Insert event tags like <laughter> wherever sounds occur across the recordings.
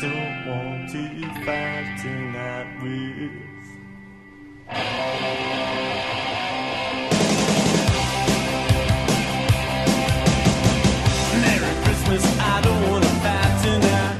Don't want to fight tonight with.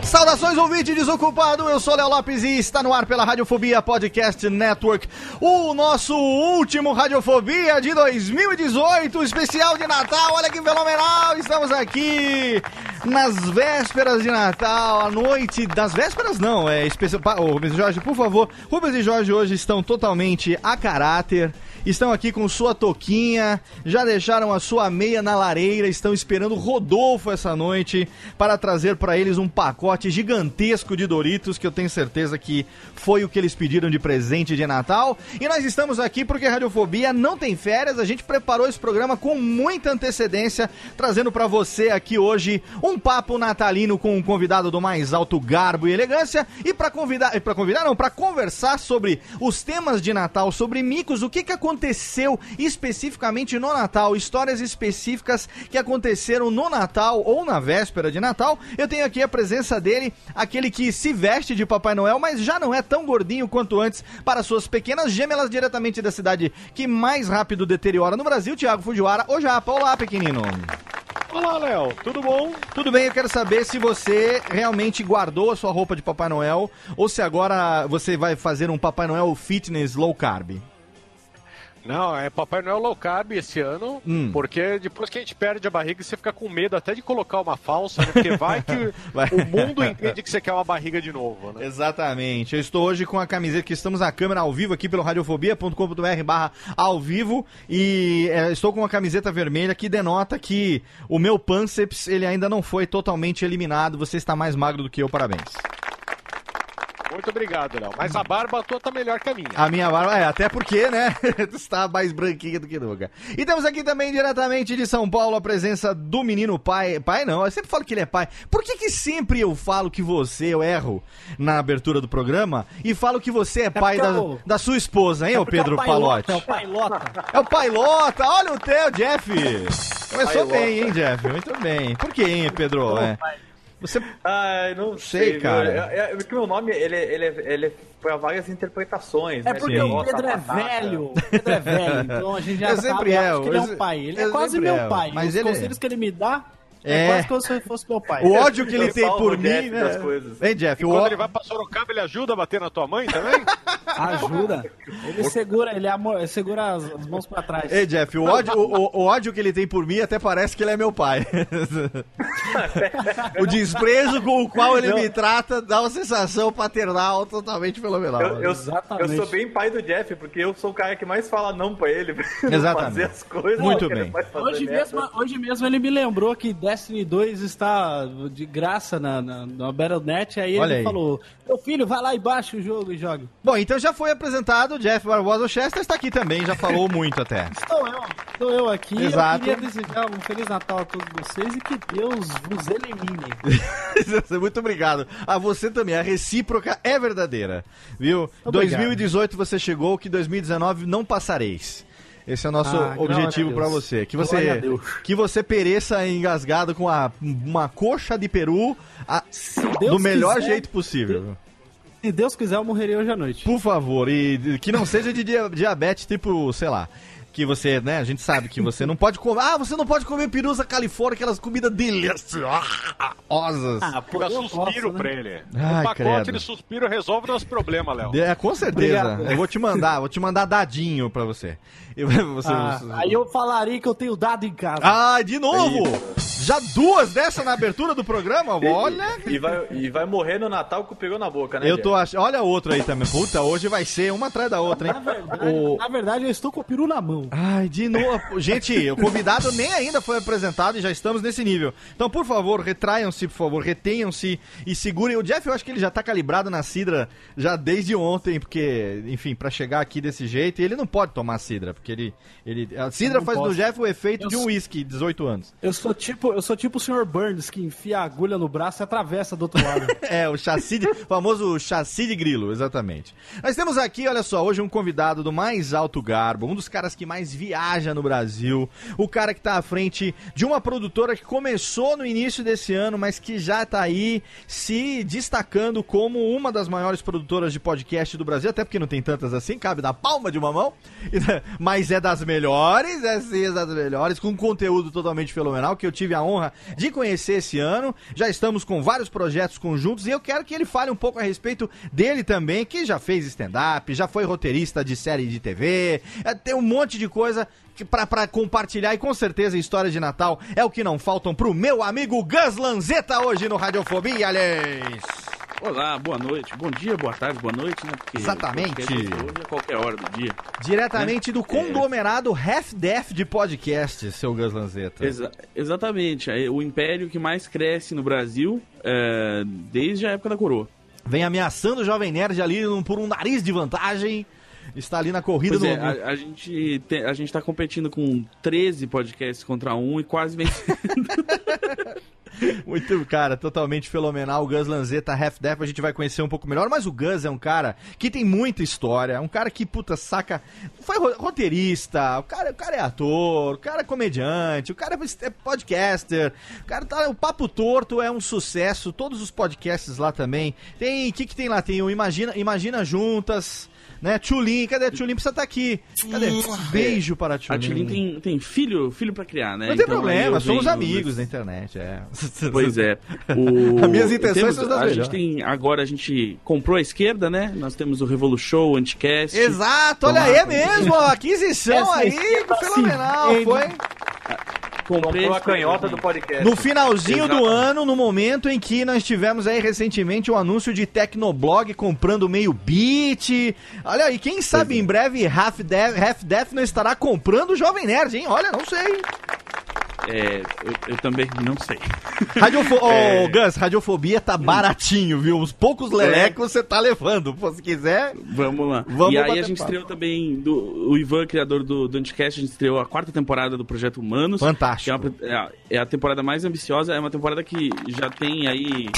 Saudações, ouvinte desocupado. Eu sou Léo Lopes e está no ar pela Radiofobia Podcast Network. O nosso último Radiofobia de 2018, especial de Natal. Olha que fenomenal! Estamos aqui nas vésperas de Natal, à noite das vésperas não, é especial. Ô, Rubens e Jorge, por favor. Rubens e Jorge hoje estão totalmente a caráter. Estão aqui com sua toquinha, já deixaram a sua meia na lareira, estão esperando Rodolfo essa noite para trazer para eles um pacote gigantesco de Doritos, que eu tenho certeza que foi o que eles pediram de presente de Natal. E nós estamos aqui porque a Radiofobia não tem férias, a gente preparou esse programa com muita antecedência, trazendo para você aqui hoje um papo natalino com um convidado do mais alto garbo e elegância e para convidar, para convidar não, para conversar sobre os temas de Natal, sobre micos, o que que aconteceu especificamente no Natal, histórias específicas que aconteceram no Natal ou na véspera de Natal. Eu tenho aqui a presença dele, aquele que se veste de Papai Noel, mas já não é tão gordinho quanto antes para suas pequenas gêmeas diretamente da cidade que mais rápido deteriora no Brasil, Thiago Fujiwara. Ô Japa, olá pequenino. Olá, Léo, tudo bom? Tudo bem, eu quero saber se você realmente guardou a sua roupa de Papai Noel ou se agora você vai fazer um Papai Noel fitness low carb. Não, é Papai Noel low carb esse ano, Hum. porque depois que a gente perde a barriga, você fica com medo até de colocar uma falsa, né? Porque vai que <laughs> Vai. o mundo entende que você quer uma barriga de novo, né? Exatamente. Eu estou hoje com a camiseta que estamos na câmera ao vivo aqui pelo radiofobia.com.br barra ao vivo e é, estou com uma camiseta vermelha que denota que o meu pânceps ele ainda não foi totalmente eliminado. Você está mais magro do que eu, parabéns. Muito obrigado, Léo. Mas a barba tua tá melhor que a minha. A minha barba, é, até porque, né? <laughs> está mais branquinha do que nunca. E temos aqui também, diretamente de São Paulo, a presença do menino pai. Pai não, eu sempre falo que ele é pai. Por que que sempre eu falo que você, eu erro na abertura do programa e falo que você é, pai porque da, eu- da sua esposa, hein, ô é o Pedro Pailota, Palotti? É o Pailota. É o Pailota, olha o teu, Jeff! Começou Pailota. bem, hein, Jeff? Muito bem. Por que, hein, Pedro? É. Você. Ai, não Sei, sei, cara. cara. É, é, porque meu nome, ele, ele, ele foi a várias interpretações, É né? porque Sim. o Pedro é velho. O Pedro é velho. Então a gente <laughs> já Eu sabe é, que ele é um pai. Ele é quase meu é, pai. mas Os ele é- conselhos que ele me dá É, É. quase como se fosse meu pai. O ódio que ele Eu tem por Jeff mim. das é- coisas. Hein, Jeff? E quando ó- ele vai pra Sorocaba, ele ajuda a bater na tua mãe também? <laughs> Ajuda. Ele segura, ele amor, segura as, as mãos pra trás. Ei, Jeff, o ódio, o, o- o ódio que ele tem por mim até parece que ele é meu pai. <laughs> o desprezo com o qual ele me trata dá uma sensação paternal totalmente fenomenal. Eu, eu, Exatamente. eu sou bem pai do Jeff, porque eu sou o cara que mais fala não pra ele. <laughs> pra Exatamente. fazer as coisas. Muito bem. Hoje mesmo, hoje mesmo ele me lembrou que Destiny 2 está de graça na, na, na Battle.net, aí Olha ele aí. falou, meu filho, vai lá e baixa o jogo e jogue. Bom, então já foi apresentado, o Jeff Barbosa Chester está aqui também, já falou <laughs> muito até. Estou eu, estou eu aqui, Exato. eu queria desejar um Feliz Natal a todos vocês e que Deus vos elimine. <laughs> Muito obrigado. A você também, a recíproca é verdadeira, viu? Obrigado. 2018 você chegou, que 2019 não passareis. Esse é o nosso Ah, objetivo a pra Deus. você. Que você que você pereça engasgado com a, uma coxa de peru a- do melhor quiser- jeito possível. Se Deus quiser, eu morreria hoje à noite. Por favor, e que não seja de dia- diabetes tipo, sei lá. Que você, né, a gente sabe que você não pode comer. Ah, você não pode comer perusa califórnia, aquelas comidas deliciosas. Ah, pô, Dá eu suspiro posso, pra né? ele. Ai, o pacote credo. de suspiro resolve nosso problema, Léo. É, com certeza. Obrigado. Eu vou te mandar, vou te mandar dadinho pra você. Eu- <laughs> você- Ah, você- aí eu falaria que eu tenho dado em casa. Ah, de novo! Já duas dessa na abertura do programa? Olha! E vai, e vai morrer no Natal com o pegou na boca, né? Eu tô achando. Olha outro aí também. Puta, hoje vai ser uma atrás da outra, hein? Na verdade, O- na verdade, eu estou com o peru na mão. Ai, de novo. Gente, o convidado nem ainda foi apresentado e já estamos nesse nível. Então, por favor, retraiam-se, por favor, retenham-se e segurem. O Jeff, eu acho que ele já tá calibrado na Sidra já desde ontem, porque, enfim, pra chegar aqui desse jeito, e ele não pode tomar Sidra, porque ele. ele a Sidra faz posso. Jeff o efeito Eu de um whisky, 18 anos. Eu sou tipo, eu sou tipo o Sr. Burns que enfia a agulha no braço e atravessa do outro lado. <laughs> É, o chassi de, famoso chassi de grilo, exatamente. Nós temos aqui, olha só, hoje um convidado do mais alto garbo, um dos caras que mais viaja no Brasil, o cara que tá à frente de uma produtora que começou no início desse ano, mas que já tá aí se destacando como uma das maiores produtoras de podcast do Brasil, até porque não tem tantas assim, cabe na palma de uma mão, <laughs> mas é das melhores, é sim das melhores, com conteúdo totalmente fenomenal, que eu tive a honra de conhecer esse ano. Já estamos com vários projetos conjuntos e eu quero que ele fale um pouco a respeito dele também, que já fez stand-up, já foi roteirista de série de TV, é, tem um monte de coisa pra compartilhar e com certeza histórias de Natal é o que não faltam pro meu amigo Gus Lanzetta hoje no Radiofobia, aliás. Olá, boa noite, bom dia, boa tarde, boa noite, né? Porque Exatamente. hoje é qualquer hora do dia. Diretamente do conglomerado Half Def de podcast, seu Gus Lanzetta. Exa- exatamente, é o império que mais cresce no Brasil é, desde a época da coroa. Vem ameaçando o Jovem Nerd ali por um nariz de vantagem. Está ali na corrida Pois do. é, a, a gente te- a gente tá competindo com 13 podcasts contra um e quase vencendo. <laughs> <laughs> Muito, cara, totalmente fenomenal. O Gus Lanzetta, Half Def, a gente vai conhecer um pouco melhor. Mas o Gus é um cara que tem muita história. É um cara que, puta, saca. Foi ro- roteirista, o cara, o cara é ator, o cara é comediante, o cara é podcaster. O cara tá. O Papo Torto é um sucesso. Todos os podcasts lá também. Tem. O que, que tem lá? Tem o Imagina, Imagina Juntas. Né, Tchulin, cadê Tchulin? Precisa estar aqui. Cadê? Beijo para a Tchulin. A Tulin tem, tem filho, filho pra criar, né? Não tem Então, problema, somos venho- amigos na internet, é. <laughs> Pois é. O... <laughs> As minhas intenções temos- são das A melhores. gente tem. Agora a gente comprou a esquerda, né? Nós temos o Revolution, o Anticast. Exato, olha aí, mesmo, a aquisição <laughs> aí, fenomenal, se foi Comprei Comprou a canhota do podcast. no finalzinho do Exatamente. ano, no momento em que nós tivemos aí recentemente o anúncio de Tecnoblog comprando meio bit, olha aí, quem sabe em breve Half Def, Half Def não estará comprando o Jovem Nerd, hein, olha, não sei. É, eu, eu também não sei. Radiofo <laughs> Ô, É. Gus, radiofobia tá baratinho, viu, os poucos lelecos você tá levando, pô, se quiser... Vamos lá. Vamos e aí a gente papo. estreou também, do, o Ivan, criador do, do Anticast, a gente estreou a quarta temporada do Projeto Humanos. Fantástico. É, uma- é a- é a temporada mais ambiciosa, é uma temporada que já tem aí...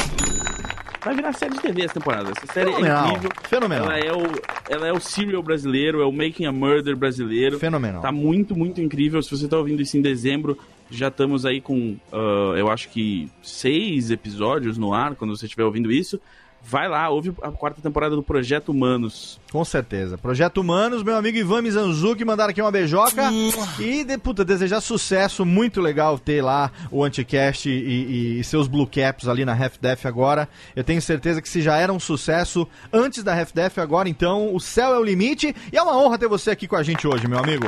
Vai virar série de TV essa temporada. Essa série Fenomenal, é incrível. fenomenal. Ela é, o, ela é o serial brasileiro, é o Making a Murder brasileiro. Fenomenal. Tá muito, muito incrível. Se você tá ouvindo isso em dezembro, já estamos aí com, ah, eu acho que seis episódios no ar, quando você estiver ouvindo isso. Vai lá, ouve a quarta temporada do Projeto Humanos. Com certeza. Projeto Humanos, meu amigo Ivan Mizanzuki mandaram aqui uma beijoca. e, de, puta, desejar sucesso. Muito legal ter lá o Anticast e, e- e seus Blue Caps ali na Half Def agora. Eu tenho certeza que se já era um sucesso antes da Half Def agora, então o céu é o limite. E é uma honra ter você aqui com a gente hoje, meu amigo.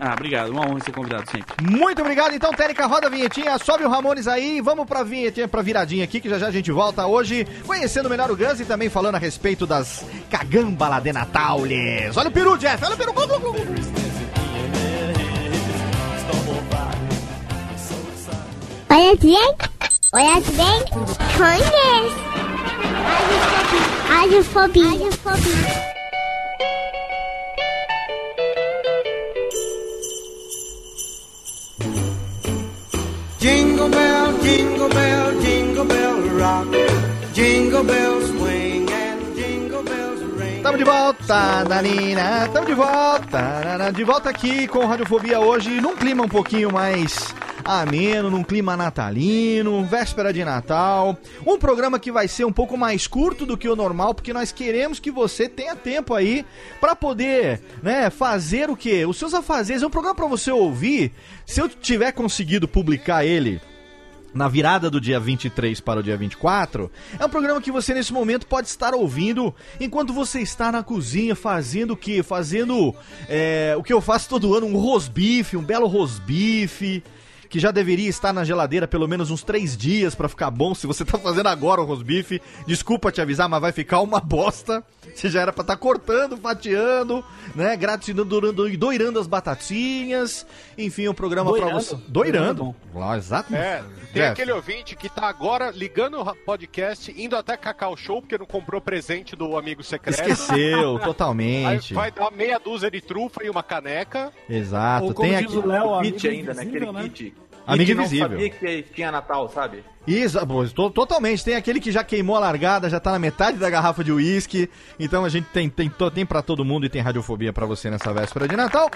Ah, obrigado. Uma honra ser convidado sempre. Muito obrigado, então, Térica, roda a vinhetinha, sobe o Ramones aí vamos pra vinhetinha, pra viradinha aqui, que já já a gente volta hoje conhecendo melhor o Guns e também falando a respeito das cagamba de Nataules. Olha o peru, Jeff, olha o peru. Olha bem, olha bem, conhece. Radiofobia. Radiofobia. Jingle bell, jingle bell, jingle Tamo de volta, Danina, tamo de volta, de volta aqui com Radiofobia hoje, num clima um pouquinho mais ameno, num clima natalino, véspera de Natal. Um programa que vai ser um pouco mais curto do que o normal, porque nós queremos que você tenha tempo aí pra poder, né, fazer o quê? Os seus afazeres. É um programa pra você ouvir. Se eu tiver conseguido publicar ele na virada do dia 23 para o dia 24, é um programa que você nesse momento pode estar ouvindo enquanto você está na cozinha fazendo o quê? Fazendo é, o que eu faço todo ano, um rosbife, um belo rosbife. Que já deveria estar na geladeira pelo menos uns três dias pra ficar bom. Se você tá fazendo agora o rosbife, desculpa te avisar, mas vai ficar uma bosta. Você já era pra estar cortando, fatiando, né? Gratinando, doirando as batatinhas. Enfim, um programa pra Doirando? você. Doirando Doirando. Lá, exato. É, tem Jeff. aquele ouvinte que tá agora ligando o podcast, indo até Cacau Show, porque não comprou presente do amigo secreto. Esqueceu, <laughs> Aí totalmente. vai dar meia dúzia de trufa e uma caneca. Exato. Ou como Tem diz aqui. o Léo, kit ainda, né? Aquele kit. Amigo Kit não invisível. sabia que tinha Natal, sabe? Isso, to- totalmente. Tem aquele que já queimou a largada, já tá na metade da garrafa de uísque. Então a gente tem, tem, tem pra todo mundo e tem radiofobia pra você nessa véspera de Natal.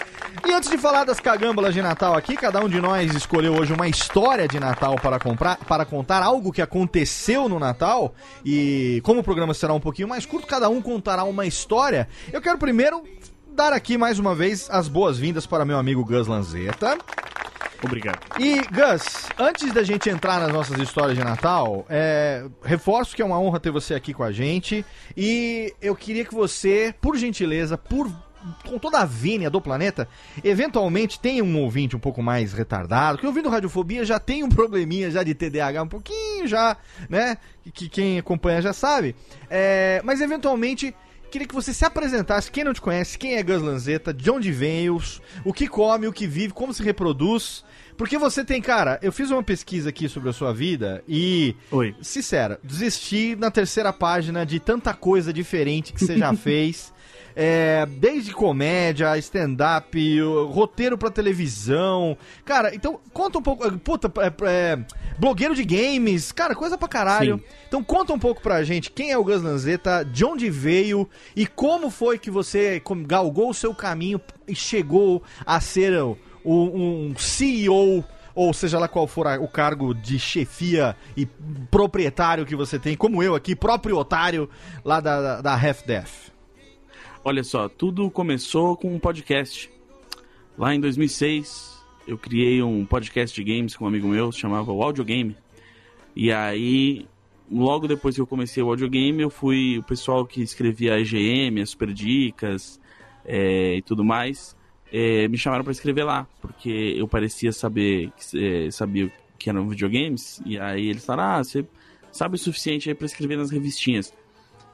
E antes de falar das cagâmbalas de Natal aqui, cada um de nós escolheu hoje uma história de Natal para comprar, para contar algo que aconteceu no Natal. E como o programa será um pouquinho mais curto, cada um contará uma história. Eu quero primeiro dar aqui mais uma vez as boas-vindas para meu amigo Gus Lanzetta. Obrigado. E, Gus, antes da gente entrar nas nossas histórias de Natal, é, reforço que é uma honra ter você aqui com a gente. E eu queria que você, por gentileza, por com toda a vênia do planeta, eventualmente tenha um ouvinte um pouco mais retardado, que ouvindo Radiofobia já tem um probleminha já de TDAH um pouquinho já, né? Que, que quem acompanha já sabe. É, mas eventualmente queria que você se apresentasse, quem não te conhece, quem é Gus Lanzetta, de onde veio, o que come, o que vive, como se reproduz. Porque você tem, cara, eu fiz uma pesquisa aqui sobre a sua vida e, Oi. sincero, desisti na terceira página de tanta coisa diferente que você já <laughs> fez. É, desde comédia, stand-up, roteiro pra televisão. Cara, então conta um pouco. Puta, é, é, blogueiro de games, cara, coisa pra caralho. Sim. Então conta um pouco pra gente quem é o Gus Lanzetta, de onde veio e como foi que você galgou o seu caminho e chegou a ser o- um CEO. Ou seja lá qual for a- o cargo de chefia e proprietário que você tem, como eu aqui, próprio otário lá da, da, da Half Death. Olha só, tudo começou com um podcast. Lá em 2006, eu criei um podcast de games com um amigo meu, chamava o Audiogame. E aí, logo depois que eu comecei o Audiogame, eu fui o pessoal que escrevia a EGM, as Super Dicas é, e tudo mais, é, me chamaram para escrever lá, porque eu parecia saber, é, sabia que eram videogames, e aí eles falaram, ah, você sabe o suficiente para escrever nas revistinhas.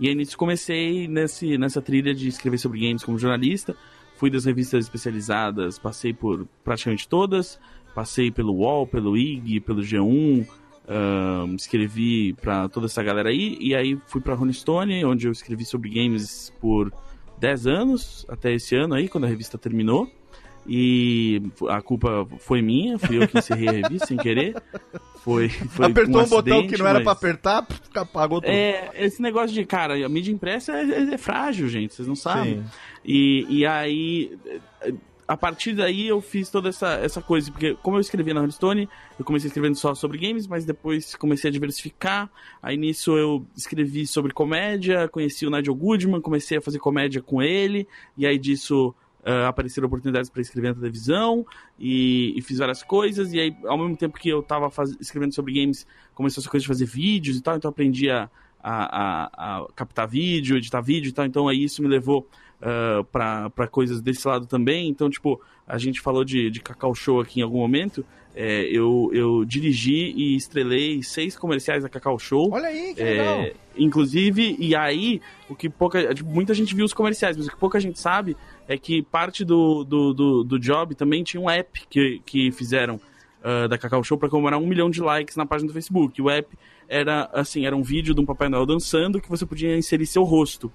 E aí nisso comecei nesse, nessa trilha de escrever sobre games como jornalista. Fui das revistas especializadas, passei por praticamente todas. Passei pelo UOL, pelo IG, pelo G1. ahn, escrevi pra toda essa galera aí. E aí fui pra Rolling Stone, onde eu escrevi sobre games por 10 anos, até esse ano aí, quando a revista terminou. E a culpa foi minha, fui eu que encerrei a revista sem querer. Foi, foi Apertou um, botão acidente, que não era mas- pra apertar, apagou tudo. é, esse negócio de, cara, a mídia impressa é, é- é frágil, gente, vocês não sabem. Sim. E, e aí, a partir daí eu fiz toda essa, essa coisa, porque como eu escrevia na Rolling Stone, eu comecei escrevendo só sobre games, mas depois comecei a diversificar. Aí nisso eu escrevi sobre comédia, conheci o Nigel Goodman, comecei a fazer comédia com ele, e aí disso ah, apareceram oportunidades para escrever na televisão e, e fiz várias coisas. E aí, ao mesmo tempo que eu tava faz- escrevendo sobre games, começou essa coisa de fazer vídeos e tal, então aprendi a, a, a- a captar vídeo, editar vídeo e tal. Então aí isso me levou uh, para coisas desse lado também. Então, tipo, a gente falou de, de Cacau Show aqui em algum momento. É, eu, eu dirigi e estrelei seis comerciais da Cacau Show. Olha aí, que legal. É, inclusive, e aí, o que pouca. tipo, muita gente viu os comerciais, mas o que pouca gente sabe é que parte do, do, do, do job também tinha um app que, que fizeram ah, da Cacau Show para comemorar um milhão de likes na página do Facebook. O app era assim, era um vídeo de um Papai Noel dançando que você podia inserir seu rosto.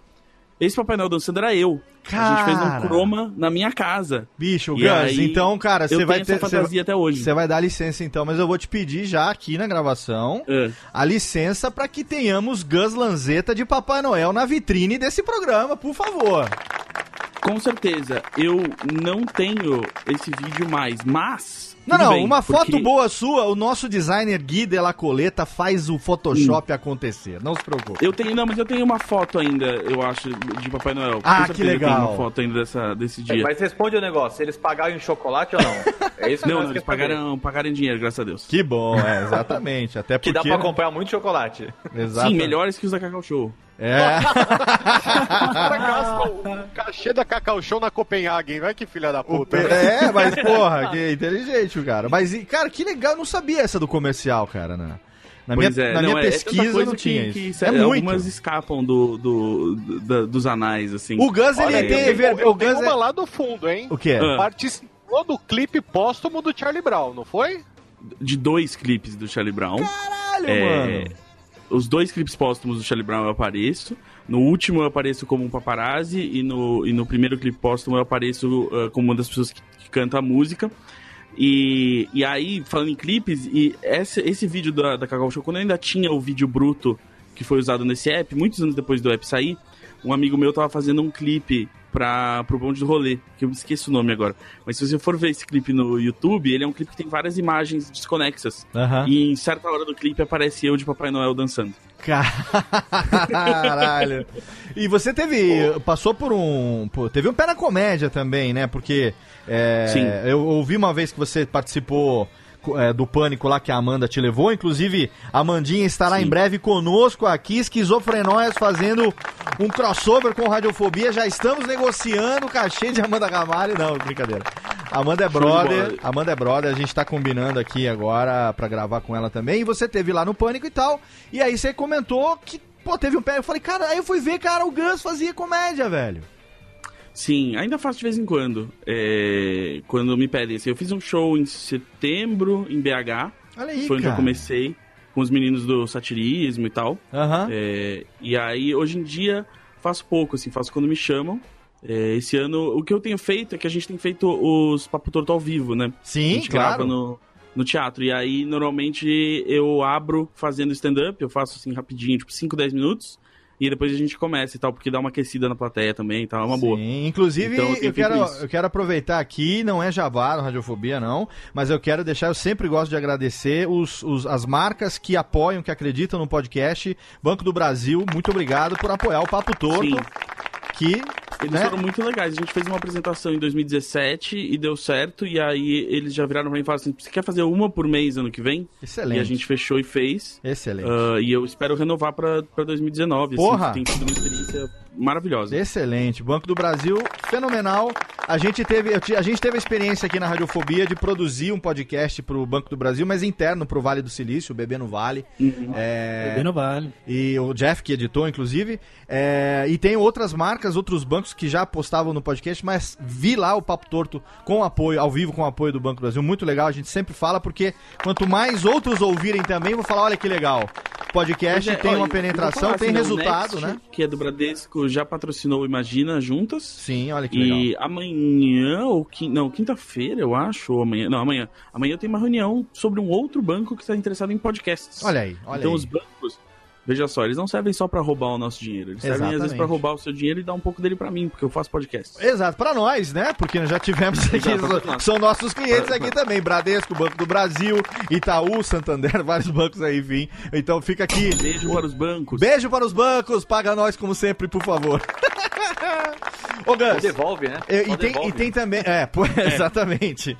Esse Papai Noel dançando era eu. A gente fez Cara. um croma na minha casa. Bicho, E Gus, aí, então, cara, você vai essa ter. fantasia até hoje. Você vai dar licença então, mas eu vou te pedir já aqui na gravação É. a licença para que tenhamos Gus Lanzetta de Papai Noel na vitrine desse programa, por favor. Com certeza, eu não tenho esse vídeo mais, mas. Não, não, bem, uma porque- foto boa sua, o nosso designer Gui de la Coleta faz o Photoshop Hum. acontecer. Não se preocupe. Eu tenho, não, mas eu tenho uma foto ainda, eu acho, de Papai Noel. Ah, que certeza eu legal. tenho uma foto ainda dessa, desse dia. Mas responde o negócio, eles pagaram em chocolate ou não? É isso que Não, não, eles saber. pagaram, pagaram em dinheiro, graças a Deus. Que bom, é, exatamente. Até <laughs> Que porque. dá pra comprar muito chocolate. Exato. Sim, melhores que os da Cacau Show. É. Os caras gastam o cachê da Cacau Show na Copenhague, vai que filha da puta. É, mas <laughs> porra, que inteligente o cara. Mas, cara, que legal, eu não sabia essa do comercial, cara, né? Na minha, Pois é, na minha não, é- é tanta pesquisa não tinha que, isso. que é é, muito. Algumas escapam do, do, do- dos anais, assim. O Gus, Olha, ele eu teve... tenho- eu o Gus uma é... lá do fundo, hein? O quê? Ah. Participou do clipe póstumo do Charlie Brown, não foi? De dois clipes do Charlie Brown. Caralho, É, mano. Os dois clipes póstumos do Charlie Brown eu apareço. No último eu apareço como um paparazzi. E no, e no primeiro clipe póstumo eu apareço ah, como uma das pessoas que, que canta a música. E, e aí, falando em clipes, e esse, esse vídeo da, da Cacau Show, quando eu ainda tinha o vídeo bruto que foi usado nesse app, muitos anos depois do app sair, um amigo meu tava fazendo um clipe para pro Bonde do Rolê, que eu me esqueço o nome agora. Mas se você for ver esse clipe no YouTube, ele é um clipe que tem várias imagens desconexas. Aham. E em certa hora do clipe aparece eu de Papai Noel dançando. Caralho. E você teve. Passou por um. pô, teve um pé na comédia também, né? Porque. é, Sim. Eu ouvi uma vez que você participou. É, do pânico lá que a Amanda te levou, inclusive a Amandinha estará Sim. em breve conosco aqui, Esquizofrenóias, fazendo um crossover com Radiofobia. Já estamos negociando o cachê de Amanda Ramalho. Não, brincadeira. Amanda é brother. Amanda é brother, a gente tá combinando aqui agora pra gravar com ela também. E você teve lá no Pânico e tal. E aí você comentou que, pô, teve um pé. Eu falei, cara, aí eu fui ver, cara, o Gus fazia comédia, velho. Sim, ainda faço de vez em quando. é, quando me pedem. Assim, eu fiz um show em setembro em BH. Olha aí, foi onde cara. eu comecei com os meninos do satirismo e tal. Aham. É, e aí, hoje em dia, faço pouco, assim, faço quando me chamam. É, esse ano, o que eu tenho feito é que a gente tem feito os Papo Torto ao vivo, né? a Sim, gente claro. grava no, no teatro. E aí, normalmente, eu abro fazendo stand-up, eu faço assim rapidinho, tipo 5, 10 minutos. E depois a gente começa e tal, porque dá uma aquecida na plateia também e tal, é uma boa. Sim, inclusive Então, eu eu, tenho quero, isso. eu quero aproveitar aqui, não é jabá no Radiofobia não, mas eu quero deixar, eu sempre gosto de agradecer os, os- as marcas que apoiam, que acreditam no podcast. Banco do Brasil, muito obrigado por apoiar o Papo Torto, Sim. que Eles né, foram muito legais. A gente fez uma apresentação em 2017 e deu certo. E aí eles já viraram pra mim e falaram assim: você quer fazer uma por mês ano que vem? excelente. E a gente fechou e fez. Excelente. Ah, e eu espero renovar pra, pra 2019. Porra! Assim, tem sido uma experiência maravilhosa. Excelente. Banco do Brasil, fenomenal. A gente teve, a gente teve a experiência aqui na Radiofobia de produzir um podcast pro Banco do Brasil, mas interno pro Vale do Silício, o Bebê no Vale. Uhum. É, Bebê não vale. E o Jeff que editou, inclusive. É, e tem outras marcas, outros bancos que já postavam no podcast, mas vi lá o Papo Torto com apoio, ao vivo com o apoio do Banco do Brasil. Muito legal, a gente sempre fala, porque quanto mais outros ouvirem também, vou falar, olha que legal. Podcast é, tem ó, uma penetração, falar tem assim, né, o resultado, Next, né? Que é do Bradesco, já patrocinou o Imagina juntas. Sim, olha que legal. E amanhã, ou quin... não, quinta-feira, eu acho, ou amanhã. Não, amanhã. Amanhã eu tenho uma reunião sobre um outro banco que está interessado em podcasts. Olha aí, olha então aí. os bancos Veja só, eles não servem só pra roubar o nosso dinheiro. Eles servem às vezes Exatamente. pra roubar o seu dinheiro e dar um pouco dele pra mim, porque eu faço podcast. Exato, pra nós, né? Porque nós já tivemos aqui, Exato, são nossos clientes aqui também, Bradesco, Banco do Brasil, Itaú, Santander, <laughs> vários bancos aí, enfim. Então fica aqui. Beijo para os bancos. Beijo para os bancos, paga nós como sempre, por favor. <laughs> Ô, Gus. devolve, né? E, Só e tem, devolve. e tem também. É, <laughs> pô, exatamente.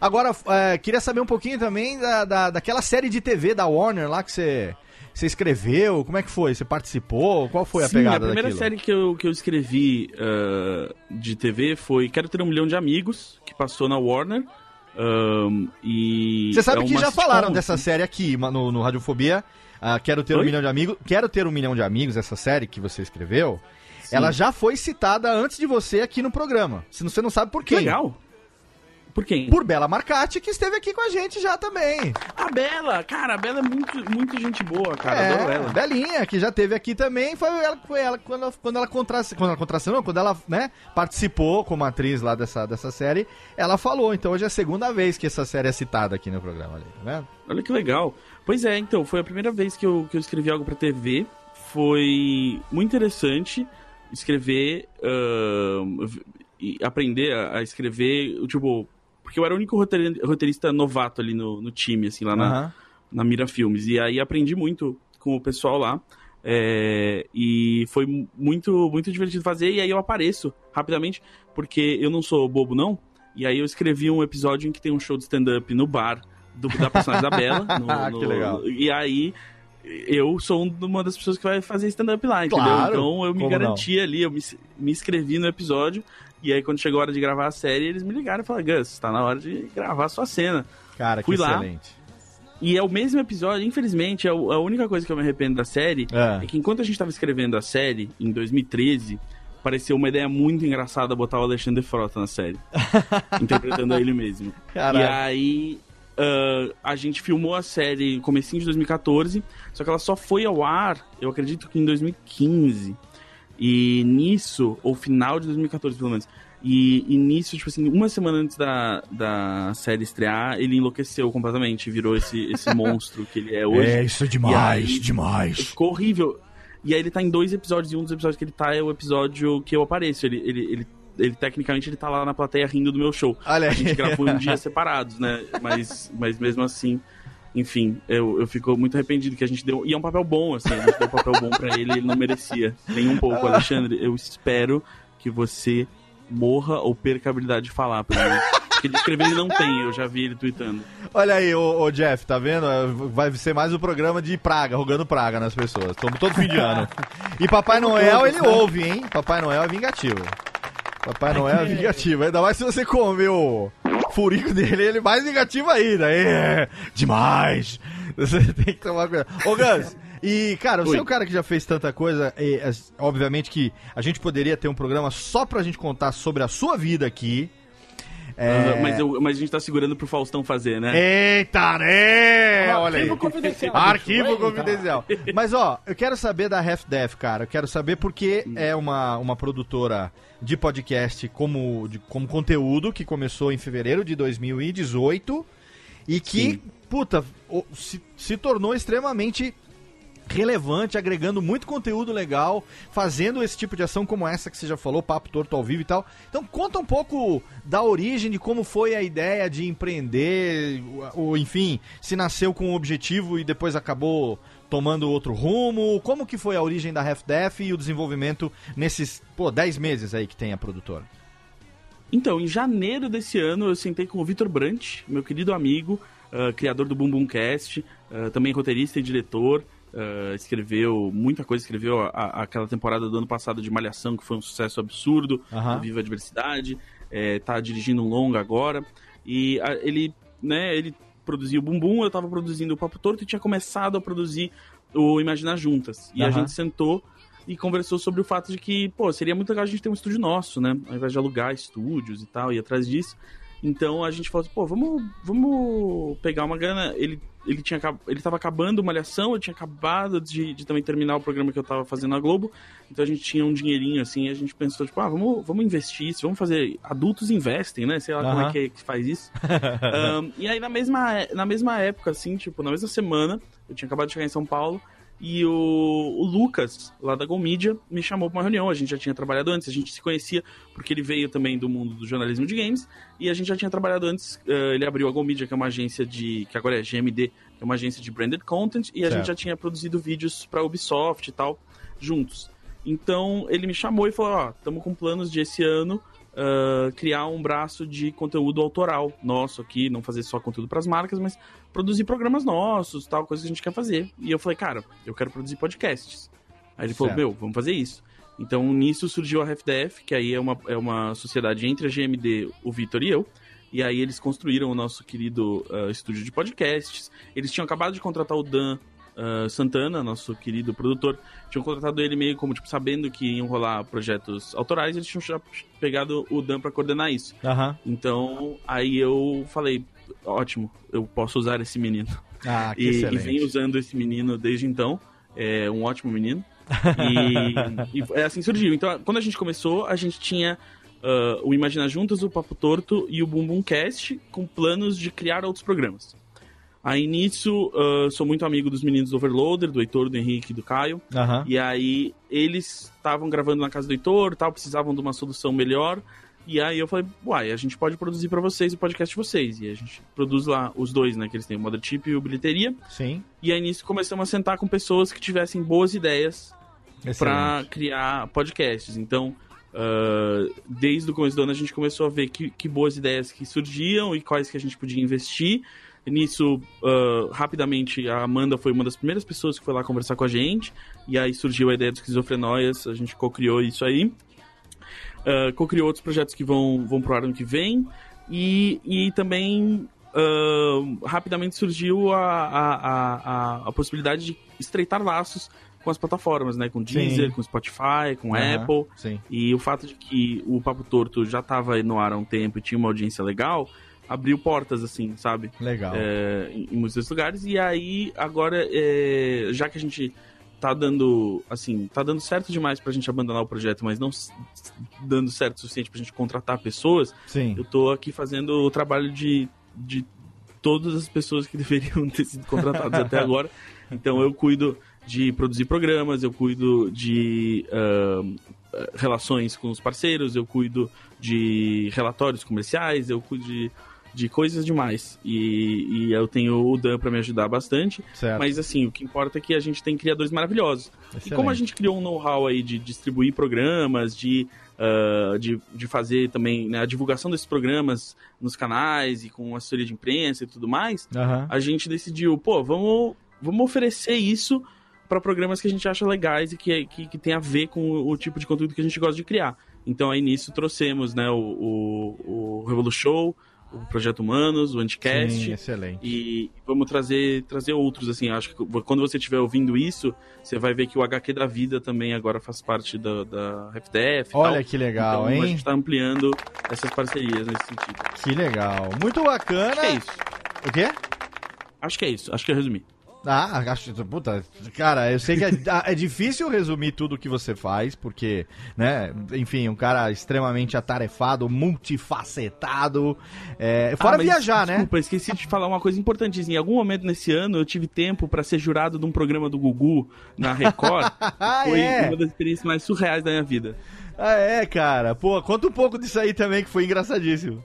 Agora, é, queria saber um pouquinho também da, da, daquela série de TV da Warner lá que você. Você escreveu? Como é que foi? Você participou? Qual foi a Sim, pegada a primeira daquilo? série que eu, que eu escrevi ah, de TV foi Quero Ter Um Milhão de Amigos, que passou na Warner. Ahn, e Você sabe é que já falaram dessa assim. série aqui no, no Radiofobia. Ah, Quero ter um Oi? milhão de amigos. Quero ter um milhão de amigos, essa série que você escreveu. Ela já foi citada antes de você aqui no programa. Se Você não sabe por quem. legal. Por quem? Por Bela Marcati, que esteve aqui com a gente já também. A Bela, cara, a Bela é muito, muito gente boa, cara. adoro é, ela. Belinha, que já teve aqui também. Foi ela, foi ela quando ela, quando ela contracenou, quando ela contracenou, quando ela, né, participou como atriz lá dessa, dessa série, ela falou. Então hoje é a segunda vez que essa série é citada aqui no programa, ali, tá vendo? Olha que legal. Pois é, então, foi a primeira vez que eu, que eu escrevi algo pra TV. Foi muito interessante escrever e aprender a escrever, tipo, porque eu era o único roteiri- roteirista novato ali no, no time, assim, lá na, Aham. na Mira Filmes. E aí aprendi muito com o pessoal lá. é, e foi mu- muito, muito divertido fazer. E aí eu apareço rapidamente, porque eu não sou bobo, não. E aí eu escrevi um episódio em que tem um show de stand-up no bar do, da personagem da Bela. <laughs> no- Ah, no- que legal. E aí eu sou um- uma das pessoas que vai fazer stand-up lá, entendeu? Claro, Então eu me garanti ali, eu me, me inscrevi no episódio. E aí quando chegou a hora de gravar a série, eles me ligaram e falaram, Gus, tá na hora de gravar a sua cena. Cara, que Fui lá. excelente. E é o mesmo episódio, infelizmente, é a única coisa que eu me arrependo da série É. é que enquanto a gente tava escrevendo a série, em 2013, pareceu uma ideia muito engraçada botar o Alexandre Frota na série. <laughs> interpretando ele mesmo. Caraca. E aí. ah, a gente filmou a série no comecinho de 2014, só que ela só foi ao ar, eu acredito que em 2015. E nisso, ou final de 2014 pelo menos. E, e nisso, tipo assim, uma semana antes da, da série estrear, ele enlouqueceu completamente, virou esse, esse <laughs> monstro que ele é hoje. isso é demais, demais. Ficou horrível. E aí ele tá em dois episódios, e um dos episódios que ele tá é o episódio que eu apareço. Ele, ele, ele, ele tecnicamente, ele tá lá na plateia rindo do meu show. Olha A aí. gente gravou em dias <laughs> separados, né? Mas, mas mesmo assim, enfim, eu, eu fico muito arrependido que a gente deu. E é um papel bom, assim, a gente deu um papel bom pra ele, ele não merecia. Nem um pouco, Alexandre. Eu espero que você morra ou perca a habilidade de falar, pelo menos. Porque de escrever ele não tem, eu já vi ele tweetando. Olha aí, ô, ô, Jeff, tá vendo? É, Vai ser mais um programa de praga, rogando praga nas pessoas. Todo, todo fim de ano. <laughs> E Papai Noel, ele ouve, hein? Papai Noel é vingativo. Papai Noel é vingativo. Ainda mais se você comer o furico dele, ele mais vingativo ainda. É, demais. Você tem que tomar cuidado. Ô, Gus, e, cara, você Oi. é um cara que já fez tanta coisa. E, obviamente que a gente poderia ter um programa só pra gente contar sobre a sua vida aqui. É, mas, eu- mas a gente tá segurando pro Faustão fazer, né? Eita, né? Olha aí. <laughs> Arquivo confidencial. Arquivo Eita. confidencial. Mas ó, eu quero saber da Half Death, cara. Eu quero saber porque é uma, uma produtora de podcast como, de, como conteúdo que começou em fevereiro de 2018 e que, Sim. puta, se, se tornou extremamente relevante, agregando muito conteúdo legal, fazendo esse tipo de ação como essa que você já falou, papo torto ao vivo e tal. Então conta um pouco da origem de como foi a ideia de empreender, ou enfim, se nasceu com um objetivo e depois acabou tomando outro rumo. Como que foi a origem da Half Def e o desenvolvimento nesses, pô, 10 meses aí que tem a produtora? Então, em janeiro desse ano, eu sentei com o Vitor Brant, meu querido amigo, ah, criador do Boom Boom Cast, ah, também roteirista e diretor. Ah, escreveu muita coisa, escreveu a- a- aquela temporada do ano passado de Malhação, que foi um sucesso absurdo. Viva a Diversidade. eh, tá dirigindo um longa agora. E ah, ele, né, ele produziu o Boom, eu tava produzindo o Papo Torto e tinha começado a produzir o Imaginar Juntas. E a gente sentou e conversou sobre o fato de que, pô, seria muito legal a gente ter um estúdio nosso, né? Ao invés de alugar estúdios e tal, e atrás disso. Então a gente falou assim, pô, vamos, vamos pegar uma grana. Ele, ele, tinha, ele tava acabando uma malhação, eu tinha acabado de, de também terminar o programa que eu tava fazendo na Globo. Então a gente tinha um dinheirinho assim, e a gente pensou, tipo, ah, vamos, vamos investir isso, vamos fazer. Adultos investem, né? Sei lá como é que, é que faz isso. <laughs> Ahn, e aí na mesma, na mesma época, assim, tipo, na mesma semana, eu tinha acabado de chegar em São Paulo. E o, o Lucas, lá da Go Media, me chamou pra uma reunião. A gente já tinha trabalhado antes, a gente se conhecia porque ele veio também do mundo do jornalismo de games. E a gente já tinha trabalhado antes. eh, ele abriu a Go Media, que é uma agência de. que agora é GMD, que é uma agência de branded content. E a Certo. gente já tinha produzido vídeos pra Ubisoft e tal, juntos. Então ele me chamou e falou: Ó, estamos com planos de esse ano ah, criar um braço de conteúdo autoral nosso aqui, não fazer só conteúdo pras marcas, mas produzir programas nossos, tal, coisa que a gente quer fazer. E eu falei, cara, eu quero produzir podcasts. Aí ele falou, Certo. meu, vamos fazer isso. Então nisso surgiu a RefDef, que aí é uma, é uma sociedade entre a GMD, o Vitor e eu. E aí eles construíram o nosso querido ah, estúdio de podcasts. Eles tinham acabado de contratar o Dan ah, Santana, nosso querido produtor. Tinham contratado ele meio como, tipo, sabendo que iam rolar projetos autorais. Eles tinham já pegado o Dan pra coordenar isso. Aham. Então, aí eu falei, ótimo, eu posso usar esse menino. Ah, que E, e excelente. venho usando esse menino desde então. É um ótimo menino. E, <laughs> e é assim surgiu. Então, quando a gente começou, a gente tinha ah, o Imagina Juntas, o Papo Torto e o Boom Cast com planos de criar outros programas. Aí nisso, ah, sou muito amigo dos meninos do Overloader, do Heitor, do Henrique e do Caio. Aham. E aí eles estavam gravando na casa do Heitor, tal, precisavam de uma solução melhor. E aí eu falei, uai, a gente pode produzir pra vocês o podcast de vocês. E a gente produz lá os dois, né? Que eles têm o Motherchip e o Bilheteria. Sim. E aí nisso começamos a sentar com pessoas que tivessem boas ideias pra Excelente. criar podcasts. Então, ah, desde o começo do ano a gente começou a ver que, que boas ideias que surgiam e quais que a gente podia investir. Nisso, ah, rapidamente, a Amanda foi uma das primeiras pessoas que foi lá conversar com a gente. E aí surgiu a ideia do Esquizofrenóias, a gente co-criou isso aí. Ah, co-criou outros projetos que vão, vão pro ano que vem. E, e também ah, rapidamente surgiu a, a, a, a, possibilidade de estreitar laços com as plataformas, né? Com Deezer, Sim. com Spotify, com Aham, Apple. Sim. E o fato de que o Papo Torto já estava no ar há um tempo e tinha uma audiência legal, abriu portas, assim, sabe? Legal. É, em, em muitos lugares. E aí, agora, é, já que a gente tá dando, assim, tá dando certo demais pra gente abandonar o projeto, mas não dando certo o suficiente pra gente contratar pessoas, Sim. eu tô aqui fazendo o trabalho de, de todas as pessoas que <laughs> deveriam ter sido contratadas até <laughs> agora. Então eu cuido de produzir programas, eu cuido de eh, relações com os parceiros, eu cuido de relatórios comerciais, eu cuido de, de coisas demais. E, e eu tenho o Dan pra me ajudar bastante. Certo. Mas assim, o que importa é que a gente tem criadores maravilhosos. E como a Excelente. gente criou um know-how aí de distribuir programas, de, ah, de, de fazer também né, a divulgação desses programas nos canais e com assessoria de imprensa e tudo mais, Aham. a gente decidiu, pô, vamos, vamos oferecer isso para programas que a gente acha legais e que, que, que tem a ver com o, o tipo de conteúdo que a gente gosta de criar. Então aí nisso trouxemos né, o, o, o Revolu Show, o Projeto Humanos, o Anticast. Sim, excelente. E vamos trazer, trazer outros, assim, acho que quando você estiver ouvindo isso, você vai ver que o HQ da Vida também agora faz parte da, da e Olha tal. que legal, então, a hein? gente tá ampliando essas parcerias nesse sentido. Que legal. Muito bacana. Acho que é isso. O quê? Acho que é isso, acho que eu resumi. Ah, acho. Puta, cara, eu sei que é, <laughs> é difícil resumir tudo que você faz, porque, né, enfim, um cara extremamente atarefado, multifacetado. É, fora Ah, mas, viajar, né? Desculpa, esqueci de falar uma coisa importantíssima. Em algum momento nesse ano eu tive tempo pra ser jurado de um programa do Gugu na Record. <laughs> Ah, Foi é? uma das experiências mais surreais da minha vida. Ah, é, cara. Pô, conta um pouco disso aí também, que foi engraçadíssimo.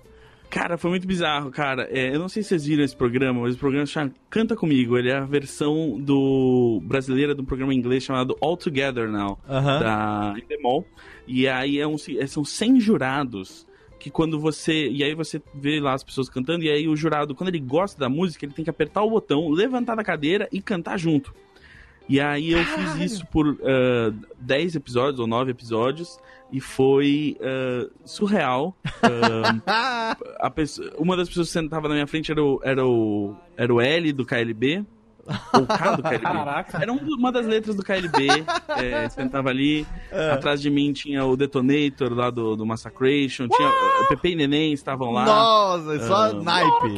Cara, foi muito bizarro, cara. É, eu não sei se vocês viram esse programa, mas o programa chama Canta Comigo. Ele é a versão do brasileira de um programa em inglês chamado All Together Now, Aham. da Endemol. E aí é um, é- são 100 jurados que quando você... E aí você vê lá as pessoas cantando, e aí o jurado, quando ele gosta da música, ele tem que apertar o botão, levantar da cadeira e cantar junto. E aí eu fiz isso por ah, 10 episódios ou 9 episódios, e foi ah, surreal. <laughs> A pessoa- uma das pessoas que sentava na minha frente era o, era o, era o L do KLB. Ou K do KLB. Caraca. Era um uma das letras do KLB. é, sentava ali. Atrás de mim tinha o Detonator lá do, do Massacration. Tinha, o Pepe e Neném estavam lá. Nossa, só Ah. naipe.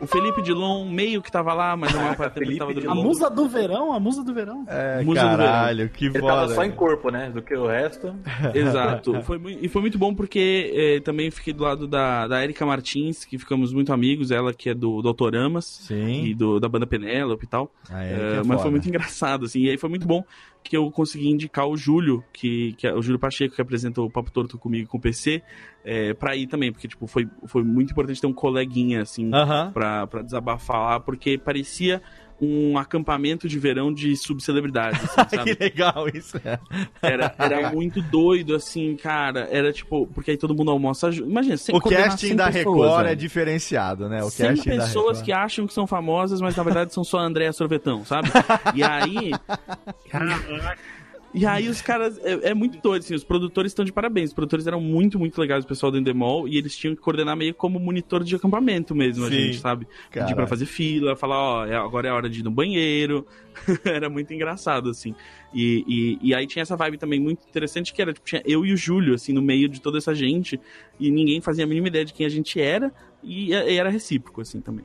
O Felipe Dilon meio que tava lá, mas a maior parte do tempo ele tava Felipe A musa do verão, a musa do verão. É, Musa do caralho, que Ele foda. tava só em corpo, né? Do que o resto. <laughs> Exato. Foi, e foi muito bom porque eh, também fiquei do lado da, da Erika Martins, que ficamos muito amigos, ela que é do, do Autoramas. Sim. E do, da banda Penélope e tal. Ah, é, É, é mas foda. foi muito engraçado, assim. E aí foi muito bom que eu consegui indicar o Júlio, que, que é o Júlio Pacheco, que apresentou o Papo Torto comigo com o PC, é, pra ir também, porque, tipo, foi, foi muito importante ter um coleguinha, assim, Aham. pra, pra desabafar lá, porque parecia um acampamento de verão de subcelebridades, assim, <laughs> que legal isso. é. Era, era muito doido, assim, cara. Era tipo, porque aí todo mundo almoça junto. Imagina, sem O coordenar casting 100 da pessoas, Record é diferenciado, né? O 100 casting pessoas que acham que são famosas, mas na verdade são só Andréa Sorvetão, sabe? <laughs> E aí. E aí os caras. É, é muito doido, assim. Os produtores estão de parabéns. Os produtores eram muito, muito legais, o pessoal do Endemol. E eles tinham que coordenar meio como monitor de acampamento mesmo, a Sim. gente, sabe? Pedir Caralho. pra fazer fila, falar, ó, é- agora é a hora de ir no banheiro. <laughs> Era muito engraçado, assim. E, e, e aí tinha essa vibe também muito interessante, que era, tipo, tinha eu e o Júlio, assim, no meio de toda essa gente. E ninguém fazia a mínima ideia de quem a gente era. E, e era recíproco, assim, também.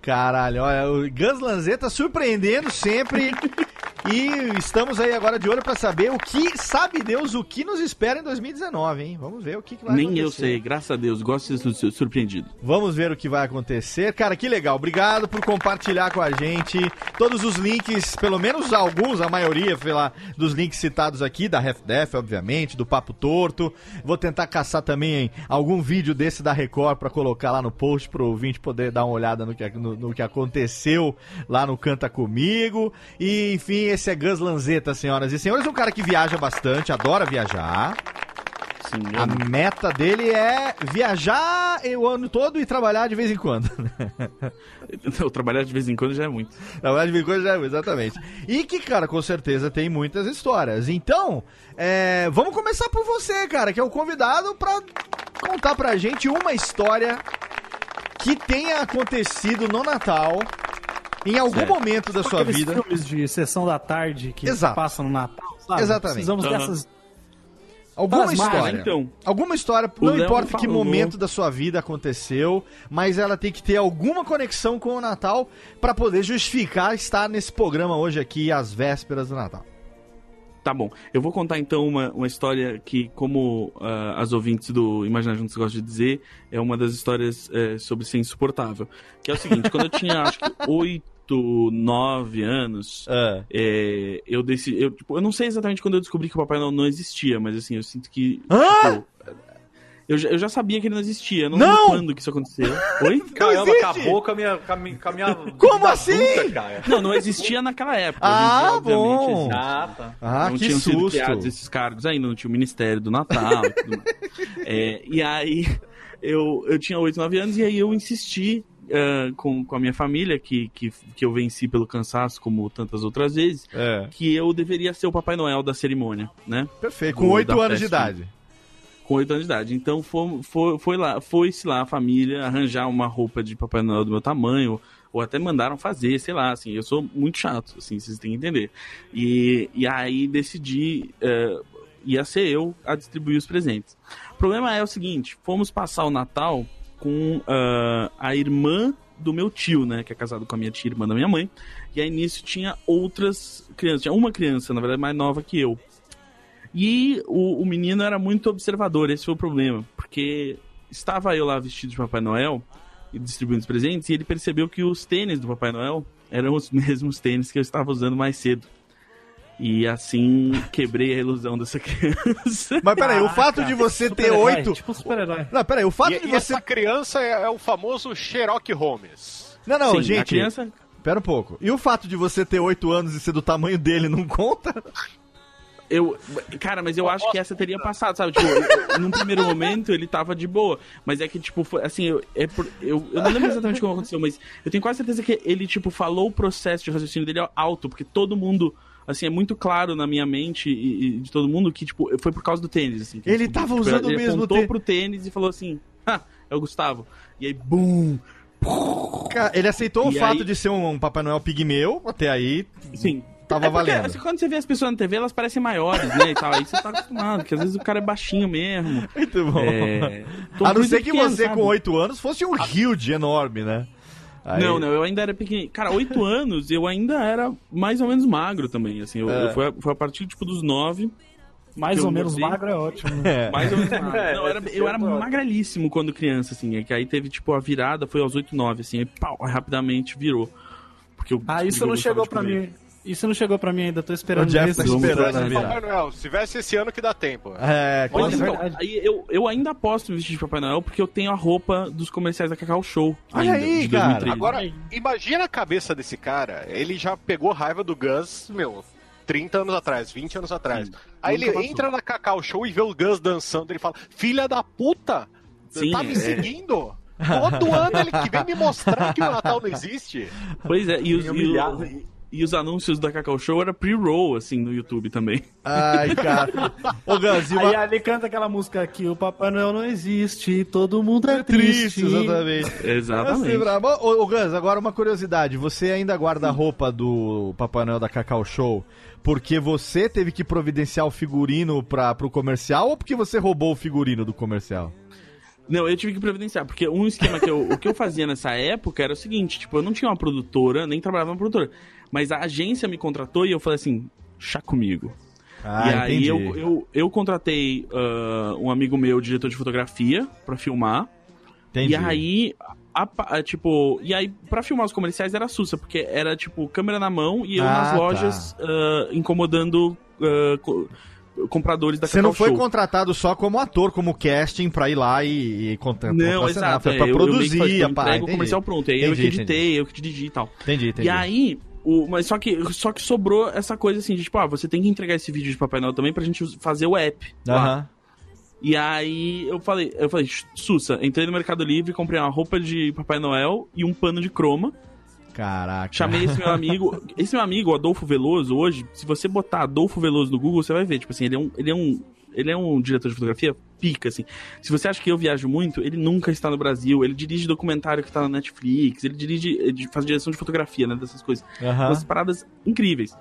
Caralho, olha, o Gus Lanzetta surpreendendo sempre. <laughs> e estamos aí agora de olho pra saber o que, sabe Deus, o que nos espera em 2019, hein? Vamos ver o que, que vai Nem acontecer. eu sei, graças a Deus. Gosto de ser sur- surpreendido. Vamos ver o que vai acontecer. Cara, que legal. Obrigado por compartilhar com a gente todos os links, pelo menos alguns, a maioria, sei lá, dos links citados aqui, da RefDef, obviamente, do Papo Torto. Vou tentar caçar também algum vídeo desse da Record pra colocar lá no post pro ouvinte poder dar uma olhada no que, no, no que aconteceu lá no Canta Comigo. E, enfim, esse é Gus Lanzetta, senhoras e senhores. Um cara que viaja bastante, adora viajar. Sim, A meta dele é viajar o ano todo e trabalhar de vez em quando. <laughs> eu trabalhar de vez em quando já é muito. trabalhar de vez em quando já é, exatamente. E que, cara, com certeza tem muitas histórias. Então, é, vamos começar por você, cara, que é o convidado pra contar pra gente uma história que tenha acontecido no Natal, em algum Certo. momento da sua Aqueles vida. filmes de sessão da tarde que Exato. passam no Natal, sabe? Exatamente. Precisamos Aham. dessas... Alguma história. então. Alguma história, O não importa que falou. momento da sua vida aconteceu, mas ela tem que ter alguma conexão com o Natal pra poder justificar estar nesse programa hoje aqui às vésperas do Natal. Tá bom. Eu vou contar então uma, uma história que, como ah, as ouvintes do Imagina Juntos gostam de dizer, é uma das histórias eh, sobre ser insuportável. Que é o seguinte, quando eu tinha acho que <laughs> 8, 9 anos, Ah. eh, eu decidi. Eu, tipo, eu não sei exatamente quando eu descobri que o Papai Noel não existia, mas assim, eu sinto que. Hã? tipo, eu, já, eu já sabia que ele não existia. Eu não, Não! lembro quando que isso aconteceu. Oi? Caramba, existe! acabou com a minha. Com a minha, com a minha <laughs> Como assim? adulta. Não, não existia naquela época. Ah, dia, obviamente, bom. existe. Ah, tá. Ah, não que tinham sido criados susto. esses cargos ainda, não tinha o Ministério do Natal e tudo mais. <laughs> É, e aí, eu, eu tinha 8, 9 anos e aí eu insisti ah, com, com a minha família, que, que, que eu venci pelo cansaço, como tantas outras vezes, É, que eu deveria ser o Papai Noel da cerimônia, né? perfeito. Com oito anos de idade. Com 8 anos de idade. Então foi, foi, foi lá, foi-se lá a família arranjar uma roupa de Papai Noel do meu tamanho, ou até mandaram fazer, sei lá, assim, eu sou muito chato, assim, vocês têm que entender. E, e aí decidi, eh, ia ser eu a distribuir os presentes. O problema é o seguinte, fomos passar o Natal com ah, a irmã do meu tio, né, que é casado com a minha tia irmã da minha mãe, e aí nisso tinha outras crianças, tinha uma criança, na verdade, mais nova que eu. E o, o menino era muito observador, esse foi o problema. Porque estava eu lá vestido de Papai Noel e distribuindo os presentes, e ele percebeu que os tênis do Papai Noel eram os <laughs> mesmos tênis que eu estava usando mais cedo. E assim quebrei a ilusão dessa <laughs> criança. Mas peraí, o fato de você ter oito. Tipo super-herói. Não, peraí, o fato E, de e você. essa criança é, é o famoso Sherlock Holmes. Não, não, Sim, a gente. criança. Pera um pouco. E o fato de você ter oito anos e ser do tamanho dele não conta? Eu, cara, mas eu acho que essa teria passado, sabe? Tipo, num primeiro momento ele tava de boa. Mas é que, tipo, foi, assim, eu, é por- eu, eu não lembro exatamente como aconteceu, mas eu tenho quase certeza que ele, tipo, falou o processo de raciocínio dele alto, porque todo mundo. Assim, é muito claro na minha mente e, e de todo mundo que, tipo, foi por causa do tênis, assim. Ele tipo, tava tipo, usando o ele mesmo apontou tê- pro tênis e falou assim, ah, é o Gustavo. E aí, bum! Ele aceitou o E fato aí- de ser um Papai Noel pigmeu, até aí Sim. tava é porque, valendo. assim, quando você vê as pessoas na TV, elas parecem maiores, né, e tal. Aí você tá acostumado, porque às vezes o cara é baixinho mesmo. Muito bom. É... A não ser que pequeno, você sabe? com oito anos fosse um huge enorme, né? Aí- Não, não, eu ainda era pequeno. Cara, oito <laughs> anos eu ainda era mais ou menos magro também, assim. Eu, É. eu- foi, a, foi a partir, tipo, dos nove, Mais ou menos mudei. magro é ótimo. <laughs> É. mais ou menos <laughs> magro. Não, eu era, eu era magrelíssimo quando criança, assim. É que aí teve, tipo, a virada, foi aos oito, nove, assim. Aí, pau, rapidamente virou. Porque eu Ah, isso não chegou pra comer. mim. Isso não chegou pra mim ainda, tô esperando O Jeff tá esperando virar. Papai Noel, se tivesse esse ano que dá tempo. É, Mas Olha, então, aí eu, eu ainda aposto no vestido de Papai Noel porque eu tenho a roupa dos comerciais da Cacau Show. Olha ainda, aí, de cara. 2013. Agora, imagina a cabeça desse cara. Ele já pegou raiva do Gus, meu, 30 anos atrás, 20 anos atrás. Sim. Aí ele passou. entra na Cacau Show e vê o Gus dançando. Ele fala: Filha da puta! Sim, tá me é. seguindo? Todo ano ele que vem me mostrar que o Natal não existe. Pois é, e os, Me e, e os anúncios da Cacau Show era pre-roll, assim, no YouTube também. Ai, cara. Ô, Gus, e Aí uma... ele canta aquela música aqui, o Papai Noel não existe, todo mundo é, triste, triste. exatamente. <laughs> Exatamente. Assim. Ô, ô, Gus, agora uma curiosidade. Você ainda guarda a roupa do Papai Noel da Cacau Show porque você teve que providenciar o figurino pra, pro comercial ou porque você roubou o figurino do comercial? Não, eu tive que providenciar, porque um esquema que eu, o que eu fazia nessa época era o seguinte, tipo, eu não tinha uma produtora, nem trabalhava numa produtora, mas a agência me contratou e eu falei assim, chá comigo. Ah, e aí eu, eu, eu contratei ah, um amigo meu, diretor de fotografia, pra filmar, entendi. e aí, a a, tipo, e aí pra filmar os comerciais era sussa, porque era tipo câmera na mão e eu Ah, nas tá. lojas ah, incomodando ah, co- compradores da Você não foi Show. contratado só como ator, como casting pra ir lá e, e contra- Não, exato. Foi é, pra eu- eu que produzir, fazia, eu pá. entrego o entendi. comercial pronto. Aí eu Entendi, que editei, eu que dirigi e tal. Entendi, entendi. E aí, o, mas só que, só que sobrou essa coisa assim, de tipo, ah, você tem que entregar esse vídeo de Papai Noel também pra gente fazer o app. Aham. E aí eu falei, eu falei, Sussa, entrei no Mercado Livre, comprei uma roupa de Papai Noel e um pano de croma. Caraca. Chamei esse meu amigo. <laughs> Esse meu amigo, Adolfo Veloso, hoje, se você botar Adolfo Veloso no Google, você vai ver. Tipo assim, ele é um. Ele é um, ele é um diretor de fotografia pica, assim. Se você acha que eu viajo muito, ele nunca está no Brasil. Ele dirige documentário que tá na Netflix. Ele dirige. Ele faz direção de fotografia, né? Dessas coisas. Aham. Umas paradas incríveis.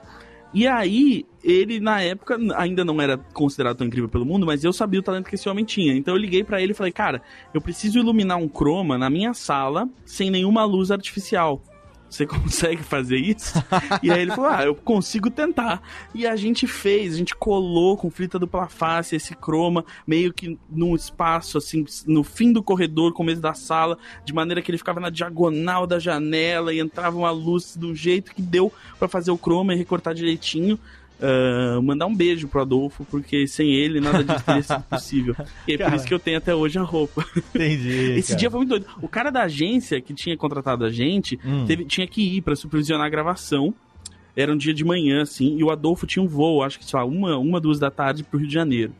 E aí, ele na época ainda não era considerado tão incrível pelo mundo, mas eu sabia o talento que esse homem tinha. Então eu liguei pra ele e falei: "Cara, eu preciso iluminar um croma na minha sala sem nenhuma luz artificial. Você <laughs> consegue fazer isso?" e aí ele falou: "Ah, eu consigo tentar". E a gente fez, a gente colou com fita dupla face esse croma meio que num espaço assim, no fim do corredor, começo da sala, de maneira que ele ficava na diagonal da janela e entrava uma luz do jeito que deu pra fazer o croma e recortar direitinho. Ah, mandar um beijo pro Adolfo, porque sem ele nada disso teria sido <laughs> possível. E é por Cara. isso que eu tenho até hoje a roupa. Entendi. <laughs> Esse cara. dia foi muito doido. O cara da agência que tinha contratado a gente Hum. teve- tinha que ir pra supervisionar a gravação. Era um dia de manhã, assim, e o Adolfo tinha um voo, acho que só uma, uma, duas da tarde pro Rio de Janeiro.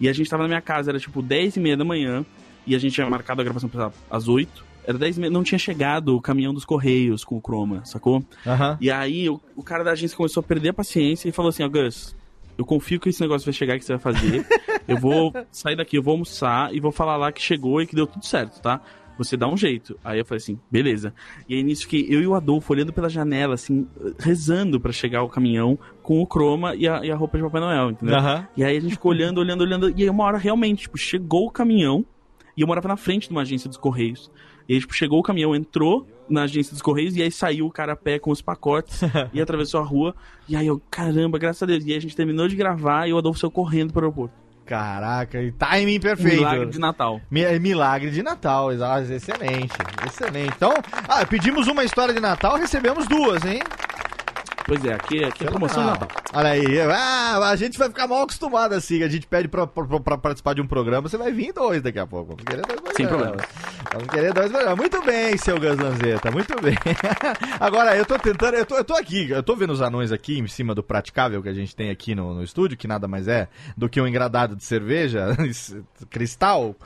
E a gente tava na minha casa, era tipo 10 e meia da manhã, e a gente tinha marcado a gravação pra às 8. Era 10 e meia, não tinha chegado o caminhão dos Correios com o Chroma, sacou? Aham. E aí o, o cara da agência começou a perder a paciência e falou assim, ó, Gus, eu confio que esse negócio vai chegar que você vai fazer. <laughs> eu vou sair daqui, eu vou almoçar e vou falar lá que chegou e que deu tudo certo, tá? Você dá um jeito. Aí eu falei assim, beleza. E aí nisso que eu e o Adolfo olhando pela janela, assim, rezando pra chegar o caminhão com o croma e a, e a roupa de Papai Noel, entendeu? Aham. E aí a gente ficou olhando, olhando, olhando. E aí uma hora realmente, tipo, chegou o caminhão. E eu morava na frente de uma agência dos Correios. E aí, tipo, chegou o caminhão, entrou na agência dos Correios. E aí saiu o cara a pé com os pacotes. <laughs> e atravessou a rua. E aí eu, caramba, graças a Deus. E aí a gente terminou de gravar e o Adolfo saiu correndo pro aeroporto. Caraca, e timing perfeito. milagre de Natal. Mi- é Milagre de Natal. Excelente, excelente. Então, ah, pedimos uma história de Natal, recebemos duas, hein? Pois é, aqui, aqui é promoção de Ah, Natal. Olha aí, ah, a gente vai ficar mal acostumado assim. A gente pede pra, pra, pra participar de um programa, você vai vir dois daqui a pouco. Vamos querer dois Sem programas. Vamos querer dois programas. Muito bem, seu Gazanzeta, muito bem. <laughs> Agora, eu tô tentando, eu tô, eu tô aqui, eu tô vendo os anões aqui em cima do praticável que a gente tem aqui no, no estúdio, que nada mais é do que um engradado de cerveja, <laughs> cristal,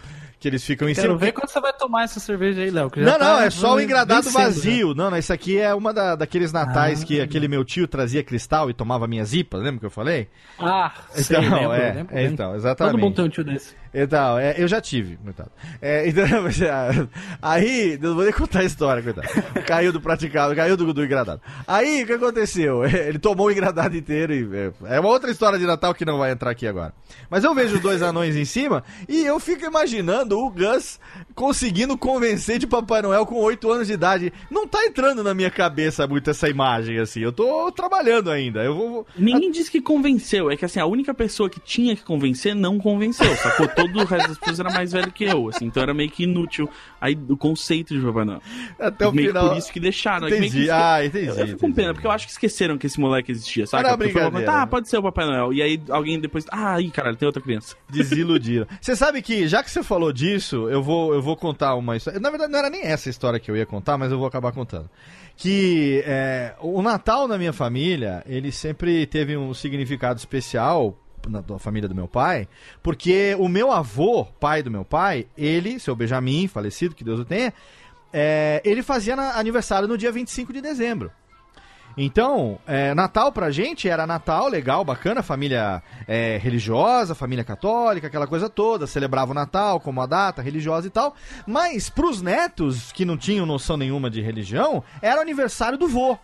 que eles ficam em Quero cima. ver quando você vai tomar essa cerveja aí, Léo. que já Não, tá não, é só o engradado né? vazio. Não, não, isso aqui é uma da, daqueles natais Ah. que aquele meu tio trazia cristal e tomava minhas zipas, lembra que eu falei? Ah, sei, Então, lembro, é, lembro é, então, exatamente. Todo mundo tem um tio desse. Então, é, eu já tive, coitado. É, então, <laughs> ah, aí, não vou nem contar a história, coitado. Caiu do praticado, caiu do, do engradado. Aí, o que aconteceu? <laughs> Ele tomou o engradado inteiro e. É, é uma outra história de Natal que não vai entrar aqui agora. Mas eu vejo os dois anões em cima e eu fico imaginando imaginando o Gus conseguindo convencer de Papai Noel com 8 anos de idade. Não tá entrando na minha cabeça muito essa imagem, assim. Eu tô trabalhando ainda. Eu vou. Ninguém disse que convenceu. É que assim, a única pessoa que tinha que convencer não convenceu. Sacou? <laughs> Todo o resto das pessoas era mais velho que eu, assim. Então era meio que inútil aí, o conceito de Papai Noel. Até o meio final. por isso que deixaram. é que meio que Entendi. esque- Ah, entendi. Eu, eu fico com entendi. pena, porque eu acho que esqueceram que esse moleque existia, sabe? Era brincadeira. ah, pode ser o Papai Noel. E aí alguém depois. Ah, ih, caralho, tem outra criança. <laughs> Desiludiram. Você sabe que, já que você falou disso, eu vou, eu vou contar uma história. Na verdade, não era nem essa história que eu ia contar, mas eu vou acabar contando. Que é, o Natal na minha família, ele sempre teve um significado especial na família do meu pai, porque o meu avô, pai do meu pai, ele, seu Benjamin, falecido, que Deus o tenha, é, ele fazia na- aniversário no dia 25 de dezembro. Então, é, Natal pra gente era Natal, legal, bacana, família é, religiosa, família católica, aquela coisa toda, celebrava o Natal como a data religiosa e tal. Mas pros netos, que não tinham noção nenhuma de religião, era o aniversário do vô.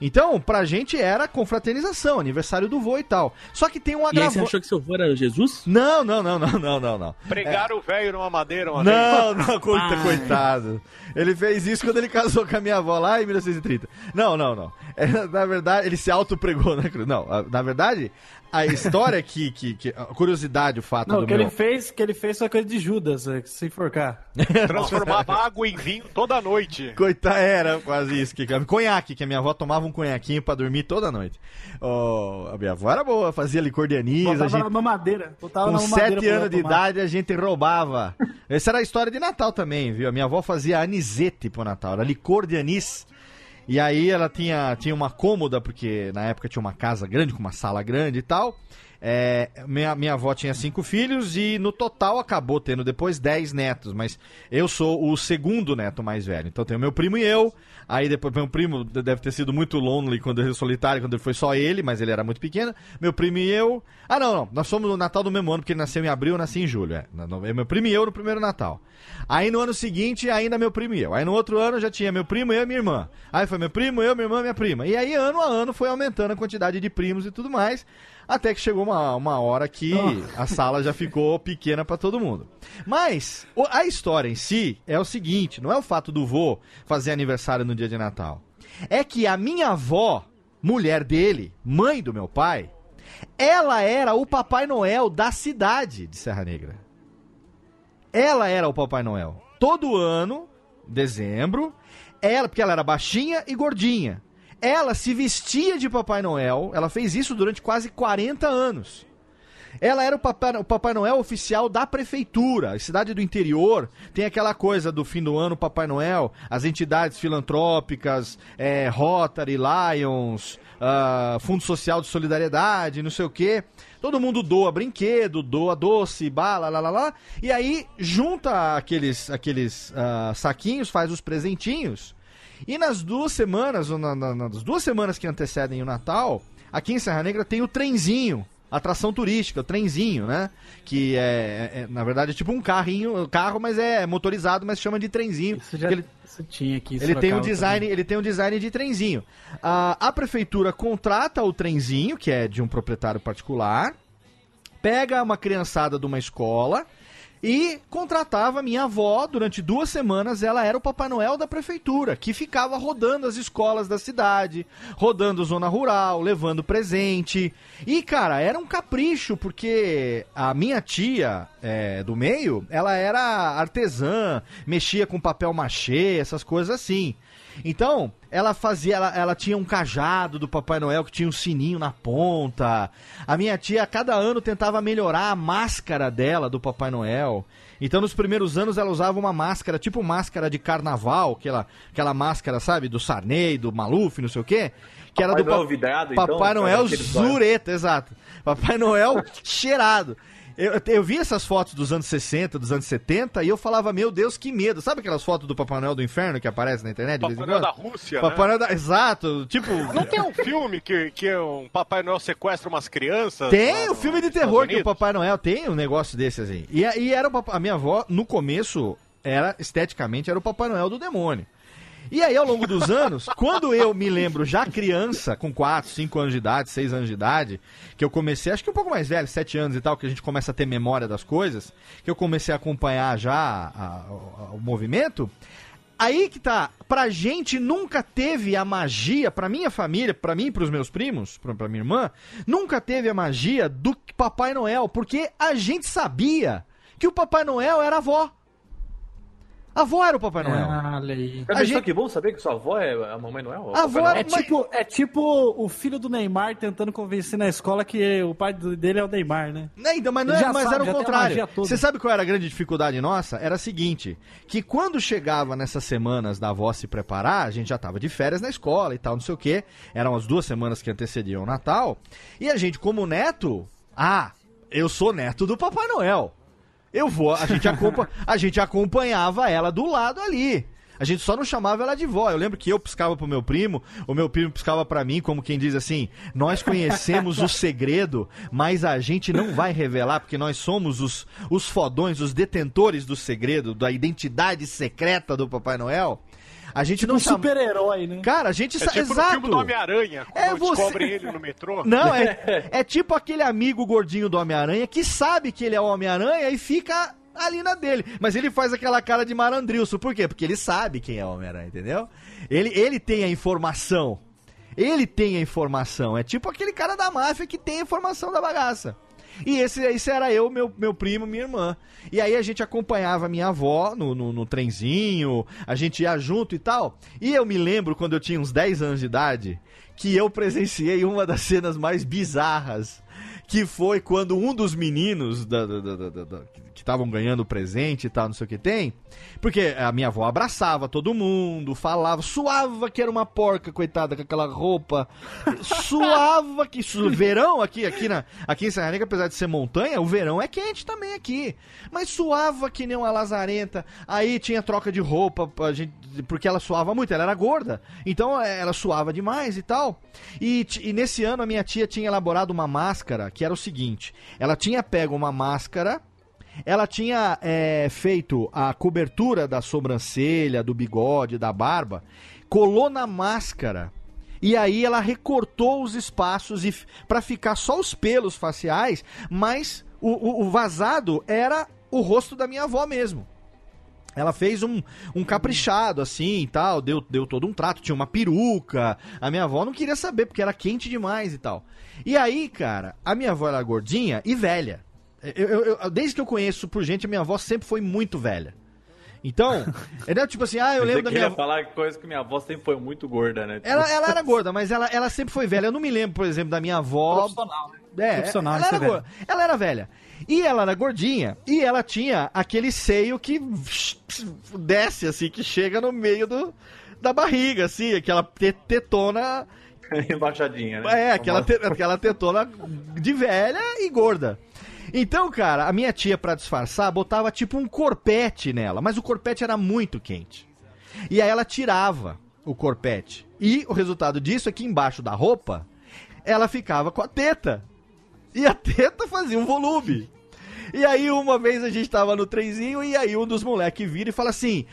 Então, pra gente era confraternização, aniversário do vô e tal. Só que tem um E aí você agravante. achou que seu avô era Jesus? Não, não, não, não, não, não, não. Pregaram o velho numa madeira uma vez. Não, não, <laughs> coita, Ah. coitado. Ele fez isso quando ele casou com a minha avó lá em 1930. Não, não, não. É, na verdade, ele se autopregou, né, Cruz? Não, na verdade, a história que, que, que- A curiosidade, o fato Não, do o que meu... ele fez, que ele fez foi coisa de Judas, é, se enforcar. <laughs> Transformava água em vinho toda noite. Coitado, era quase isso. Que, conhaque, que a minha avó tomava um conhaquinho pra dormir toda noite. Oh, a minha avó era boa, fazia licor de anis, a Botava gente... na mamadeira. Botava Com sete anos de idade a gente roubava. Essa era a história de Natal também, viu? A minha avó fazia anisete pro Natal, era licor de anis. E aí ela tinha, tinha uma cômoda, porque na época tinha uma casa grande, com uma sala grande e tal. É, minha, minha avó tinha cinco filhos e no total acabou tendo depois dez netos, mas eu sou o segundo neto mais velho. Então tem o meu primo e eu. Aí depois meu primo deve ter sido muito lonely quando ele solitário, quando ele foi só ele, mas ele era muito pequeno. Meu primo e eu. Ah, não, não. Nós somos no Natal do mesmo ano, porque ele nasceu em abril, eu nasci em julho. É, meu primo e eu no primeiro Natal. Aí no ano seguinte, ainda meu primo e eu. Aí no outro ano já tinha meu primo, eu e minha irmã. Aí foi meu primo, eu, minha irmã, minha prima. E aí ano a ano foi aumentando a quantidade de primos e tudo mais. Até que chegou uma, uma hora que a sala já ficou pequena pra todo mundo. Mas a história em si é o seguinte: não é o fato do vô fazer aniversário no dia de Natal. É que a minha avó, mulher dele, mãe do meu pai, ela era o Papai Noel da cidade de Serra Negra. Ela era o Papai Noel. Todo ano, dezembro, ela, porque ela era baixinha e gordinha. Ela se vestia de Papai Noel, ela fez isso durante quase 40 anos. Ela era o Papai, o Papai Noel oficial da prefeitura. A cidade do interior tem aquela coisa do fim do ano, Papai Noel, as entidades filantrópicas, é, Rotary, Lions, ah, Fundo Social de Solidariedade, não sei o quê. Todo mundo doa brinquedo, doa doce, bala, lá, lá, lá. E aí junta aqueles, aqueles ah, saquinhos, faz os presentinhos. E nas duas semanas, ou na- na- nas duas semanas que antecedem o Natal, aqui em Serra Negra tem o trenzinho, atração turística, o trenzinho, né? Que é, é- é, na verdade, é tipo um carrinho, carro, mas é motorizado, mas chama de trenzinho. Isso já ele, isso tinha aqui. em ele tem um design, também. ele tem um design de trenzinho. A prefeitura contrata o trenzinho, que é de um proprietário particular, pega uma criançada de uma escola e contratava minha avó durante duas semanas. Ela era o Papai Noel da prefeitura, que ficava rodando as escolas da cidade, rodando zona rural, levando presente. E, cara, era um capricho, porque a minha tia é, do meio, ela era artesã, mexia com papel machê, essas coisas assim. Então, ela fazia, ela, ela tinha um cajado do Papai Noel que tinha um sininho na ponta. A minha tia, a cada ano, tentava melhorar a máscara dela do Papai Noel. Então, nos primeiros anos, ela usava uma máscara, tipo máscara de carnaval, aquela, aquela máscara, sabe, do Sarney, do Maluf, não sei o quê. Que era Papai do Noel pa- vidrado, então, Papai pra Noel zureta, exato. Papai Noel <laughs> cheirado. Eu, eu vi essas fotos dos anos 60, dos anos 70, e eu falava, meu Deus, que medo. Sabe aquelas fotos do Papai Noel do Inferno que aparecem na internet Papai Noel da Rússia, Papai né? Noel da... Exato, tipo... Não tem um filme que, que um Papai Noel sequestra umas crianças? Tem o filme nos de terror que o? Papai Noel tem um negócio desse assim. E, e era o a minha avó, no começo, era esteticamente, era o Papai Noel do demônio. E aí, ao longo dos anos, quando eu me lembro já criança, com 4, 5 anos de idade, 6 anos de idade, que eu comecei, acho que um pouco mais velho, 7 anos e tal, que a gente começa a ter memória das coisas, que eu comecei a acompanhar já a- a- o movimento, aí que tá, pra gente nunca teve a magia, pra minha família, pra mim e pros meus primos, pra, pra minha irmã, nunca teve a magia do Papai Noel, porque a gente sabia que o Papai Noel era a avó. A avó era o Papai Noel. Ah, olha aí. Já A gente- que bom saber que sua avó é a Mamãe Noel? A avó É Mas- tipo, é tipo o filho do Neymar tentando convencer na escola que o pai dele é o Neymar, né? Né, então, mas, não é- mas sabe, era o contrário. Você sabe qual era a grande dificuldade nossa? Era a seguinte: que quando chegava nessas semanas da avó se preparar, a gente já tava de férias na escola e tal, não sei o quê. Eram as duas semanas que antecediam o Natal. E a gente, como neto, ah, eu sou neto do Papai Noel. Eu vou, a gente, a gente acompanhava ela do lado ali. A gente só não chamava ela de vó. Eu lembro que eu piscava pro meu primo, o meu primo piscava pra mim, como quem diz assim: Nós conhecemos o segredo, mas a gente não vai revelar, porque nós somos os, os fodões, os detentores do segredo, da identidade secreta do Papai Noel. A gente não Um chama. super-herói, né? Cara, a gente É tipo no Exato. filme do Homem-Aranha, quando É você- descobrem ele no metrô. <laughs> Não, é, <laughs> é tipo aquele amigo gordinho do Homem-Aranha que sabe que ele é o Homem-Aranha e fica ali na dele. Mas ele faz aquela cara de marandrilso. Por quê? Porque ele sabe quem é o Homem-Aranha, entendeu? Ele, ele tem a informação. Ele tem a informação. É tipo aquele cara da máfia que tem a informação da bagaça. E esse, esse era eu, meu, meu primo, minha irmã. E aí a gente acompanhava minha avó no, no, no trenzinho, a gente ia junto e tal. E eu me lembro, quando eu tinha uns 10 anos de idade, que eu presenciei uma das cenas mais bizarras. Que foi quando um dos meninos da, da- da- que estavam ganhando presente e tal, não sei o que tem. Porque a minha avó abraçava todo mundo, falava, suava que era uma porca, coitada, com aquela roupa. Suava que. Su, verão aqui, aqui, na, aqui em Serra Negra, apesar de ser montanha, o verão é quente também aqui. Mas suava que nem uma lazarenta. Aí tinha troca de roupa, pra gente, porque ela suava muito, ela era gorda. Então é, ela suava demais e tal. E, e nesse ano a minha tia tinha elaborado uma máscara que era o seguinte: ela tinha pego uma máscara. Ela tinha é, feito a cobertura da sobrancelha, do bigode, da barba, colou na máscara e aí ela recortou os espaços e para ficar só os pelos faciais, mas o, o- o vazado era o rosto da minha avó mesmo. Ela fez um, um caprichado assim e tal, deu, deu todo um trato, tinha uma peruca. A minha avó não queria saber porque era quente demais e tal. E aí, cara, a minha avó era gordinha e velha. Eu, eu- eu- desde que eu conheço por gente, a minha avó sempre foi muito velha. Então, <laughs> entendeu? Tipo assim, ah, eu lembro da minha avó. falar coisa que minha avó sempre foi muito gorda, né? Ela, ela era gorda, mas ela, ela sempre foi velha. Eu não me lembro, por exemplo, da minha avó. Profissional, né? É, Profissional, ela, era gorda. ela era velha. E ela era gordinha. E ela tinha aquele seio que desce, assim, que chega no meio do, da barriga, assim, aquela te- tetona. <laughs> Embaixadinha, né? É, aquela, te- aquela tetona de velha e gorda. Então, cara, a minha tia, pra disfarçar, botava tipo um corpete nela. Mas o corpete era muito quente. E aí ela tirava o corpete. E o resultado disso é que embaixo da roupa, ela ficava com a teta. E a teta fazia um volume. E aí uma vez a gente tava no trenzinho e aí um dos moleques vira e fala assim...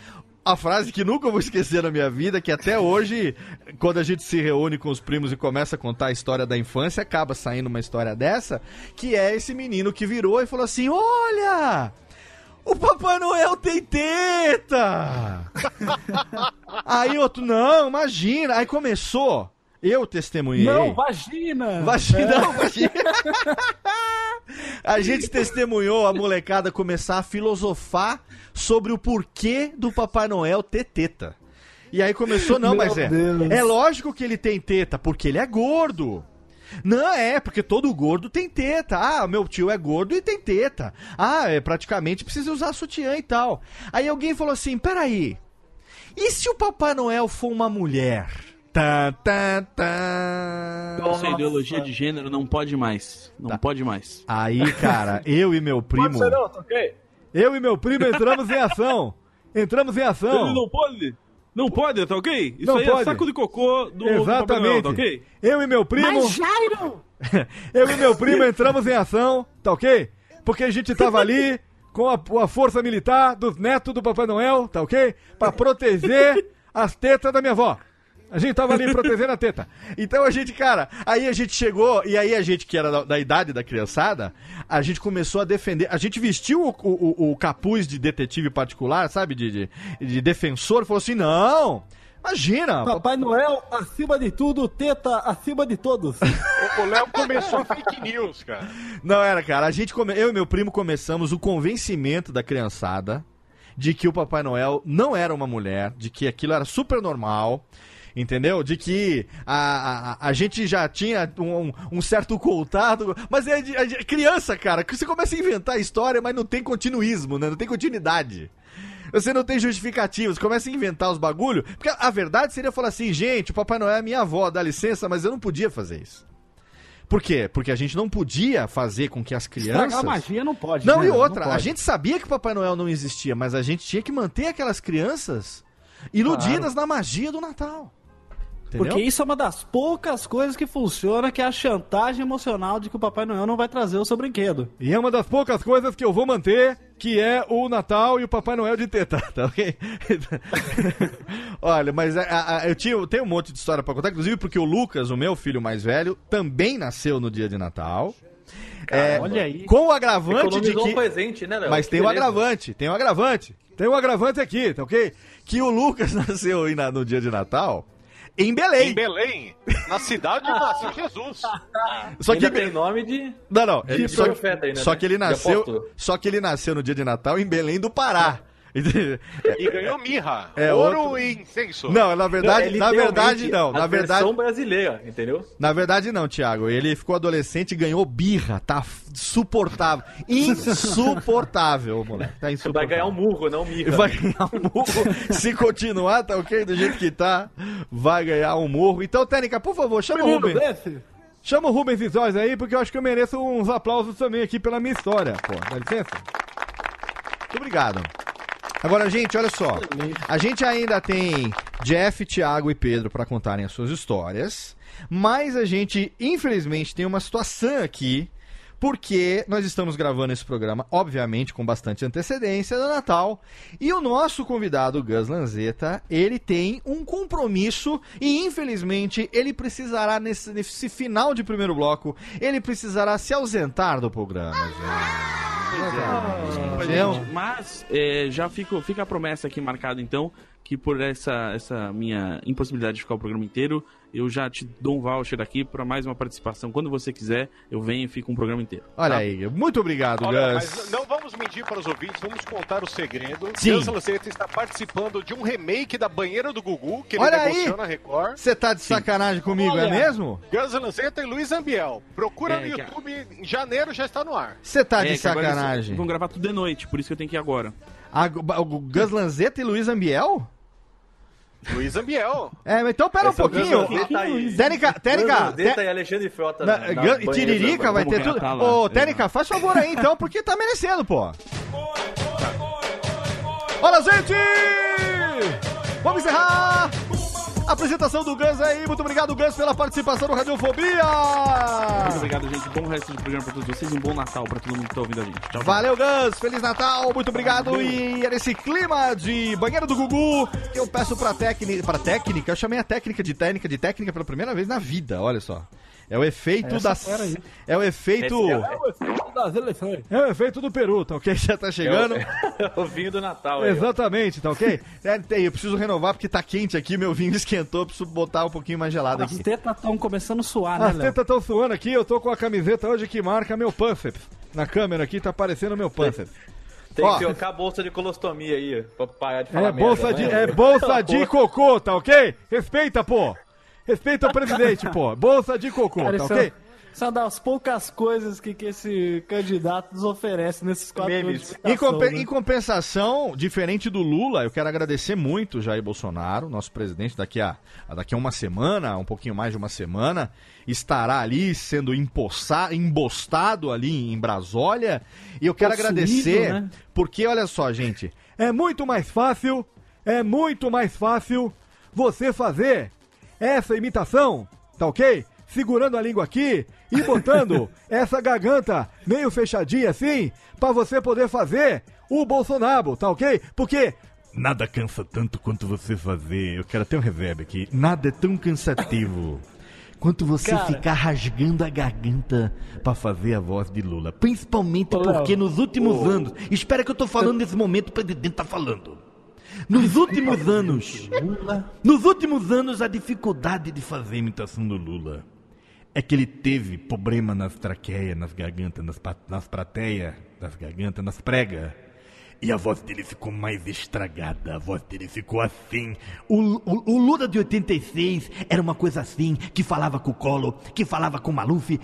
A frase que nunca vou esquecer na minha vida, que até hoje, quando a gente se reúne com os primos e começa a contar a história da infância, acaba saindo uma história dessa, que é esse menino que virou e falou assim, olha... O Papai Noel tem teta! <laughs> Aí outro, não, imagina. Aí começou, eu testemunhei. Não, vagina! Vagina, não, vagina. A gente testemunhou a molecada começar a filosofar sobre o porquê do Papai Noel ter teta. E aí começou, não, Meu mas é. Deus. É lógico que ele tem teta, porque ele é gordo. Não, é, porque todo gordo tem teta. Ah, meu tio é gordo e tem teta. Ah, é, praticamente precisa usar sutiã e tal. Aí alguém falou assim: peraí. E se o Papai Noel for uma mulher? Tá, tá, tá. Essa ideologia de gênero não pode mais. Não Tá. pode mais. Aí, cara, <laughs> eu e meu primo. Eu e meu primo entramos em ação. Entramos em ação. Ele não pode? Não pode, tá ok? Isso Não aí pode. é saco de cocô do, Noel, Exatamente. tá ok? Eu e meu primo. <laughs> eu e meu primo entramos em ação, tá ok? Porque a gente tava ali com a, a força militar dos netos do Papai Noel, tá ok? Pra proteger as tetas da minha avó. A gente tava ali protegendo a teta. Então a gente, cara, aí a gente chegou, e aí a gente, que era da, da idade da criançada, a gente começou a defender. A gente vestiu o, o- o capuz de detetive particular, sabe? De, de, de defensor, falou assim: não! Imagina! Papai Noel, acima de tudo, teta acima de todos. O o Léo começou fake news, cara. Não era, cara. A gente come... Eu e meu primo começamos o convencimento da criançada de que o Papai Noel não era uma mulher, de que aquilo era super normal. Entendeu? De que a, a, a gente já tinha um, um certo contato. Mas é, de- é de- criança, cara, que você começa a inventar a história, mas não tem continuismo, né? Não tem continuidade. Você não tem justificativa, você começa a inventar os bagulho. Porque a verdade seria falar assim, gente, o Papai Noel é minha avó, dá licença, mas eu não podia fazer isso. Por quê? Porque a gente não podia fazer com que as crianças. Estragar a magia não pode. Não, né? e outra, pode. a gente sabia que o Papai Noel não existia, mas a gente tinha que manter aquelas crianças iludidas na magia do Natal. Entendeu? Porque isso é uma das poucas coisas que funciona, que é a chantagem emocional de que o Papai Noel não vai trazer o seu brinquedo. E é uma das poucas coisas que eu vou manter, que é o Natal e o Papai Noel de teta, <laughs> tá ok? <laughs> Olha, mas a- a- eu, tinha, eu tenho um monte de história pra contar, inclusive porque o Lucas, o meu filho mais velho, também nasceu no dia de Natal. É, olha aí. Com o agravante de que... um presente, né, Léo? Mas Que tem um beleza. agravante, tem um agravante. Tem um agravante aqui, tá ok? Que o Lucas <laughs> nasceu aí na- no dia de Natal em Belém. Em Belém, na cidade onde nasceu Jesus. Só que tem nome de... Não, não. de Ele, só, profeta ainda, só né? que ele De nasceu, só que ele nasceu no dia de Natal em Belém do Pará. E ganhou mirra, É, ouro outro- e incenso. Não, na verdade, Ele na verdade não, na verdade, versão brasileira, entendeu? na verdade não, Thiago. Ele ficou adolescente e ganhou birra, tá insuportável, insuportável, moleque. Tá Vai insuportável. ganhar um murro, não mirra. Vai ganhar um murro. Se continuar, tá ok? Do jeito que tá, vai ganhar um murro. Então, Técnica, por favor, chama o Rubens. desse? Chama o Rubens Vizóis aí, porque eu acho que eu mereço uns aplausos também aqui pela minha história. Pô, dá licença? Muito obrigado. Agora, gente, olha só. A gente ainda tem Jeff, Thiago e Pedro para contarem as suas histórias. Mas a gente, infelizmente, tem uma situação aqui. Porque nós estamos gravando esse programa, obviamente, com bastante antecedência do Natal. E o nosso convidado, Gus Lanzetta, ele tem um compromisso e, infelizmente, ele precisará, nesse, nesse final de primeiro bloco, ele precisará se ausentar do programa, Desculpa, gente. gente, mas é, já fico, fica a promessa aqui marcada então que por essa, essa minha impossibilidade de ficar o programa inteiro, eu já te dou um voucher aqui para mais uma participação. Quando você quiser, eu venho e fico um programa inteiro. Olha tá? aí, muito obrigado, Olha, Gus. mas não vamos mentir para os ouvintes, vamos contar o segredo. Sim. Gus Lanceta está participando de um remake da Banheira do Gugu, que ele Olha aí. na Record. Você tá de sacanagem comigo, é Olha. mesmo? Gus Lanceta e Luiz Ambiel. Procura É, no que- YouTube, em janeiro já está no ar. Você tá É, de que sacanagem. Vão gravar tudo de noite, por isso que eu tenho que ir agora. A- o Gus Lanzetta e Luiz Ambiel? Luiz Ambiel. É, mas então pera um Esse é pouquinho. Gus Lanzetta e- Técnica, Técnica, Gus Lanzetta Té- e Alexandre Frota. na- na- na Gus- banheira Tiririca vai ter tudo. tá Ô, lá. Técnica, faz favor aí então, porque tá merecendo, pô. Olha, gente! Vamos encerrar! Apresentação do Gus aí. Muito obrigado, Gus, pela participação no Radiofobia! Muito obrigado, gente. Bom resto de programa pra todos vocês e um bom Natal pra todo mundo que tá ouvindo a gente. Tchau, tchau. Valeu, Gus! Feliz Natal! Muito obrigado! E é nesse clima de banheiro do Gugu que eu peço pra técnica. Pra técnica, eu chamei a técnica de técnica de técnica pela primeira vez na vida, olha só. É o efeito Essa da. fera aí. É o efeito. Das eleições. É o efeito do Peru, tá ok? Já tá chegando. <laughs> o vinho do Natal. aí. Exatamente, tá ok? <laughs> É, eu preciso renovar porque tá quente aqui, meu vinho esquentou, preciso botar um pouquinho mais gelado As aqui. tetas estão começando a suar, né, As tetas estão suando aqui, eu tô com a camiseta hoje que marca meu pânceps. Na câmera aqui tá aparecendo meu pânceps. Tem Ó. que trocar a bolsa de colostomia aí, pra parar de falar É bolsa, merda, de, né? é bolsa de <laughs> cocô, tá ok? Respeita, pô! Respeita o presidente, pô! Bolsa de cocô, Cara, tá ok? é, isso é uma das poucas coisas que, que esse candidato nos oferece nesses quatro anos Em, compe- né? em compensação, diferente do Lula, eu quero agradecer muito o Jair Bolsonaro, nosso presidente, daqui a, daqui a uma semana, um pouquinho mais de uma semana, estará ali sendo embostado ali em Brasólia. E eu quero Possuído, agradecer, né? porque olha só, gente, é muito mais fácil, é muito mais fácil você fazer essa imitação, tá ok? Segurando a língua aqui e botando <laughs> essa garganta meio fechadinha assim, pra você poder fazer o Bolsonaro, tá ok? Porque Nada cansa tanto quanto você fazer. Eu quero até um reverb aqui. Nada é tão cansativo <coughs> quanto você Cara. ficar rasgando a garganta pra fazer a voz de Lula. Principalmente Ô, porque nos últimos anos. Espera que eu tô falando nesse momento, o presidente tá falando. Nos últimos anos. Nos últimos anos, a dificuldade de fazer imitação do Lula é que ele teve problema nas traqueias, nas gargantas, nas, nas prateias, nas gargantas, nas pregas. E a voz dele ficou mais estragada, a voz dele ficou assim. O, o- o Lula de 86 era uma coisa assim, que falava com o Collor, que falava com o Maluf.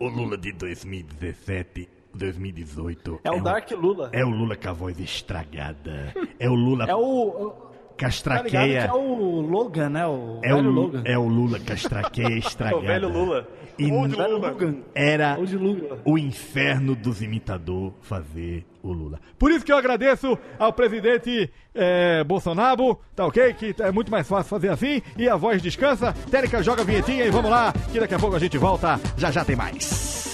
O Lula de 2017, 2018... É o um- Dark Lula. É o Lula com a voz estragada. É o Lula É o. com Tá é o Logan, né? O É o, Logan. é o Lula com as traqueias <laughs> estragadas. O velho Lula. E Velho Logan. era Ou de Lula. o inferno dos imitadores fazer o Lula. Por isso que eu agradeço ao presidente eh, Bolsonaro, tá ok? Que é muito mais fácil fazer assim. E a voz descansa. Térica joga a vinhetinha e vamos lá, que daqui a pouco a gente volta. Já já tem mais.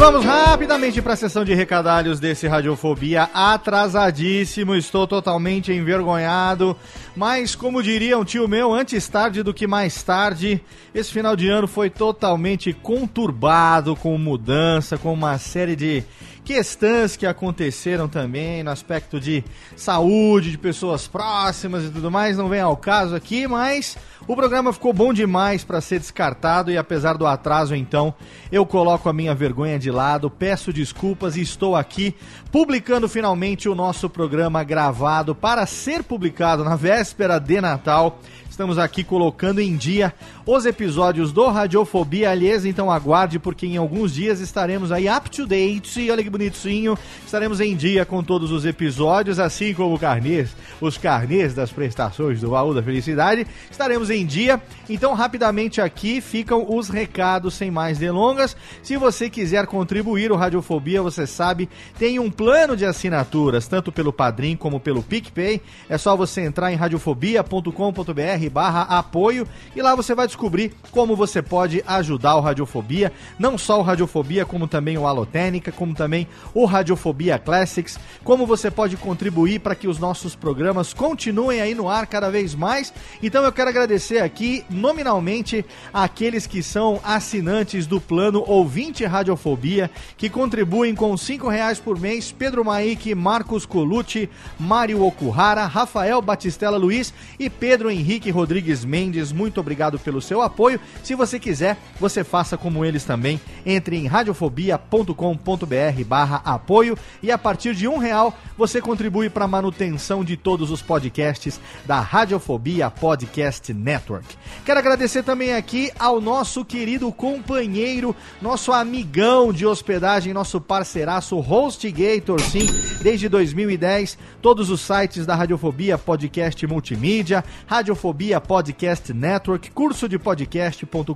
Vamos rapidamente para a sessão de recadalhos desse Radiofobia atrasadíssimo. Estou totalmente envergonhado. Mas, como diria um tio meu, antes tarde do que mais tarde, esse final de ano foi totalmente conturbado com mudança, com uma série de questões que aconteceram também no aspecto de saúde, de pessoas próximas e tudo mais. Não vem ao caso aqui, mas o programa ficou bom demais para ser descartado e apesar do atraso, então, eu coloco a minha vergonha de lado, peço desculpas e estou aqui publicando finalmente o nosso programa gravado para ser publicado na véspera de Natal. Estamos aqui colocando em dia os episódios do Radiofobia. Aliás, então aguarde, porque em alguns dias estaremos aí up to date. Olha que bonitinho. Estaremos em dia com todos os episódios, assim como carnês, os carnês das prestações do Baú da Felicidade. Estaremos em dia. Então, rapidamente aqui ficam os recados sem mais delongas. Se você quiser contribuir, o Radiofobia, você sabe, tem um plano de assinaturas, tanto pelo Padrim como pelo PicPay. É só você entrar em radiofobia.com.br barra apoio. E lá você vai descobrir como você pode ajudar o Radiofobia, não só o Radiofobia, como também o Alotênica, como também o Radiofobia Classics, como você pode contribuir para que os nossos programas continuem aí no ar cada vez mais. Então eu quero agradecer aqui nominalmente aqueles que são assinantes do plano Ouvinte Radiofobia, que contribuem com cinco reais por mês, Pedro Maik, Marcos Colucci, Mário Okuhara, Rafael Batistella Luiz e Pedro Henrique Rodrigues Mendes. Muito obrigado pelo seu apoio. Se você quiser, você faça como eles também. Entre em radiofobia.com.br barra apoio e a partir de um real você contribui para a manutenção de todos os podcasts da Radiofobia Podcast Network. Quero agradecer também aqui ao nosso querido companheiro, nosso amigão de hospedagem, nosso parceiraço HostGator, sim, desde 2010, todos os sites da Radiofobia Podcast Multimídia, Radiofobia Podcast Network, curso de podcast.com.br,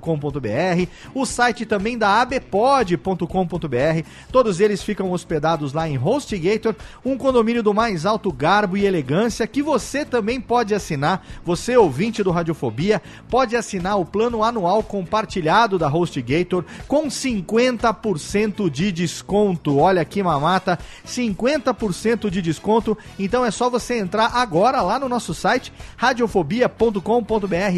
o site também da abpod.com.br, todos eles ficam hospedados lá em HostGator, um condomínio do mais alto garbo e elegância que você também pode assinar, você ouvinte do Radiofobia, pode assinar o plano anual compartilhado da HostGator com 50% 50% de desconto. Olha que mamata, 50% de desconto. Então é só você entrar agora lá no nosso site radiofobia.com.br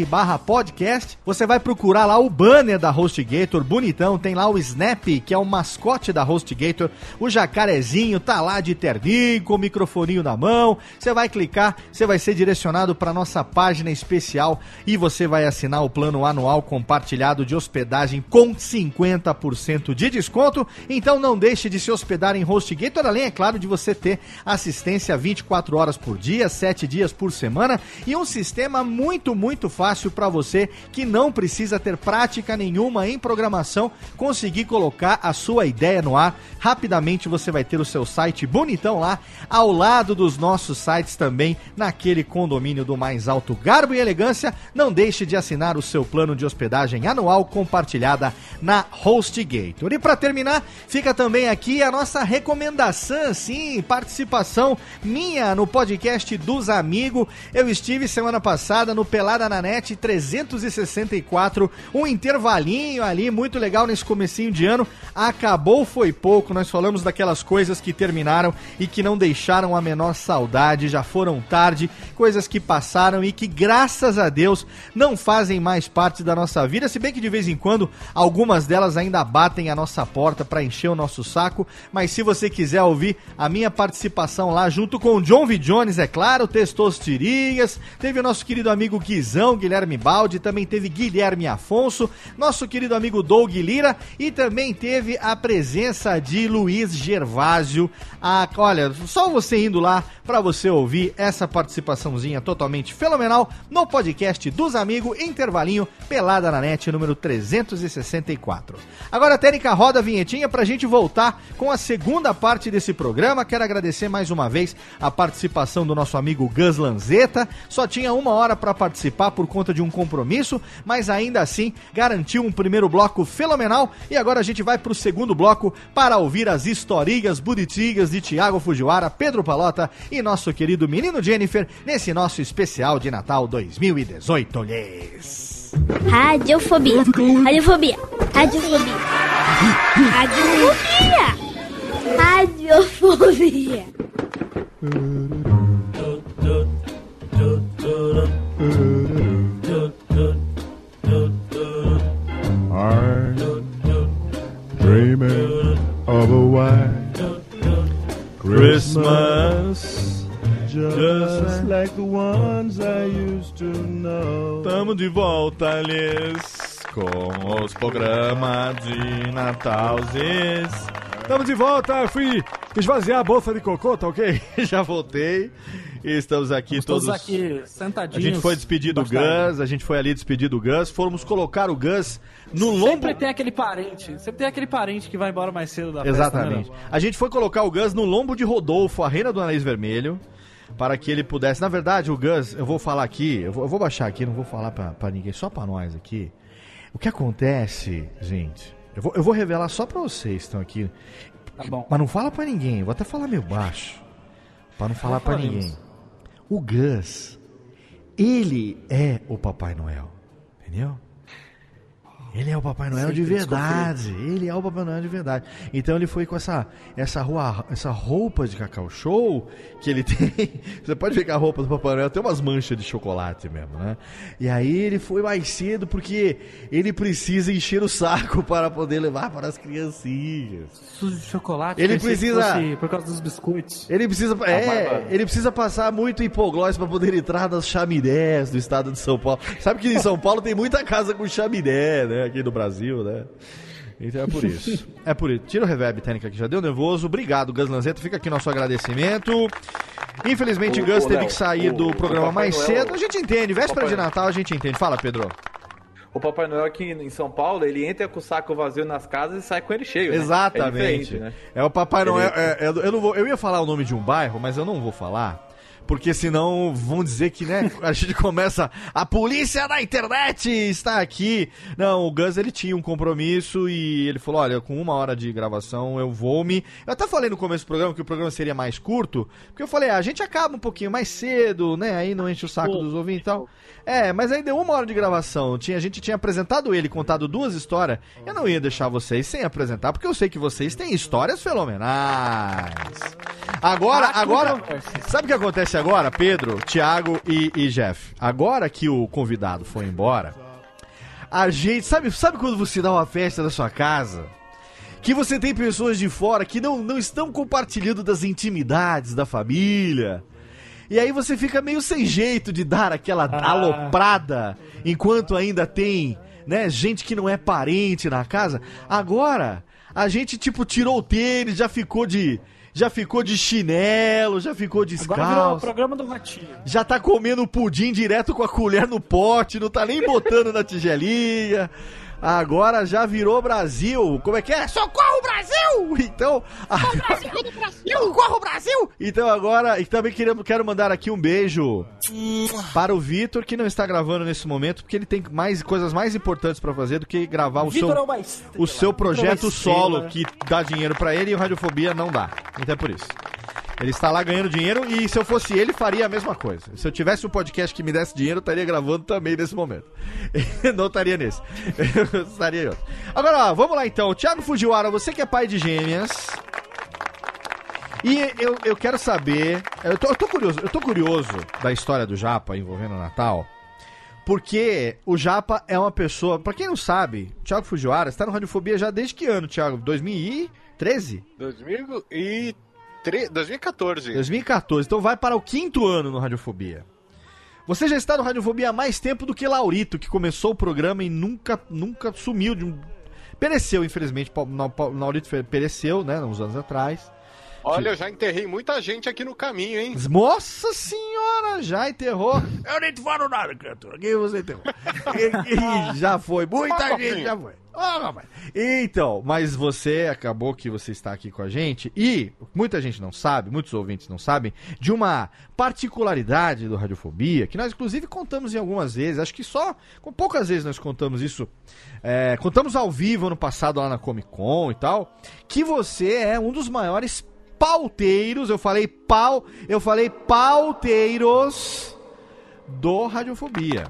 barra podcast. Você vai procurar lá o banner da HostGator, bonitão, tem lá o Snap, que é o mascote da HostGator, o jacarezinho tá lá de terninho, com o microfoninho na mão. Você vai clicar, você vai ser direcionado para nossa página especial e você vai assinar o plano anual compartilhado de hospedagem com 50% de desconto. Então não deixe de se hospedar em HostGator, além, é claro, de você ter assistência 24 horas por dia, 7 dias por semana e um sistema muito, muito fácil para você que não precisa ter prática nenhuma em programação conseguir colocar a sua ideia no ar. Rapidamente você vai ter o seu site bonitão lá, ao lado dos nossos sites também, naquele condomínio do mais alto garbo e elegância. Não deixe de assinar o seu plano de hospedagem anual compartilhada na HostGator. E para terminar, fica também aqui a nossa recomendação, sim, participação minha no podcast dos amigos. Eu estive semana passada no Pelada na Net 364, um intervalinho ali muito legal nesse comecinho de ano. Acabou foi pouco, nós falamos daquelas coisas que terminaram e que não deixaram a menor saudade, já foram tarde, coisas que passaram e que graças a Deus não fazem mais parte da nossa vida, se bem que de vez em quando algumas delas ainda batem a nossa porta para encher o nosso saco, mas se você quiser ouvir a minha participação lá junto com o John V. Jones, é claro, Testos Tirinhas, teve o nosso querido amigo Guizão, Guilherme Baldi, também teve Guilherme Afonso, nosso querido amigo Doug Lira e também teve a presença de Luiz Gervásio. Ah, olha, só você indo lá para você ouvir essa participaçãozinha totalmente fenomenal no podcast dos amigos Intervalinho Pelada na Net número 364. Agora, Tênica, roda a vinhetinha pra gente voltar com a segunda parte desse programa. Quero agradecer mais uma vez a participação do nosso amigo Gus Lanzetta. Só tinha uma hora para participar por conta de um compromisso, mas ainda assim garantiu um primeiro bloco fenomenal. E agora a gente vai pro segundo bloco para ouvir as historinhas bonitinhas de Tiago Fujiwara, Pedro Palota e nosso querido menino Jennifer nesse nosso especial de Natal 2018. Lhes. Radiofobia. Radiofobia. Radiofobia. Radiofobia. Radiofobia. I'm Christmas, just like the ones I used to know. Tamo de volta, Lhes, com os programas de Natal. Tamo de volta, fui esvaziar a bolsa de cocô, tá ok? <laughs> Já voltei. E estamos aqui Estamos todos. aqui A sentadinhos. gente foi despedir do. Gus, a gente foi ali despedir do Gus, fomos colocar o Gus no lombo. Sempre tem aquele parente. Sempre tem aquele parente que vai embora mais cedo da festa. Exatamente. né, Léo? A gente foi colocar o Gus no lombo de Rodolfo, a reina do Nariz Vermelho, para que ele pudesse. Na verdade, o Gus, eu vou falar aqui, eu vou, eu vou baixar aqui, não vou falar pra, pra ninguém, só pra nós aqui. O que acontece, gente, eu vou, eu vou revelar só pra vocês que estão aqui. Tá bom. Mas não fala pra ninguém, eu vou até falar meio baixo. Pra não falar pra falaremos. ninguém. O Gus, ele é o Papai Noel. Entendeu? Ele é o Papai Noel de Sempre verdade. Ele é o Papai Noel de verdade. Então ele foi com essa essa rua, essa roupa de Cacau Show que ele <laughs> tem. Você pode ver que a roupa do Papai Noel tem umas manchas de chocolate mesmo, né? E aí ele foi mais cedo porque ele precisa encher o saco <laughs> para poder levar para as criancinhas. Sujo de chocolate. Ele precisa- fosse Por causa dos biscoitos. Ele precisa, é, ele precisa passar muito hipoglós para poder entrar nas chaminés do estado de São Paulo. Sabe que em São Paulo tem muita casa com chaminé, né? Aqui no Brasil, né? Então é por <laughs> isso. É por isso. Tira o reverb, técnica, que já deu nervoso. Obrigado, Gus Lanzetta. Fica aqui nosso agradecimento. Infelizmente, Ô, Gus ô, teve Léo, que sair o- do o programa Papai mais Noel- cedo. A gente entende. Véspera de Natal, a gente entende. Fala, Pedro. O Papai Noel aqui em São Paulo, ele entra com o saco vazio nas casas e sai com ele cheio. né? É Exatamente. né? É o Papai Ele- Noel. é- é do- eu, não vou, eu ia falar o nome de um bairro, mas eu não vou falar. Porque senão vão dizer que, né, a gente começa. A polícia da internet está aqui. Não, o Gus ele tinha um compromisso e ele falou: olha, com uma hora de gravação eu vou me. Eu até falei no começo do programa que o programa seria mais curto, porque eu falei, ah, a gente acaba um pouquinho mais cedo, né? Aí não enche o saco dos ouvintes e tal. É, mas aí deu uma hora de gravação. Tinha, a gente tinha apresentado ele, contado duas histórias. Eu não ia deixar vocês sem apresentar, porque eu sei que vocês têm histórias fenomenais. Agora, agora. Sabe o que acontece agora, Pedro, Thiago e, e Jeff? Agora que o convidado foi embora, a gente. Sabe, sabe quando você dá uma festa na sua casa? Que você tem pessoas de fora que não, não estão compartilhando das intimidades da família. E aí você fica meio sem jeito de dar aquela aloprada enquanto ainda tem, né, gente que não é parente na casa. Agora, a gente tipo tirou o tênis, já ficou de já ficou de chinelo, já ficou Agora virou o descalço. programa do Ratinho. Já tá comendo pudim direto com a colher no pote, não tá nem botando na tigelinha. Agora já virou Brasil. Como é que é? Socorro, Brasil! Então. <laughs> Socorro, Brasil! Então agora. E também queremos, quero mandar aqui um beijo para o Vitor, que não está gravando nesse momento, porque ele tem mais coisas mais importantes pra fazer do que gravar o seu, é uma estrela. o seu é projeto estrela. solo, que dá dinheiro pra ele e o Radiofobia não dá. Então é por isso. Ele está lá ganhando dinheiro e se eu fosse ele, faria a mesma coisa. Se eu tivesse um podcast que me desse dinheiro, eu estaria gravando também nesse momento. <laughs> Não estaria nesse. <laughs> Eu estaria em outro. Agora, ó, vamos lá então. Thiago Fujiwara, você que é pai de gêmeas. E eu, eu quero saber. Eu tô, eu tô curioso, eu tô curioso da história do Japa envolvendo o Natal. Porque o Japa é uma pessoa. Pra quem não sabe, Thiago Fujiwara está no Radiofobia já desde que ano, Thiago? 2013? 2003, 2014. 2014. Então vai para o quinto ano no Radiofobia. Você já está no Radiofobia há mais tempo do que Laurito, que começou o programa e nunca, nunca sumiu de um. Pereceu, infelizmente. Laurito pereceu, né? Uns anos atrás. Olha, eu já enterrei muita gente aqui no caminho, hein? Nossa senhora, já enterrou. Eu nem te falo nada, cantor. Quem você enterrou? <laughs> E- e já foi, muita gente já foi. Ó, rapaz. Então, mas você acabou que você está aqui com a gente e muita gente não sabe, muitos ouvintes não sabem, de uma particularidade do Radiofobia, que nós inclusive contamos em algumas vezes, acho que só com poucas vezes nós contamos isso. é, contamos ao vivo ano passado lá na Comic Con e tal, que você é um dos maiores pauteiros, eu falei pau, eu falei pauteiros do Radiofobia.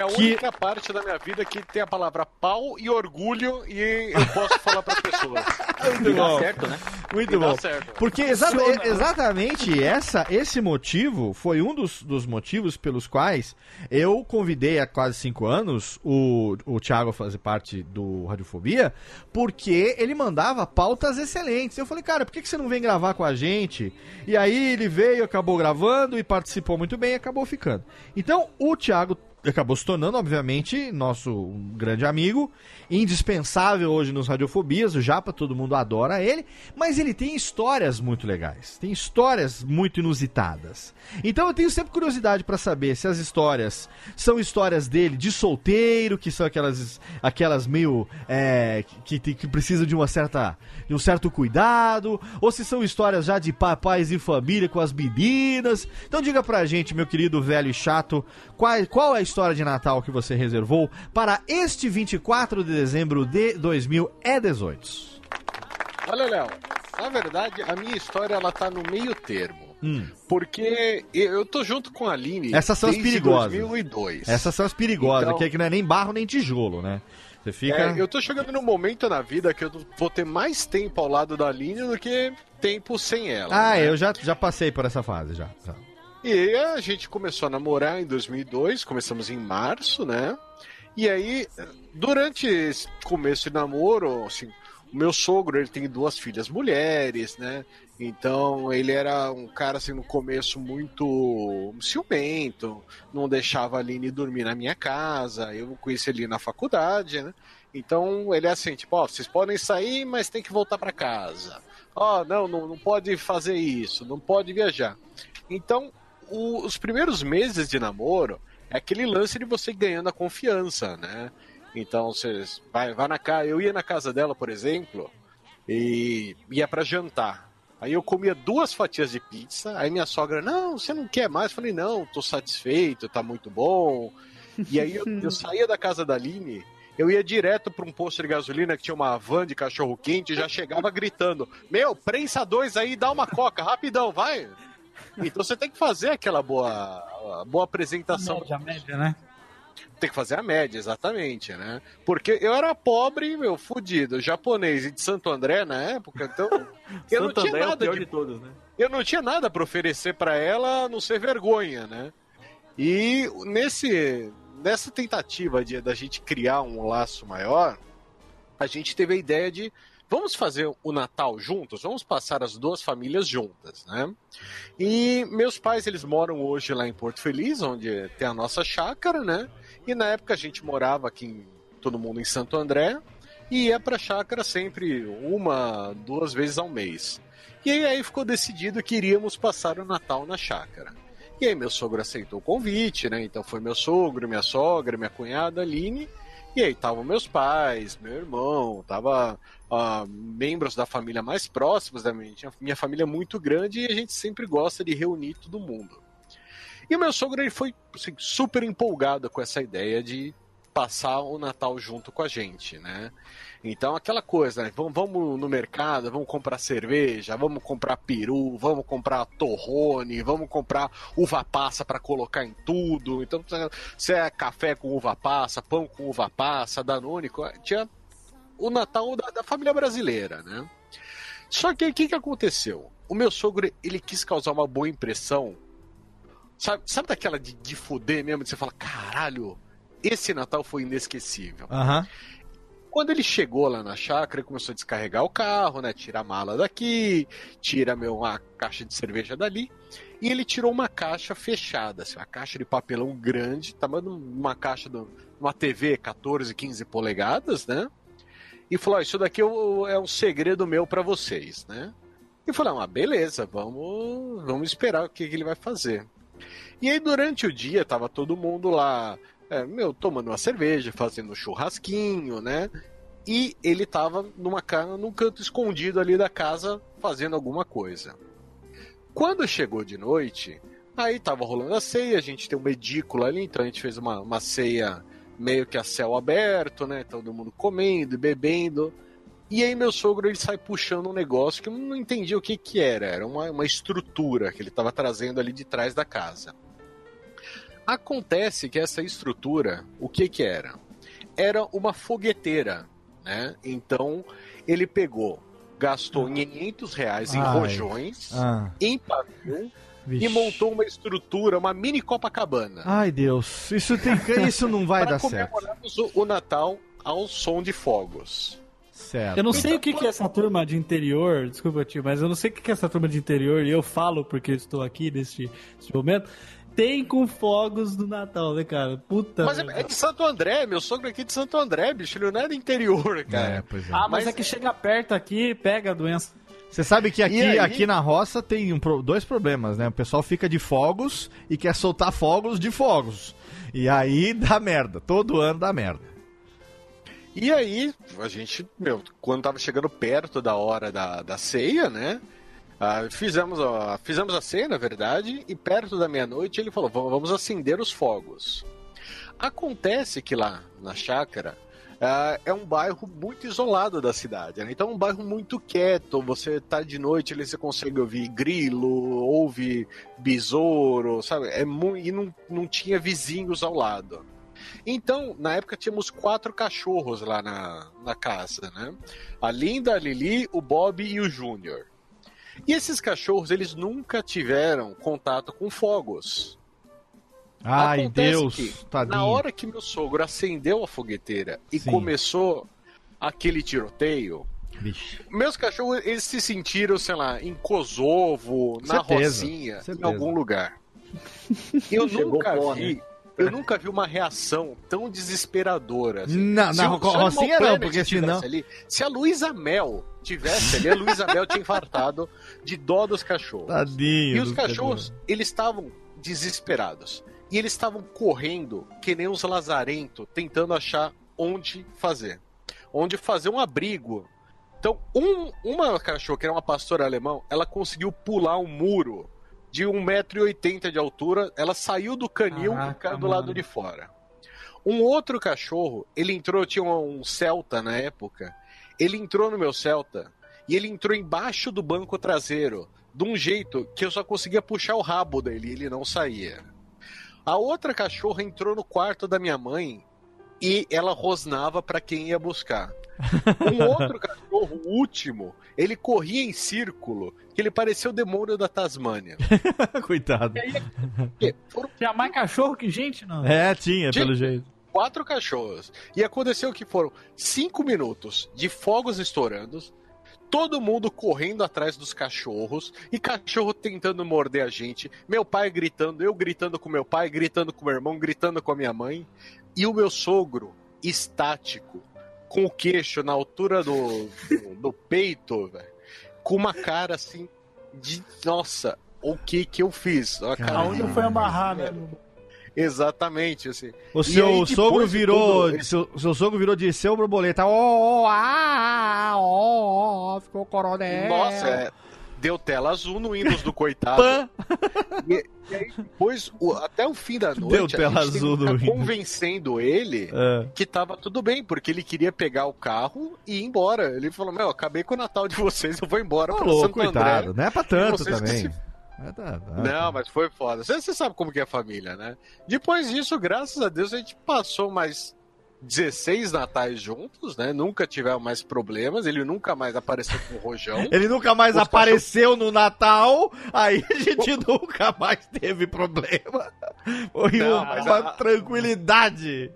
É a Que- única parte da minha vida que tem a palavra pau e orgulho e eu posso falar para pessoas. <laughs> Muito bom. certo, né? Muito E bom. certo. Porque exa- e- exatamente essa, esse motivo foi um dos, dos motivos pelos quais eu convidei há quase cinco anos o, o Thiago a fazer parte do Radiofobia, porque ele mandava pautas excelentes. Eu falei, cara, por que, que você não vem gravar com a gente? E aí ele veio, acabou gravando e participou muito bem e acabou ficando. Então o Thiago acabou se tornando, obviamente, nosso grande amigo, indispensável hoje nos Radiofobias, o Japa, todo mundo adora ele, mas ele tem histórias muito legais, tem histórias muito inusitadas. Então eu tenho sempre curiosidade pra saber se as histórias são histórias dele de solteiro, que são aquelas, aquelas meio é, que, que, precisam de uma certa, de um certo cuidado, ou se são histórias já de papais e família com as meninas. Então diga pra gente, meu querido velho e chato, qual, qual é a história de Natal que você reservou para este 24 de dezembro de 2018? Olha, Léo, na verdade, a minha história ela tá no meio termo. Hum. Porque eu tô junto com a Aline Essas são as perigosas. 2002. Essas são as perigosas, Então- que é que não é nem barro nem tijolo, né? Você fica. É, eu tô chegando num momento na vida que eu vou ter mais tempo ao lado da Aline do que tempo sem ela. Ah, né? eu já, já passei por essa fase já. E a gente começou a namorar em 2002, começamos em março, né? E aí, durante esse começo de namoro, assim, o meu sogro, ele tem duas filhas mulheres, né? Então, ele era um cara, assim, no começo muito ciumento, não deixava a Aline dormir na minha casa, eu conheci ele na faculdade, né? Então, ele é assim, tipo, ó, vocês podem sair, mas tem que voltar para casa. Ó, não, não, não pode fazer isso, não pode viajar. Então, o- os primeiros meses de namoro é aquele lance de você ganhando a confiança, né? Então, você vai, vai na casa. Eu ia na casa dela, por exemplo, e ia para jantar. Aí eu comia duas fatias de pizza, aí minha sogra, não, você não quer mais? Eu falei, não, tô satisfeito, tá muito bom. E aí eu, eu <laughs> saía da casa da Aline, eu ia direto pra um posto de gasolina que tinha uma van de cachorro quente e já chegava gritando: Meu, prensa dois aí, dá uma coca, rapidão, vai. Então você tem que fazer aquela boa, boa apresentação. Média, média, né? Tem que fazer a média, exatamente, né? Porque eu era pobre, meu, fudido, japonês e de Santo André na época, então eu <laughs> não Santo tinha André é o nada pior de de todos, né? eu não tinha nada pra oferecer pra ela a não ser vergonha, né? E nesse nessa tentativa de da gente criar um laço maior, a gente teve a ideia de vamos fazer o Natal juntos, vamos passar as duas famílias juntas, né? E meus pais eles moram hoje lá em Porto Feliz, onde tem a nossa chácara, né? E na época a gente morava aqui em, todo mundo em Santo André e ia pra chácara sempre uma, duas vezes ao mês. E aí, ficou decidido que iríamos passar o Natal na chácara. E aí meu sogro aceitou o convite, né? Então foi meu sogro, minha sogra, minha cunhada Aline. E aí estavam meus pais, meu irmão, tava ah, membros da família mais próximos da minha, minha família é muito grande e a gente sempre gosta de reunir todo mundo. E o meu sogro ele foi assim, super empolgado com essa ideia de passar o Natal junto com a gente, né? Então aquela coisa, né? Vamos, vamos no mercado, vamos comprar cerveja, vamos comprar peru, vamos comprar torrone, vamos comprar uva passa para colocar em tudo. Então se é café com uva passa, pão com uva passa, danone, tinha o Natal da, da família brasileira, né? Só que o que, que aconteceu? O meu sogro ele quis causar uma boa impressão. Sabe, sabe daquela de, de fuder mesmo? De você fala, caralho, esse Natal foi inesquecível. Aham. Quando ele chegou lá na chácara, ele começou a descarregar o carro, né? Tira a mala daqui, tira meu, uma caixa de cerveja dali. E ele tirou uma caixa fechada, assim, uma caixa de papelão grande, tamanho uma caixa de uma TV 14, 15 polegadas, né? E falou: "Ó, Isso daqui é é um segredo meu pra vocês, né? E falou: ah, beleza, vamos, vamos esperar o que, que ele vai fazer. E aí, durante o dia, tava todo mundo lá, é, meu, tomando uma cerveja, fazendo um churrasquinho, né? E ele tava numa, ca- num canto escondido ali da casa, fazendo alguma coisa. Quando chegou de noite, aí tava rolando a ceia, a gente tem uma edícula ali, então a gente fez uma, uma ceia meio que a céu aberto, né? Todo mundo comendo e bebendo. E aí meu sogro ele sai puxando um negócio que eu não entendi o que que era. Era uma, uma estrutura que ele estava trazendo ali de trás da casa. Acontece que essa estrutura, o que que era? Era uma fogueteira, né? Então ele pegou, gastou 500 reais em Ai. rojões, Ah. empapou Vixe. e montou uma estrutura, uma mini Copacabana. Ai, Deus. Isso, tem, <laughs> isso não vai dar certo. comemorarmos o, o Natal ao som de fogos. Certo. Eu não sei o que, que é essa turma de interior, desculpa, tio, mas eu não sei o que, que é essa turma de interior, e eu falo porque eu estou aqui neste, neste momento. Tem com fogos do Natal, né, cara? Puta. Mas é, é de Santo André, meu sogro aqui é de Santo André, bicho, ele não é do interior, cara. É, pois é. Ah, mas, mas é que chega perto aqui pega a doença. Você sabe que aqui, aqui na roça tem um dois problemas, né? O pessoal fica de fogos e quer soltar fogos de fogos. E aí dá merda. Todo ano dá merda. E aí, a gente, meu, quando tava chegando perto da hora da, da ceia, né? ah, fizemos, a, fizemos a ceia, na verdade, e perto da meia-noite ele falou: "Vamos- vamos acender os fogos. Acontece que lá na chácara ah, é um bairro muito isolado da cidade, né? Então é um bairro muito quieto. Você tá de noite ali, você consegue ouvir grilo, ouve besouro, sabe? É e não, não tinha vizinhos ao lado. Então, na época, tínhamos quatro cachorros lá na, na casa, né? A Linda, a Lili, o Bob e o Júnior. E esses cachorros, eles nunca tiveram contato com fogos. Ai, Acontece Deus. que, Tadinho. Na hora que meu sogro acendeu a fogueteira e Sim. começou aquele tiroteio, Vixe. meus cachorros, eles se sentiram, sei lá, em Kosovo, na Certeza, Rocinha, em certeza. algum lugar. <laughs> Eu nunca pó, vi... Eu nunca vi uma reação tão desesperadora. assim. Na- Se na o- Rocinha não, porque senão- ali, se a Luísa Mel tivesse ali, a Luísa Mel tinha infartado de dó dos cachorros. Tadinho. E os cachorros, eles estavam desesperados. E eles estavam correndo que nem uns lazarentos, tentando achar onde fazer. Onde fazer um abrigo Então, um, uma cachorra, que era uma pastora alemão, ela conseguiu pular um muro de 1,80m de altura. Ela saiu do canil e caiu do lado mano. de fora. Um outro cachorro, ele entrou, tinha um Celta na época. Ele entrou no meu Celta e ele entrou embaixo do banco traseiro, de um jeito que eu só conseguia puxar o rabo dele e ele não saía. A outra cachorra entrou no quarto da minha mãe e ela rosnava para quem ia buscar. Um <laughs> outro cachorro, o último, ele corria em círculo, que ele parecia o demônio da Tasmânia. <laughs> Coitado. Porque Foram Tinha mais cachorro que gente, não? É, tinha, Gente, pelo jeito. quatro cachorros. E aconteceu que foram cinco minutos de fogos estourando, todo mundo correndo atrás dos cachorros, e cachorro tentando morder a gente, meu pai gritando, eu gritando com meu pai, gritando com meu irmão, gritando com a minha mãe, e o meu sogro estático, com o queixo na altura do, do, peito, velho, com uma cara assim de nossa. O que que eu fiz? Aonde foi amarrar, né? Exatamente, assim. O seu aí, sogro virou. tudo, Seu, seu sogro virou de seu borboleta. Ó, ó, ah, ó, ó, ficou coronel. Nossa, é, deu tela azul no Windows do coitado. E, e aí, depois, o- até o fim da noite, Deu tela azul no Windows. convencendo ele É. que tava tudo bem, porque ele queria pegar o carro e ir embora. Ele falou: Meu, acabei com o Natal de vocês, eu vou embora pra Falou, Santo coitado. André. Não é pra tanto também. É. Não, mas foi foda. Você, você sabe como que é a família, né? Depois disso, graças a Deus, a gente passou mais 16 natais juntos, né? Nunca tivemos mais problemas. Ele nunca mais apareceu com o rojão. <laughs> Ele nunca mais Os apareceu no Natal, aí a gente <laughs> nunca mais teve problema. Foi Não, uma a- tranquilidade.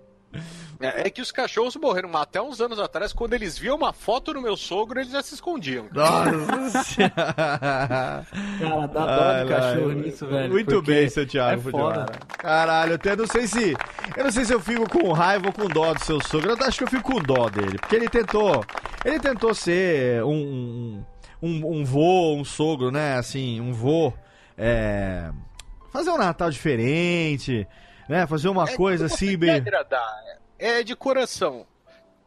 É, é que os cachorros morreram até uns anos atrás. Quando eles viam uma foto do meu sogro, eles já se escondiam. Nossa. <laughs> Cara, dá dó Ai, de cachorro ai. nisso, velho. Muito bem, seu Thiago. É foda. Caralho, eu até não sei se. Eu não sei se eu fico com raiva ou com dó do seu sogro. Eu acho que eu fico com dó dele. Porque ele tentou. Ele tentou ser um. um, um, um vô, um sogro, né? Assim, um vô. É. Fazer um Natal diferente. Né? Fazer uma É coisa assim, bem. agradar. É de coração.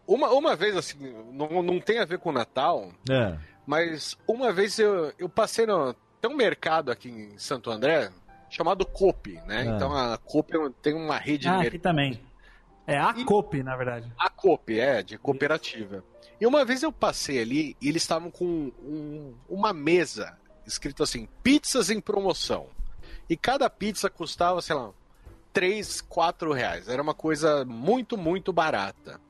Uma, uma vez, assim, não, não tem a ver com o Natal, É. mas uma vez eu, eu passei no. Tem um mercado aqui em Santo André chamado Coop, né? Ah. Então a Coop tem uma rede de Ah, aqui também. É a E- COP, na verdade. A Coop, é, de cooperativa. E uma vez eu passei ali e eles estavam com um- uma mesa escrito assim: pizzas em promoção. E cada pizza custava, sei lá, 3, 4 reais. Era uma coisa muito, muito barata.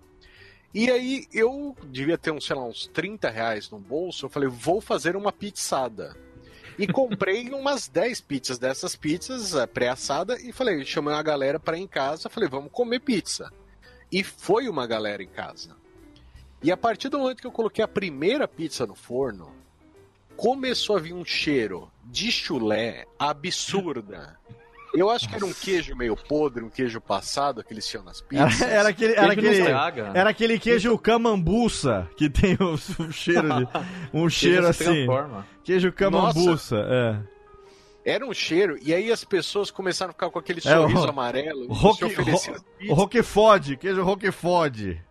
E aí eu devia ter uns, sei lá, uns 30 reais no bolso. Eu falei, vou fazer uma pizzada. E comprei <laughs> umas 10 pizzas dessas pizzas eh, pré-assada e falei, chamei uma galera para ir em casa, falei, vamos comer pizza. E foi uma galera em casa. E a partir do momento que eu coloquei a primeira pizza no forno, começou a vir um cheiro de chulé absurda. Eu acho que era um queijo meio podre, um queijo passado que eles tinham nas Era, pizzas. <laughs> era aquele, era, Queijo não aquele, era aquele queijo camambuça que tem o, o cheiro de. Um cheiro assim. transforma. Queijo camambuça, é. Era um cheiro, e aí as pessoas começaram a ficar com aquele É, o sorriso amarelo. Roque, ro. Roquefode, queijo Roquefode.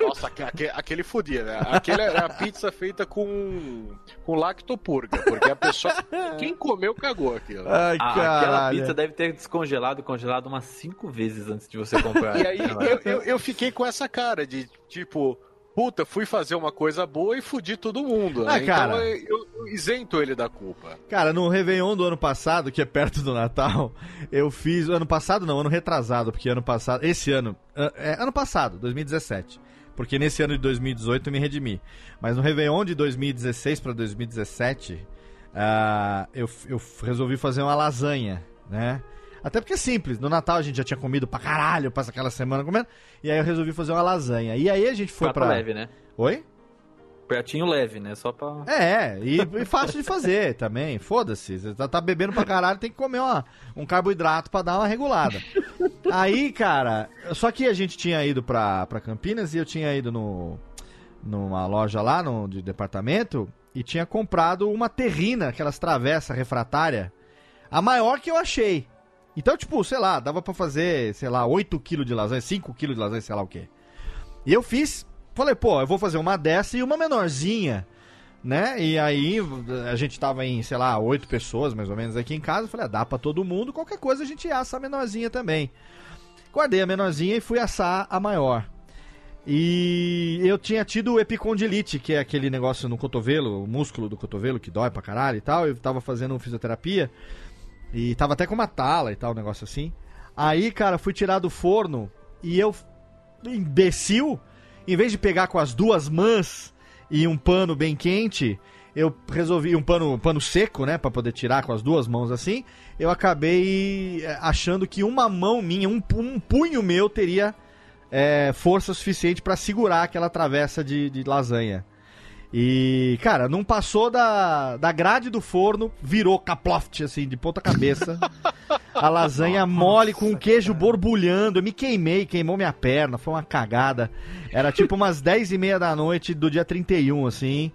Nossa, aque- aque- aquele fodia, né? Aquele era a pizza feita com, com lactopurga, porque a pessoa. Quem comeu cagou aquilo. Ai, Ah, aquela pizza deve ter descongelado e congelado umas cinco vezes antes de você comprar. E aí eu, eu, eu fiquei com essa cara de tipo, puta, fui fazer uma coisa boa e fudi todo mundo. Ah, né? cara. Então eu, eu isento ele da culpa. Cara, no Réveillon do ano passado, que é perto do Natal, eu fiz. Ano passado não, ano retrasado, porque ano passado. Esse ano. É, ano passado, 2017. Porque nesse ano de 2018 eu me redimi. Mas no Réveillon de 2016 pra 2017, ah, eu, eu resolvi fazer uma lasanha, né? Até porque é simples, no Natal a gente já tinha comido pra caralho, passa aquela semana comendo, e aí eu resolvi fazer uma lasanha. E aí a gente foi Prato pra. leve, né? Oi? Pratinho leve, né? Só pra. É, e, e fácil de fazer também. Foda-se. Você tá, tá bebendo pra caralho, tem que comer uma, um carboidrato pra dar uma regulada. Aí, cara, só que a gente tinha ido pra, pra Campinas e eu tinha ido no, numa loja lá no, de departamento e tinha comprado uma terrina, aquelas travessas refratária, a maior que eu achei. Então, tipo, sei lá, dava pra fazer, sei lá, 8 kg de lasanha, 5 kg de lasanha, sei lá o quê. E eu fiz, falei, pô, eu vou fazer uma dessa e uma menorzinha, né? E aí a gente tava em, sei lá, oito pessoas mais ou menos aqui em casa. Falei, ah, dá pra todo mundo, qualquer coisa a gente assa a menorzinha também. Guardei a menorzinha e fui assar a maior. E eu tinha tido epicondilite, que é aquele negócio no cotovelo, o músculo do cotovelo que dói pra caralho e tal. Eu tava fazendo fisioterapia e tava até com uma tala e tal, um negócio assim. Aí, cara, fui tirar do forno e eu, imbecil, em vez de pegar com as duas mãos e um pano bem quente, eu resolvi um pano, um pano seco, né, Pra poder tirar com as duas mãos assim. Eu acabei eh, achando que uma mão minha, um, um punho meu teria é, força suficiente pra segurar aquela travessa de, de lasanha. E, cara, não passou da, da grade do forno, virou caploft, assim, de ponta cabeça. A lasanha mole com o queijo borbulhando. Eu me queimei, queimou minha perna, foi uma cagada. Era tipo umas 10 e meia da noite do dia 31, assim.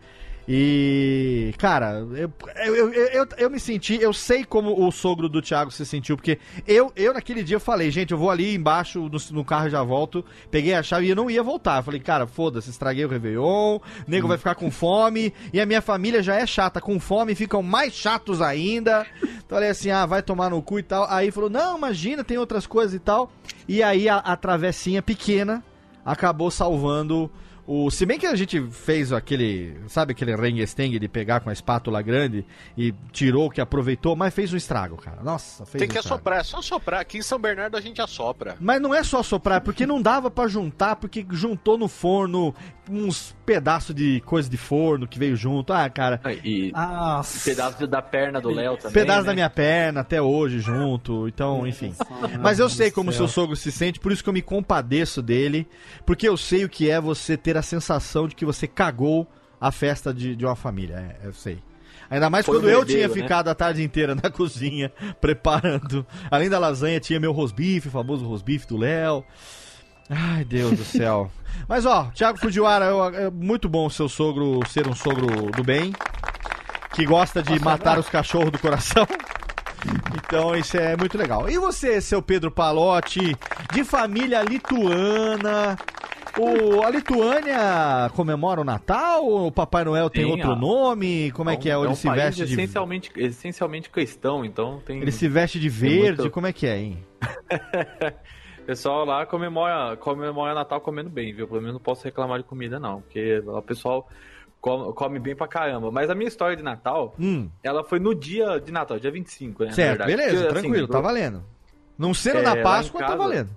E, cara, eu, eu, eu, eu, me senti, eu sei como o sogro do Thiago se sentiu, porque eu, eu naquele dia falei, gente, eu vou ali embaixo no, carro já volto. Peguei a chave e eu não ia voltar. Falei, cara, foda-se, estraguei o Réveillon, o nego vai ficar com fome, e a minha família já é chata, com fome ficam mais chatos ainda. Falei assim, ah, vai tomar no cu e tal. Aí falou, não, imagina, tem outras coisas e tal. E aí a, a travessinha pequena acabou salvando o. Se bem que a gente fez aquele. Sabe aquele Rengesteng de pegar com a espátula grande e tirou o que aproveitou, mas fez um estrago, cara. Nossa, fez Tem um que estrago. assoprar, é só assoprar. Aqui em São Bernardo a gente assopra. Mas não é só soprar, porque não dava pra juntar, porque juntou no forno uns pedaços de coisa de forno que veio junto. Ah, cara. E Ah, pedaço da perna do Léo também. Pedaço né? da minha perna até hoje junto, então, enfim. Mas eu sei como seu sogro se sente, por isso que eu me compadeço dele, porque eu sei o que é você ter a sensação de que você cagou a festa de, de uma família. É, eu sei. Ainda mais Foi quando eu tinha né? ficado a tarde inteira na <laughs> cozinha preparando. Além da lasanha, tinha meu rosbife, o famoso rosbife do Léo. Ai, Deus do céu. <laughs> Mas ó, Thiago Fujiwara, é muito bom o seu sogro ser um sogro do bem, que gosta de matar os cachorros do coração. <laughs> Então isso é muito legal. E você, seu Pedro Palotti, de família lituana? O, a Lituânia comemora o Natal? O Papai Noel tem Sim, outro nome? Como é que é? Ou um ele se veste de essencialmente, essencialmente cristão, então tem. ele se veste de verde? muito- Como é que é, hein? <laughs> O pessoal lá comemora, comemora Natal comendo bem, viu? Pelo menos não posso reclamar de comida, não. Porque o pessoal come, come bem pra caramba. Mas a minha história de Natal, Hum, ela foi no dia de Natal, dia 25, né? certo, beleza, Porque, assim, tranquilo, tá valendo. Não sendo É, na Páscoa, tá casa- valendo.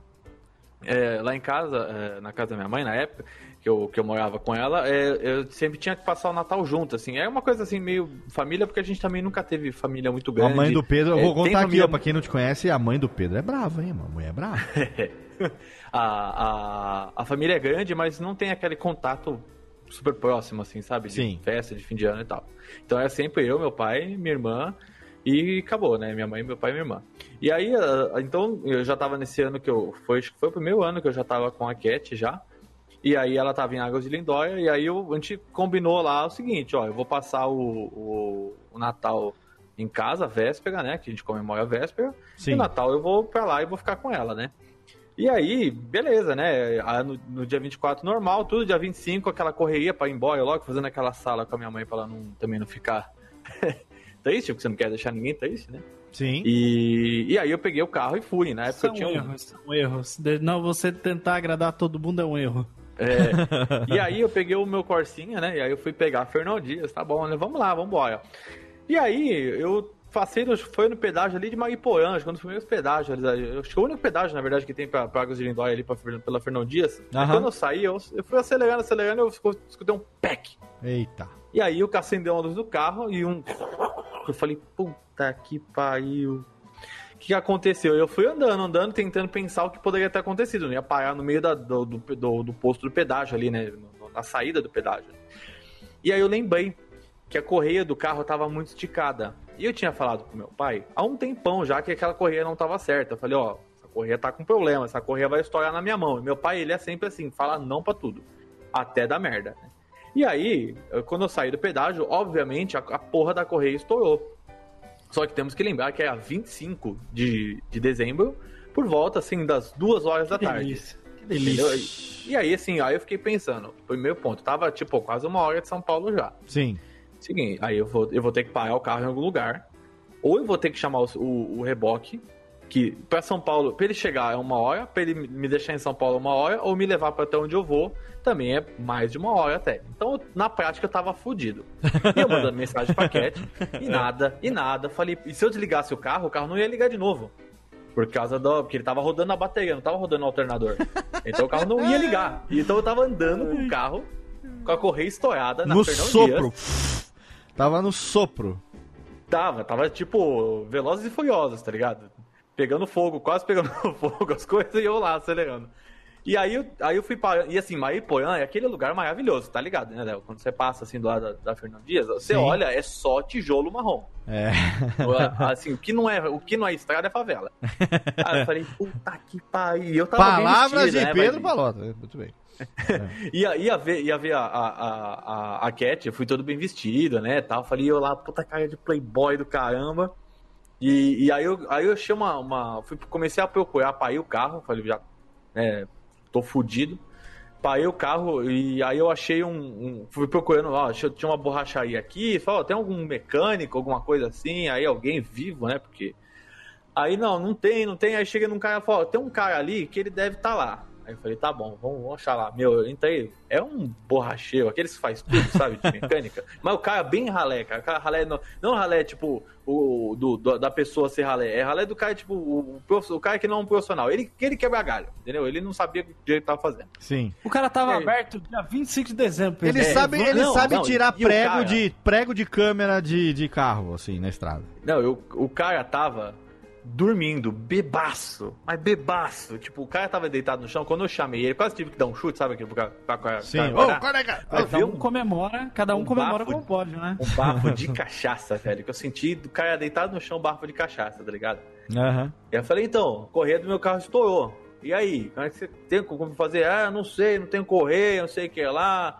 É, lá em casa, é, na casa da minha mãe, na época, que eu, que eu morava com ela, é, eu sempre tinha que passar o Natal junto, assim. É uma coisa assim, meio família, porque a gente também nunca teve família muito A grande. mãe do Pedro, eu É, vou tem contar aqui, família- ó, pra quem não te conhece, a mãe do Pedro é brava, hein, mano? A mulher é brava. <laughs> a, a, a família é grande, mas não tem aquele contato super próximo, assim, sabe? De Sim. festa, de fim de ano e tal. Então é sempre eu, meu pai, minha irmã e acabou, né? Minha mãe, meu pai e minha irmã. E aí, ah, então, eu já tava nesse ano que eu. Foi, acho que foi o primeiro ano que eu já tava com a Cat já. E aí ela tava em Águas de Lindóia, e aí eu, a gente combinou lá o seguinte, ó, eu vou passar o, o, o Natal em casa, véspera, né? Que a gente comemora a véspera. Sim. E o Natal eu vou pra lá e vou ficar com ela, né? E aí, beleza, né? Ah, No, no dia 24 normal, tudo, dia 25, aquela correria pra ir embora logo, fazendo aquela sala com a minha mãe pra ela não, também não ficar triste, porque você não quer deixar ninguém triste, né? Sim. E, e aí eu peguei o carro e fui, na época São eu tinha um, erros, são erros. Não, você tentar agradar todo mundo é um erro. É. E aí eu peguei o meu Corsinha, né? E aí eu fui pegar a Fernão Dias, tá bom, né? Vamos lá, vamos embora. E aí eu passei, no, foi no pedágio ali de Mariporã, acho que um dos primeiros pedágios. Acho que é o único pedágio, na verdade, que tem pra, pra Águas de Lindóia ali pra, pela Fernão Dias. Aí Aham. quando eu saí, eu, eu fui acelerando, acelerando, eu escu- escutei um pec. Eita. E aí eu acendeu a luz do carro e um. Eu falei, puta que pariu. O que aconteceu? Eu fui andando, andando, tentando pensar o que poderia ter acontecido. Eu ia parar no meio da- do, do, do- posto do pedágio ali, né? Na saída do pedágio. E aí eu lembrei que a correia do carro estava muito esticada. E eu tinha falado pro meu pai há um tempão já que aquela correia não estava certa. Eu falei, ó, essa correia tá com problema, essa correia vai estourar na minha mão. E meu pai, ele é sempre assim, fala não pra tudo. Até dar merda. né? E aí, quando eu saí do pedágio, obviamente a, a porra da correia estourou. Só que temos que lembrar que é a 25 de, de dezembro, por volta assim das duas horas da Que tarde. delícia. Que Entendeu? E, e aí, assim, aí eu fiquei pensando, primeiro ponto, tava, tipo, quase uma hora de São Paulo já. Sim. Seguinte, aí eu vou, eu vou ter que parar o carro em algum lugar, ou eu vou ter que chamar o, o, o reboque, que pra São Paulo, pra ele chegar é uma hora, pra ele me deixar em São Paulo é uma hora, ou me levar pra até onde eu vou, também é mais de uma hora até. Então, na prática, eu tava fudido. E eu mandando <laughs> mensagem pra Cat, e nada, e nada. Falei, e se eu desligasse o carro, o carro não ia ligar de novo. Por causa do. Porque ele tava rodando a bateria, não tava rodando o alternador. Então o carro não ia ligar. Então eu tava andando com o carro, com a correia estourada na no Fernão sopro. Dias. Tava no sopro. Tava, tava tipo Velozes e Furiosos, tá ligado? Pegando fogo, quase pegando <laughs> fogo as coisas e eu lá acelerando. E aí, eu- aí eu fui parando. E assim, Mariporã é aquele lugar maravilhoso, tá ligado, né, Léo? Quando você passa assim do lado da, da Fernão Dias, você Sim. olha, é só tijolo marrom. É. Assim, o que não é, o que não é estrada é favela. Aí eu falei, puta que pariu. Eu tava bem Palavras vestido, de né, Pedro Palota. Muito bem. <laughs> Ia, ia ver, ia ver a, a, a, a, a Cat, eu fui todo bem vestido, né, tal. Falei, eu lá, puta cara de playboy do caramba. E, e aí, eu, aí eu achei uma, uma... Fui, comecei a procurar, parei o carro, falei, já, né, tô fudido. Parei o carro e aí eu achei um... um- fui procurando, ó, tinha uma borracharia aqui, falei, ó, tem algum mecânico, alguma coisa assim, aí alguém vivo, né, porque... Aí, não, não tem, não tem. Aí chega num cara e fala, tem um cara ali que ele deve estar lá. Aí eu falei, tá bom, vamos, vamos achar lá. Meu, eu entrei, é um borracheiro, aqueles que faz tudo, sabe, de <laughs> mecânica. Mas o cara é bem ralé, cara. O cara ralé, não, não ralé, tipo, o, do, do- da pessoa ser ralé. É ralé do cara, tipo, o, o, cara que não é um profissional. Ele, ele quebra galho, entendeu? Ele não sabia o que ele tava fazendo. Sim. O cara tava É. aberto dia 25 de dezembro. Ele Pedro. sabe, ele não, sabe não, tirar prego, cara? de, prego de câmera de, de carro, assim, na estrada. Não, eu, o cara tava dormindo, bebaço, mas bebaço. Tipo, o cara tava deitado no chão, quando eu chamei ele, quase tive que dar um chute, sabe? Aquele pra, pra, pra, Sim. pra Ô, colega! Cada um comemora, cada um, um comemora como de- pode, né? um bafo de <laughs> cachaça, velho. Que eu senti do cara deitado no chão, bafo de cachaça, tá ligado? Aham. E eu falei, então, correia do meu carro estourou. E aí, como é que você tem como fazer? Ah, não sei, não tenho correia, não sei o que lá,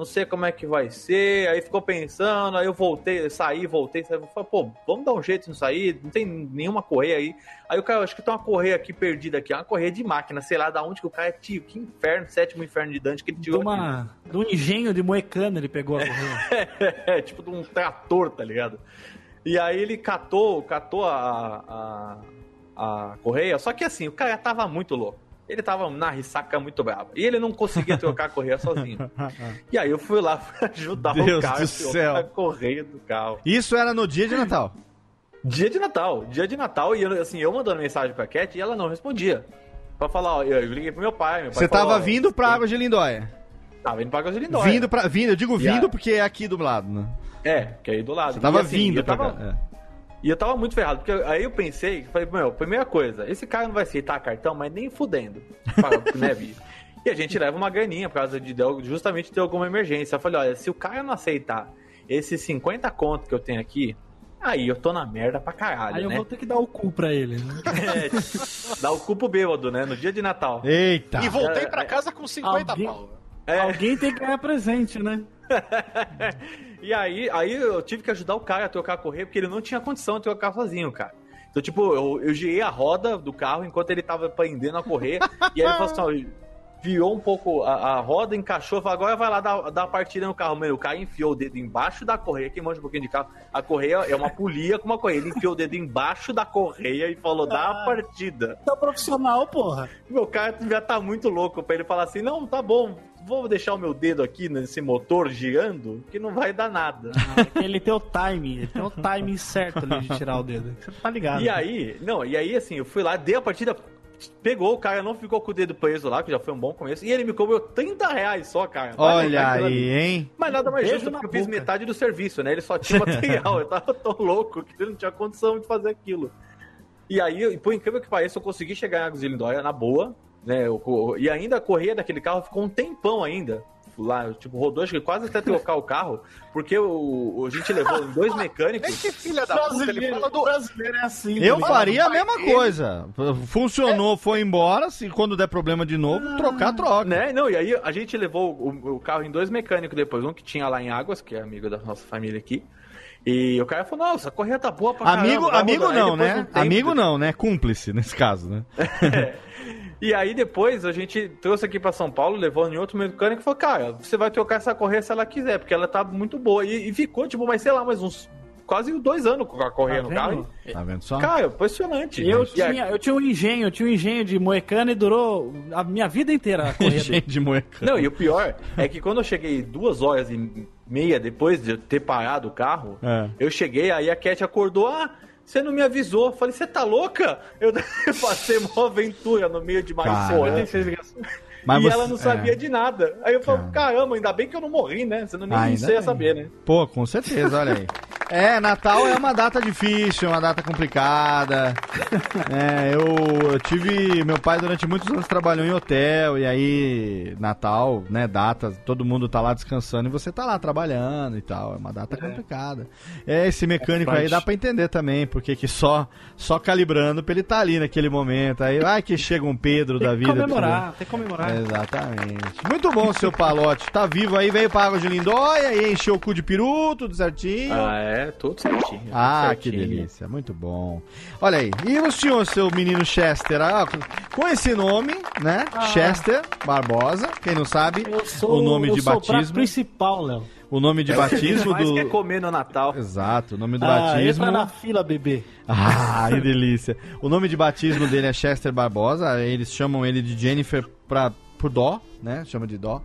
não sei como é que vai ser. Aí ficou pensando, aí eu voltei, saí, voltei, saí, falei, pô, vamos dar um jeito nisso aí, não tem nenhuma correia aí. Aí o cara, acho que tem uma correia aqui perdida aqui, uma correia de máquina, sei lá da onde que o cara tio, que inferno, sétimo inferno de Dante que ele De, tirou aqui. uma, de um engenho de moecano ele pegou a correia. <laughs> É, tipo de um trator, tá ligado? E aí ele catou, catou a, a, a correia, só que assim, o cara tava muito louco. Ele tava na ressaca muito brava. E ele não conseguia trocar a correia sozinho. E aí eu fui lá ajudar Deus o cara do a correia do carro. Isso era no dia de Natal. Dia de Natal, dia de Natal, e eu, assim, eu mandando mensagem pra Cat e ela não respondia. Pra falar, ó, eu, liguei pro meu pai. Meu pai Você falou, tava ó, vindo pra Águas de Lindóia. Tava indo pra Águas de Lindóia. Vindo pra. Vindo, eu digo vindo porque é aqui do lado, né? É, que é aí do lado. Você tava E, assim, vindo pra tava, cá. é. E eu tava muito ferrado, porque aí eu pensei, falei, meu, primeira coisa, esse cara não vai aceitar cartão, mas nem fudendo. Para, <laughs> né, Vi? E a gente leva uma graninha por causa de de- justamente ter alguma emergência. Eu falei, olha, se o cara não aceitar esses 50 conto que eu tenho aqui, aí eu tô na merda pra caralho, Aí eu né? vou ter que dar o cu pra ele. né? <laughs> É, dá o cu pro bêbado, né? No dia de Natal. Eita! E voltei É, pra é. casa com 50 Alguém- pau. É, Alguém tem que ganhar presente, né? <laughs> e aí, aí eu tive que ajudar o cara a trocar a correia, porque ele não tinha condição de trocar sozinho, cara. Então, tipo, eu, eu girei a roda do carro enquanto ele tava prendendo a correia. e aí ele falou assim, ó, virou um pouco a, a roda, encaixou, falou, agora vai lá dar, dar a partida no carro. Mano, o cara enfiou o dedo embaixo da correia, quem manja um pouquinho de carro. A correia é uma polia com uma correia. Ele enfiou o dedo embaixo da correia e falou, dá a partida. Tá profissional, porra. Meu cara já tá muito louco pra ele falar assim: não, tá bom, vou deixar o meu dedo aqui nesse motor girando, que não vai dar nada. Ele tem o timing, ele tem o timing certo ali de tirar o dedo. Você tá ligado? E aí, não, e aí assim, eu fui lá, dei a partida, pegou, o cara não ficou com o dedo preso lá, que já foi um bom começo, e ele me cobrou 30 reais só, cara. Olha aí, ali. hein? Mas nada mais justo, porque eu fiz metade do serviço, né? Ele só tinha <laughs> material, eu tava tão louco que ele não tinha condição de fazer aquilo. E aí, por incrível que pareça, eu consegui chegar em Águas de Lindóia na boa, né? E ainda a correia daquele carro ficou um tempão ainda. Lá, tipo, rodou, acho que quase até trocar o carro, porque o, a gente levou em dois mecânicos. que filha da puta, ele fala do. brasileiro é assim. Eu tá ligado? faria a mesma ele. coisa. Funcionou, foi embora. Se quando der problema de novo, trocar, troca. Né? Não, e aí a gente levou o, o carro em dois mecânicos depois. Um que tinha lá em Águas, que é amigo da nossa família aqui. E o cara falou, nossa, a correia tá boa pra Amigo, caramba, amigo rodando." Aí não, né? um tempo- Amigo não, né? Cúmplice nesse caso, né? <laughs> E aí depois a gente trouxe aqui pra São Paulo, levou em outro mecânico e falou, cara, você vai trocar essa correia se ela quiser, porque ela tá muito boa. E, e ficou, tipo, mas sei lá, mais uns quase dois anos com a correia Tá no carro. Tá vendo só? Cara, impressionante. Eu E aí- tinha, eu tinha um engenho, eu tinha um engenho de moecano e durou a minha vida inteira a corrida. <laughs> Gente de moecano. Não, e o pior é que quando eu cheguei duas horas e meia depois de eu ter parado o carro, É. eu cheguei, aí a Cat acordou, ah, você não me avisou. Falei, você tá louca? Eu <laughs> passei uma aventura no meio de Cara. Mariçoa. Mas e você- ela não sabia é. de nada. Aí eu Cara. caramba, ainda bem que eu não morri, né? Senão nem Ainda você ia saber, né? Pô, com certeza, olha aí. <laughs> É, Natal é uma data difícil, é uma data complicada. <laughs> É, eu, eu tive. Meu pai durante muitos anos trabalhou em hotel, e aí, Natal, né, data, todo mundo tá lá descansando e você tá lá trabalhando e tal. É uma data complicada. É, esse mecânico aí dá pra entender também, porque que só, só calibrando pra ele tá ali naquele momento. Aí vai que chega um Pedro da Tem que vida. pra comemorar, tem que comemorar. Exatamente. Muito bom, seu Palote. Tá vivo aí, veio pra Água de Lindóia e encheu o cu de peru, tudo certinho. Ah, é, tudo certinho. tudo Ah, que certinho. delícia, muito bom. Olha aí, e o senhor, seu menino Chester, ah, com esse nome, né? Chester Barbosa, quem não sabe, Eu sou o nome eu de sou o prato batismo, principal, Léo. o nome de batismo Mas do... quer comer no Natal. Exato, o nome do Ah, batismo... entra na fila, bebê. Ah, que delícia. O nome de batismo dele é Chester Barbosa, eles chamam ele de Jennifer pra, por dó, né? Chama de dó,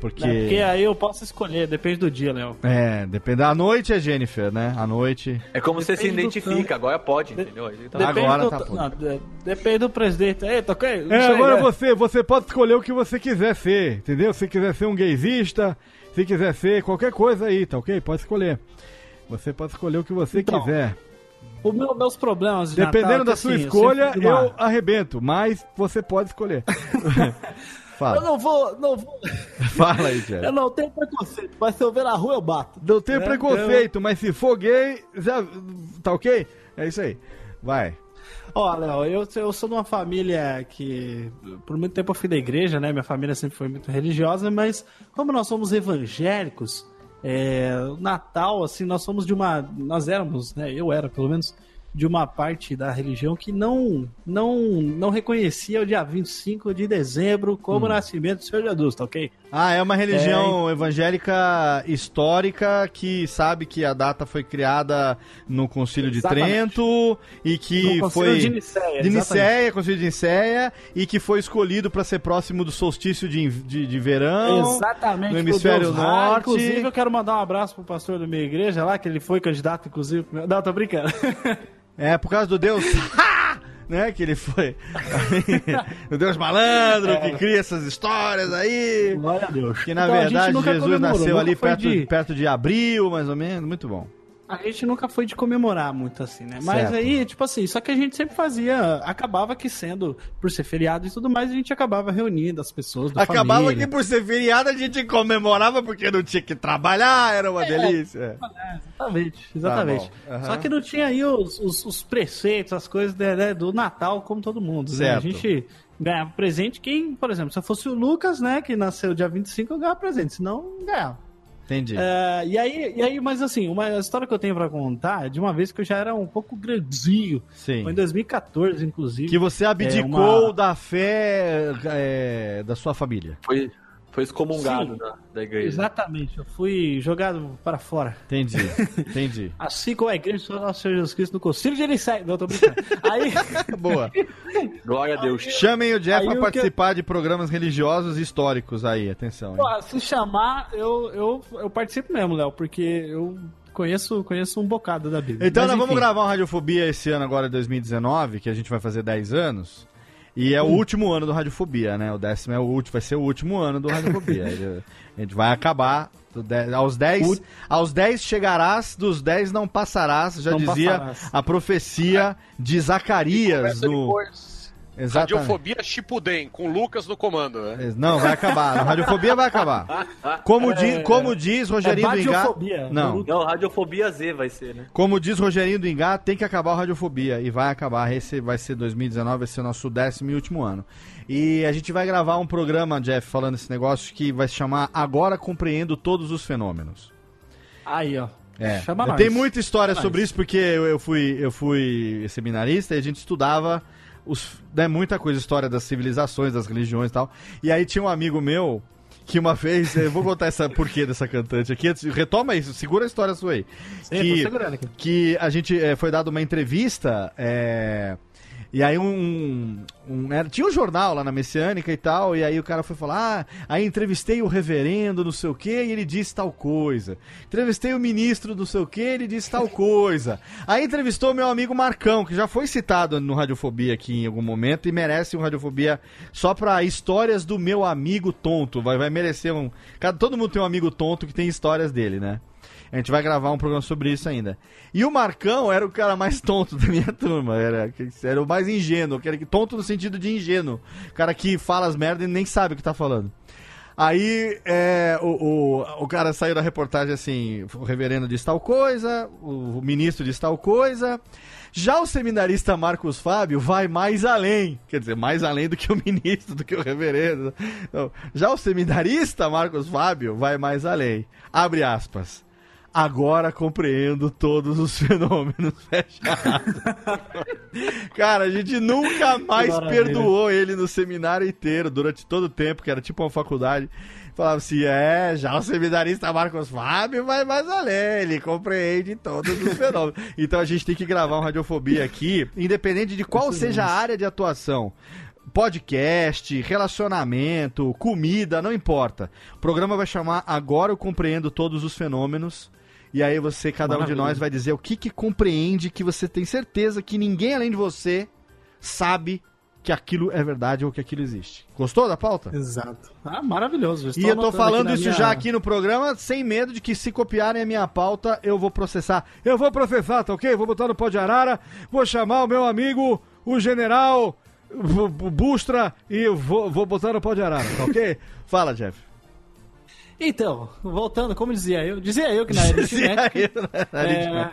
porque... Né? Porque aí eu posso escolher, depende do dia, Léo. É, depende. Da noite é Jennifer, né? À noite. É como você se Depende do identifica, canto. agora pode, entendeu? Tá- Depende Agora do, tá não, de- depende do presidente. Tá ok? Não É, agora né? você, você pode escolher o que você quiser ser, entendeu? Se quiser ser um gaysista, se quiser ser qualquer coisa aí, tá ok? Pode escolher. Você pode escolher o que você Então, quiser. Os meu, meus problemas de Dependendo Natal é da sua assim, escolha, eu uma- arrebento, mas você pode escolher. <laughs> Eu Fala. não vou, não vou. <laughs> Fala aí, Eu Jennifer. não tenho preconceito, mas se eu ver na rua eu bato. Não tem É, preconceito, mas se for gay, já, tá ok? É isso aí. Vai. Ó, Léo, eu, eu sou de uma família que por muito tempo eu fui da igreja, né? Minha família sempre foi muito religiosa, mas como nós somos evangélicos, é, Natal, assim, nós somos de uma. Nós éramos, né? Eu era, pelo menos, de uma parte da religião que não não, não reconhecia o dia 25 de dezembro como nascimento do Senhor Jesus, tá ok? Ah, é uma religião evangélica histórica que sabe que a data foi criada no Concílio de. Trento e que foi de Nicéia, de. Nicéia, Concílio de Nicéia e que foi escolhido para ser próximo do solstício de, de, de verão. Exatamente. no hemisfério Ra. norte. Inclusive, eu quero mandar um abraço pro pastor da minha igreja lá, que ele foi candidato, inclusive. Não, tô brincando. <laughs> É, por causa do Deus. <laughs> né? Que ele foi. o Deus malandro que cria essas histórias aí. Glória a Deus. Que na Então, verdade Jesus nasceu ali perto de- perto de abril, mais ou menos. Muito bom. A gente nunca foi de comemorar muito assim, né? Mas Certo. aí, tipo assim, só que a gente sempre fazia, acabava que sendo, por ser feriado e tudo mais, a gente acabava reunindo as pessoas da Acabava família. que por ser feriado a gente comemorava porque não tinha que trabalhar, era uma delícia. Exatamente, exatamente. Tá. Aham. Só que não tinha aí os, os, os preceitos, as coisas né, né, do Natal, como todo mundo. Né? A Certo. gente ganhava presente. Quem, por exemplo, se eu fosse o Lucas, né, que nasceu dia 25, eu ganhava presente, senão não ganhava. Entendi. É, e, aí, e aí, mas assim, uma história que eu tenho pra contar é de uma vez que eu já era um pouco grandinho. Sim. Foi em 2014, inclusive. Que você abdicou É uma- da fé é, da sua família. Foi, foi excomungado Sim. da, da igreja. Exatamente, eu fui jogado para fora. Entendi. Entendi. <laughs> Assim como a igreja do nosso Senhor Jesus Cristo no Concílio de Nicéia. Não, tô brincando. Aí, <laughs> Boa. <laughs> Glória a Deus. Chamem o Jeff Aí que- participar de programas religiosos e históricos aí. Atenção. pô, se chamar, eu, eu, eu participo mesmo, Léo, porque eu conheço, conheço um bocado da Bíblia. Então Mas, nós vamos enfim. gravar um Radiofobia esse ano agora, 2019, que a gente vai fazer 10 anos. E é o último ano do Radiofobia, né? O décimo é o último, vai ser o último ano do Radiofobia. <laughs> Ele- a gente vai acabar dez- aos 10, aos 10 chegarás, dos 10 não passarás, já Não dizia passarás. a profecia de Zacarias no depois. Exatamente. Radiofobia Chipuden, com Lucas no comando. Né? Não, vai acabar. A Radiofobia vai acabar. Como, di- como diz Rogerinho é do Engá. badiofobia. Não. Não, Radiofobia Z vai ser, né? Como diz Rogerinho do Engá, tem que acabar o Radiofobia. E vai acabar. Esse vai ser 2019, vai ser o nosso décimo e último ano. E a gente vai gravar um programa, Jeff, falando esse negócio que vai se chamar Agora Compreendo Todos os Fenômenos. Aí, ó. É. Chama. Tem muita história Chama sobre nós. isso, porque eu, eu fui, eu fui seminarista e a gente estudava os, né, muita coisa, história das civilizações, das religiões e tal. E aí tinha um amigo meu que uma vez, eu vou contar essa porquê dessa cantante aqui, retoma isso, segura a história sua aí. Sim, que, aqui. que a gente eh, foi dado uma entrevista, é, e aí um, um- era- tinha um jornal lá na Messiânica e tal, e aí o cara foi falar, ah, aí entrevistei o reverendo, não sei o que, e ele disse tal coisa. Entrevistei o ministro, não sei o que, ele disse tal coisa. Aí entrevistou meu amigo Marcão, que já foi citado no Radiofobia aqui em algum momento e merece um Radiofobia só pra histórias do meu amigo tonto. Vai, vai merecer um. Cada, todo mundo tem um amigo tonto que tem histórias dele, né? A gente vai gravar um programa sobre isso ainda. E o Marcão era o cara mais tonto da minha turma. Era, era o mais ingênuo. Que- tonto no sentido de ingênuo. Cara que fala as merdas e nem sabe o que tá falando. Aí é, o, o, o cara saiu da reportagem assim: o reverendo diz tal coisa, o, o ministro diz tal coisa. Já o seminarista Marcos Fábio vai mais além. Quer dizer, mais além do que o <laughs> ministro, do que o reverendo. Não. Já o seminarista Marcos Fábio vai mais além. Abre aspas. Agora compreendo todos os <laughs> fenômenos. Cara, a gente nunca mais perdoou ele no seminário inteiro, durante todo o tempo, que era tipo uma faculdade. Falava assim, é, já o seminarista Marcos Fábio vai mais além, ele compreende todos os fenômenos. <laughs> Então a gente tem que gravar um Radiofobia aqui, independente de qual seja a área de atuação. Podcast, relacionamento, comida, não importa. O programa vai chamar Agora eu compreendo todos os fenômenos. E aí você, cada um de Maravilha. nós, vai dizer o que que compreende que você tem certeza que ninguém além de você sabe que aquilo é verdade ou que aquilo existe. Gostou da pauta? Exato. Ah, maravilhoso. E eu tô falando isso minha- já aqui no programa, sem medo de que se copiarem a minha pauta, eu vou processar. Eu vou processar, tá ok? Vou botar no pó de arara, vou chamar o meu amigo, o general Bu- Bu- Bustra, e vou, vou botar no pó de arara, tá ok? <laughs> Fala, Jeff. Então, voltando, como dizia eu, dizia eu que na aritmética. <laughs> eu, né, na aritmética.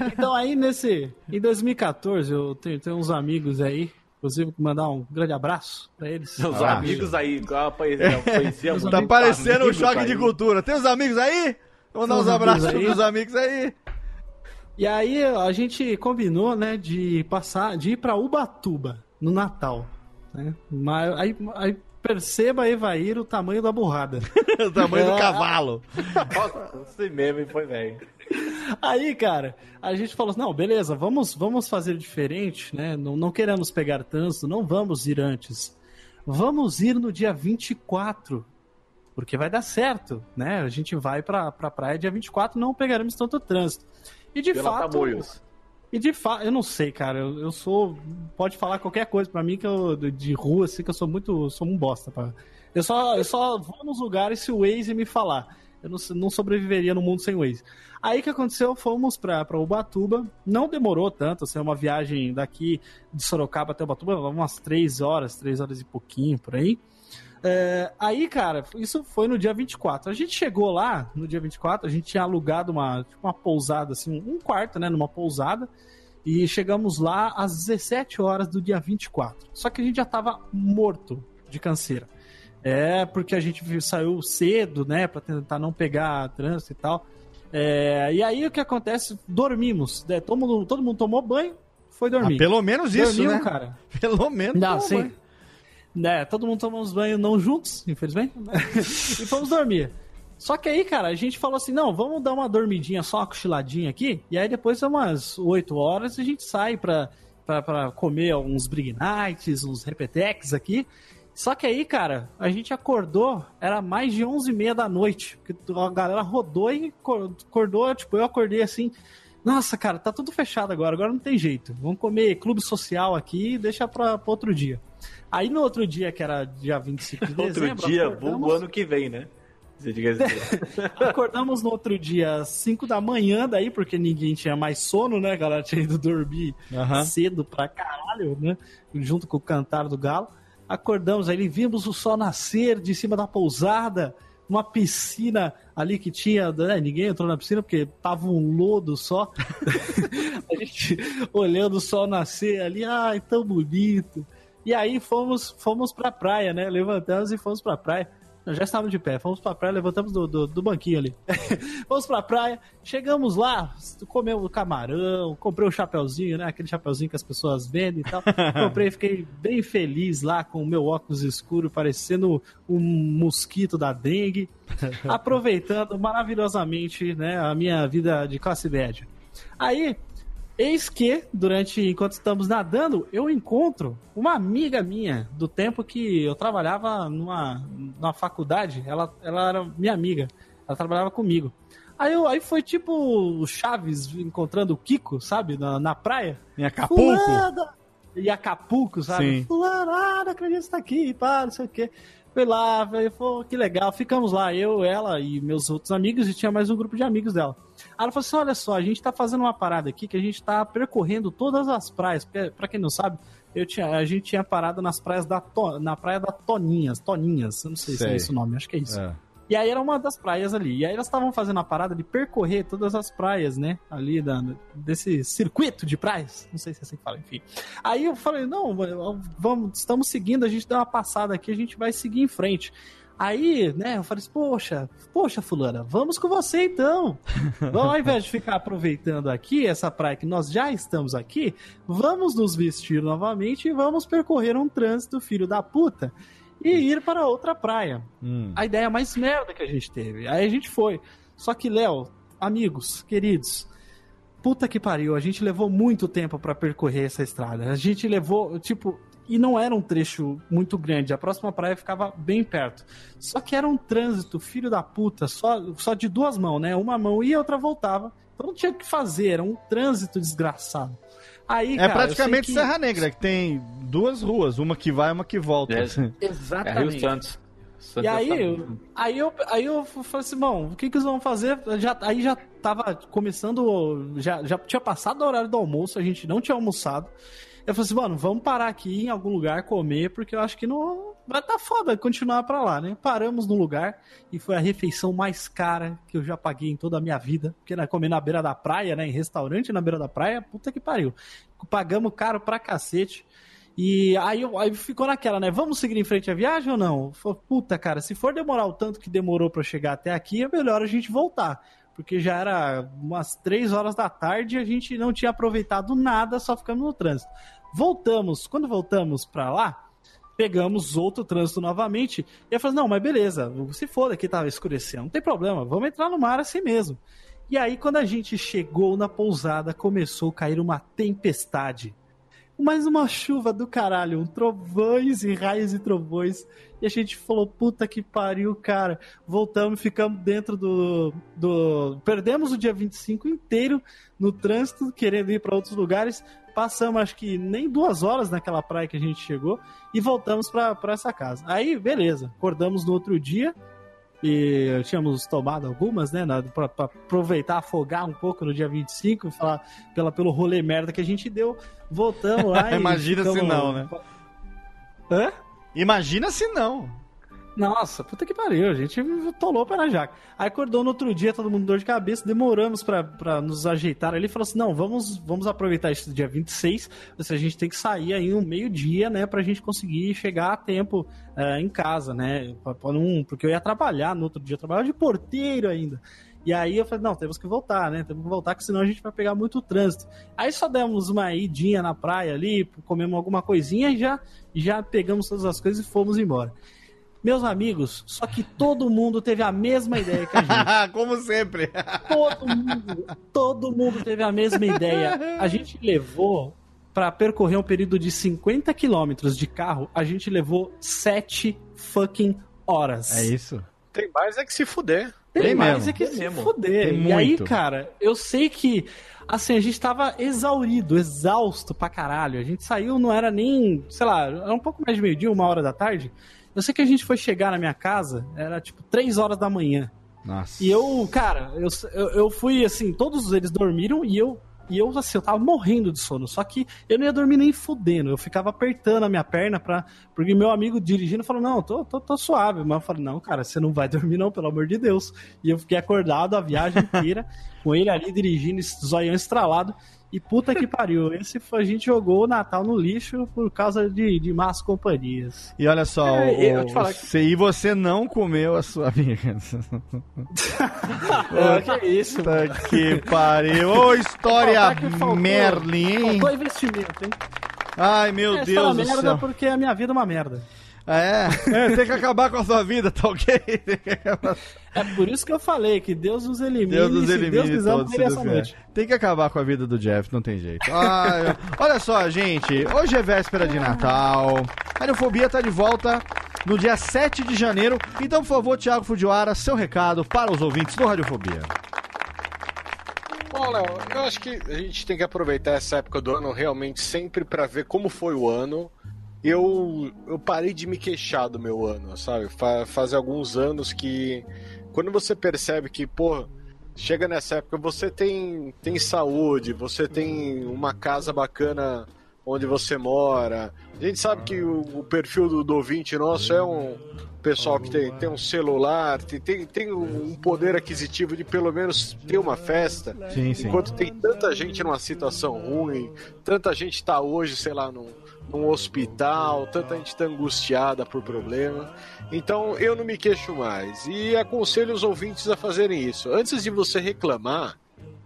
É, então aí nesse. Em 2014, eu tenho, tenho uns amigos aí. Inclusive, mandar um grande abraço pra eles. Os Ah, amigos aí, igual a poesia, a poesia Tá parecendo um choque aí. de cultura. Tem os amigos aí? Vamos dar Tem uns os abraços aí? pros amigos aí. E aí a gente combinou, né, de passar, de ir pra Ubatuba no Natal. Né? Mas aí, aí perceba, Evair, o tamanho da burrada. <laughs> o tamanho do É. cavalo. Nossa, esse meme foi velho. Aí, cara, a gente falou assim, não, beleza, vamos, vamos fazer diferente, né? Não, não queremos pegar trânsito, não vamos ir antes. Vamos ir no dia 24, porque vai dar certo, né? A gente vai pra, pra praia dia 24, não pegaremos tanto trânsito. E de Pela fato... Tamoios. E de fato, eu não sei, cara. Eu, eu sou. Pode falar qualquer coisa pra mim que eu. De, rua, assim, que eu sou muito. Sou um bosta. Pra, eu, só, eu só vou nos lugares se o Waze me falar. Eu não, não sobreviveria no mundo sem Waze. Aí o que aconteceu? Fomos pra, pra Ubatuba. Não demorou tanto, assim, é uma viagem daqui de Sorocaba até Ubatuba, umas três horas, três horas e pouquinho por aí. É, aí, cara, isso foi no dia 24. A gente chegou lá no dia 24, a gente tinha alugado uma, tipo, uma pousada, assim, um quarto, né, numa pousada. E chegamos lá às 17 horas do dia 24. Só que a gente já tava morto de canseira. É, porque a gente saiu cedo, né, pra tentar não pegar trânsito e tal. É, e aí o que acontece? Dormimos. né, todo, mundo, todo mundo tomou banho, foi dormir. Ah, pelo menos isso, Dormiu, né? cara. <laughs> Pelo menos. Não, sim. banho. Né, todo mundo tomou uns banhos não juntos, infelizmente. <laughs> e fomos dormir. Só que aí, cara, a gente falou assim: não, vamos dar uma dormidinha, só uma cochiladinha aqui. E aí depois, umas 8 horas, a gente sai pra, pra, pra comer uns Brig Nights, uns Repetex aqui. Só que aí, cara, a gente acordou, era mais de 11 e meia da noite. A galera rodou e acor- acordou, tipo, eu acordei assim. Nossa, cara, tá tudo fechado agora, agora não tem jeito. Vamos comer clube social aqui e deixa pra, pra outro dia. Aí no outro dia, que era dia 25 de <laughs> Outro dezembro, dia, acordamos- vulgo ano que vem, né? Assim. <laughs> Acordamos no outro dia, às 5 da manhã, daí, porque ninguém tinha mais sono, né? A galera tinha ido dormir Aham. cedo pra caralho, né? Junto com o cantar do galo. Acordamos aí, vimos o sol nascer de cima da pousada, uma piscina ali que tinha. Né? Ninguém entrou na piscina porque tava um lodo só. <laughs> a gente olhando o sol nascer ali, ai, tão bonito. E aí fomos, fomos pra praia, né? Levantamos e fomos pra praia. Nós já estávamos de pé, fomos pra praia, levantamos do, do, do banquinho ali. <laughs> fomos pra praia, chegamos lá, comemos camarão, comprei o chapeuzinho, né? Aquele chapeuzinho que as pessoas vendem e tal. <laughs> Comprei, fiquei bem feliz lá com o meu óculos escuro, parecendo um mosquito da dengue. <laughs> Aproveitando maravilhosamente, né, a minha vida de classe média. Aí, Eis que, durante, enquanto estamos nadando, eu encontro uma amiga minha do tempo que eu trabalhava numa, numa faculdade. Ela, ela era minha amiga. Ela trabalhava comigo. Aí, eu, aí foi tipo o Chaves encontrando o Kiko, sabe? Na, na praia. Em Acapulco? Fulana! E Acapulco, sabe? Sim. Fulano, ah, não acredito que você tá aqui, pá, não sei o quê. Fui lá, falei, pô, que legal. Ficamos lá, eu, ela e meus outros amigos, e tinha mais um grupo de amigos dela. Ela falou assim: olha só, a gente tá fazendo uma parada aqui que a gente tá percorrendo todas as praias. Pra quem não sabe, eu tinha, a gente tinha parado nas praias da To- na praia da Toninhas, Toninhas, eu não sei se Sei. é esse o nome, acho que é isso. É. E aí era uma das praias ali. E aí elas estavam fazendo a parada de percorrer todas as praias, né? Ali da, desse circuito de praias. Não sei se é assim que fala, enfim. Aí eu falei, não, vamos, estamos seguindo, a gente dá uma passada aqui, a gente vai seguir em frente. Aí, né, eu falei assim, poxa, poxa, fulana, vamos com você então. <laughs> Vamos, ao invés de ficar aproveitando aqui essa praia que nós já estamos aqui, vamos nos vestir novamente e vamos percorrer um trânsito, filho da puta, e ir para outra praia Hum. a ideia mais merda que a gente teve. Aí a gente foi. Só que, Léo, amigos, queridos, puta que pariu, a gente levou muito tempo pra percorrer essa estrada. A gente levou, tipo, e não era um trecho muito grande. A próxima praia ficava bem perto. Só que era um trânsito, filho da puta, só, só de duas mãos, né? Uma mão ia, a outra voltava. Então não tinha o que fazer, era um trânsito desgraçado. Aí, É cara, praticamente que- Serra Negra, que tem duas ruas, uma que vai e uma que volta. É, <laughs> é Exatamente. Rio Santos. Santos E aí, tá- eu, aí, eu, aí eu falei assim, bom, o que, que eles vão fazer? Já, aí já tava começando, já, já tinha passado o horário do almoço, a gente não tinha almoçado. Eu falei assim, mano, vamos parar aqui em algum lugar comer, porque eu acho que não vai tá foda continuar pra lá, né? Paramos no lugar e foi a refeição mais cara que eu já paguei em toda a minha vida, porque né, comer na beira da praia, né, em restaurante na beira da praia, puta que pariu. Pagamos caro pra cacete. E aí, aí ficou naquela, né? Vamos seguir em frente à viagem ou não? Falei, Puta, cara, se for demorar o tanto que demorou pra chegar até aqui, é melhor a gente voltar. Porque já era umas três horas da tarde e a gente não tinha aproveitado nada, só ficamos no trânsito. Voltamos, quando voltamos pra lá, pegamos outro trânsito novamente. E eu falei, não, mas beleza, se for aqui tava escurecendo, não tem problema, vamos entrar no mar assim mesmo. E aí, quando a gente chegou na pousada, começou a cair uma tempestade. Mas uma chuva do caralho, trovões e raios e trovões. E a gente falou, puta que pariu, cara. Voltamos, ficamos dentro do. do... Perdemos o dia 25 inteiro no trânsito, querendo ir para outros lugares. Passamos, acho que nem duas horas naquela praia que a gente chegou. E voltamos pra essa casa. Aí, beleza. Acordamos no outro dia. E tínhamos tomado algumas, né? pra aproveitar, afogar um pouco no dia 25, falar pela, pelo rolê merda que a gente deu. Voltamos lá <laughs> e. Imagina se não, né? Hã? Imagina se não. Nossa, puta que pariu, a gente tolou para jaca. Aí acordou no outro dia, todo mundo dor de cabeça, demoramos pra nos ajeitar ali, falou assim, não, vamos, vamos aproveitar esse dia 26, se a gente tem que sair aí um meio-dia, né, pra gente conseguir chegar a tempo eh, em casa, né, pra, pra não, porque eu ia trabalhar no outro dia, eu trabalhava de porteiro ainda. E aí eu falei, não, temos que voltar, né? Temos que voltar, que senão a gente vai pegar muito trânsito. Aí só demos uma idinha na praia ali, comemos alguma coisinha e já, já pegamos todas as coisas e fomos embora. Meus amigos, só que todo mundo teve a mesma ideia que a gente. <laughs> Como sempre. Todo mundo, todo mundo teve a mesma ideia. A gente levou para percorrer um período de 50 quilômetros de carro, a gente levou 7 fucking horas. É isso. Tem mais é que se fuder. Tem, Tem mais mesmo. é que Tem se mesmo. fuder. Tem e aí, muito. cara, eu sei que assim, a gente tava exaurido, exausto pra caralho. A gente saiu, não era nem, sei lá, era um pouco mais de meio-dia, uma hora da tarde. Eu sei que a gente foi chegar na minha casa, era tipo 3 horas da manhã. Nossa. E eu, cara, eu, eu, eu fui assim, todos eles dormiram e eu, e eu, assim, eu tava morrendo de sono. Só que eu não ia dormir nem fudendo. Eu ficava apertando a minha perna pra. Porque meu amigo dirigindo falou: Não, tô, tô, tô suave. Mas eu falei: Não, cara, você não vai <laughs> dormir, não, pelo amor de Deus. E eu fiquei acordado a viagem inteira. <laughs> com ele ali dirigindo zoião estralado. E puta que pariu, esse foi, a gente jogou o Natal no lixo por causa de, de más companhias. E olha só, É, o- eu te falar que- você, e você não comeu a sua amiga. <laughs> É, que isso, Puta que pariu. Ô, história faltou- Merlin, hein? Faltou investimento, hein? Ai, meu É, Deus do merda céu. porque a minha vida é uma merda. É, é, tem que acabar com a sua vida, tá ok? É por isso que eu falei que Deus nos elimine. Deus nos se Deus elimine quiser, todos. se Deus essa quiser. noite. Tem que acabar com a vida do Jeff, não tem jeito. Ai, olha só, gente. Hoje é véspera de Natal. A Radiofobia tá de volta no dia 7 de janeiro. Então, por favor, Thiago Fujiwara, seu recado para os ouvintes do Radiofobia. Bom, Léo, eu acho que a gente tem que aproveitar essa época do ano realmente sempre pra ver como foi o ano. Eu, eu parei de me queixar do meu ano, sabe? Fa faz alguns anos que quando você percebe que, pô, chega nessa época, você tem, tem saúde, você tem uma casa bacana onde você mora. A gente sabe que o, o perfil do, do ouvinte nosso é um pessoal que tem, tem um celular, tem, tem, tem um poder aquisitivo de pelo menos ter uma festa. Sim, sim. Enquanto tem tanta gente numa situação ruim, tanta gente tá hoje, sei lá, num, num hospital, tanta gente tá angustiada por problema. Então eu não me queixo mais. E aconselho os ouvintes a fazerem isso. Antes de você reclamar,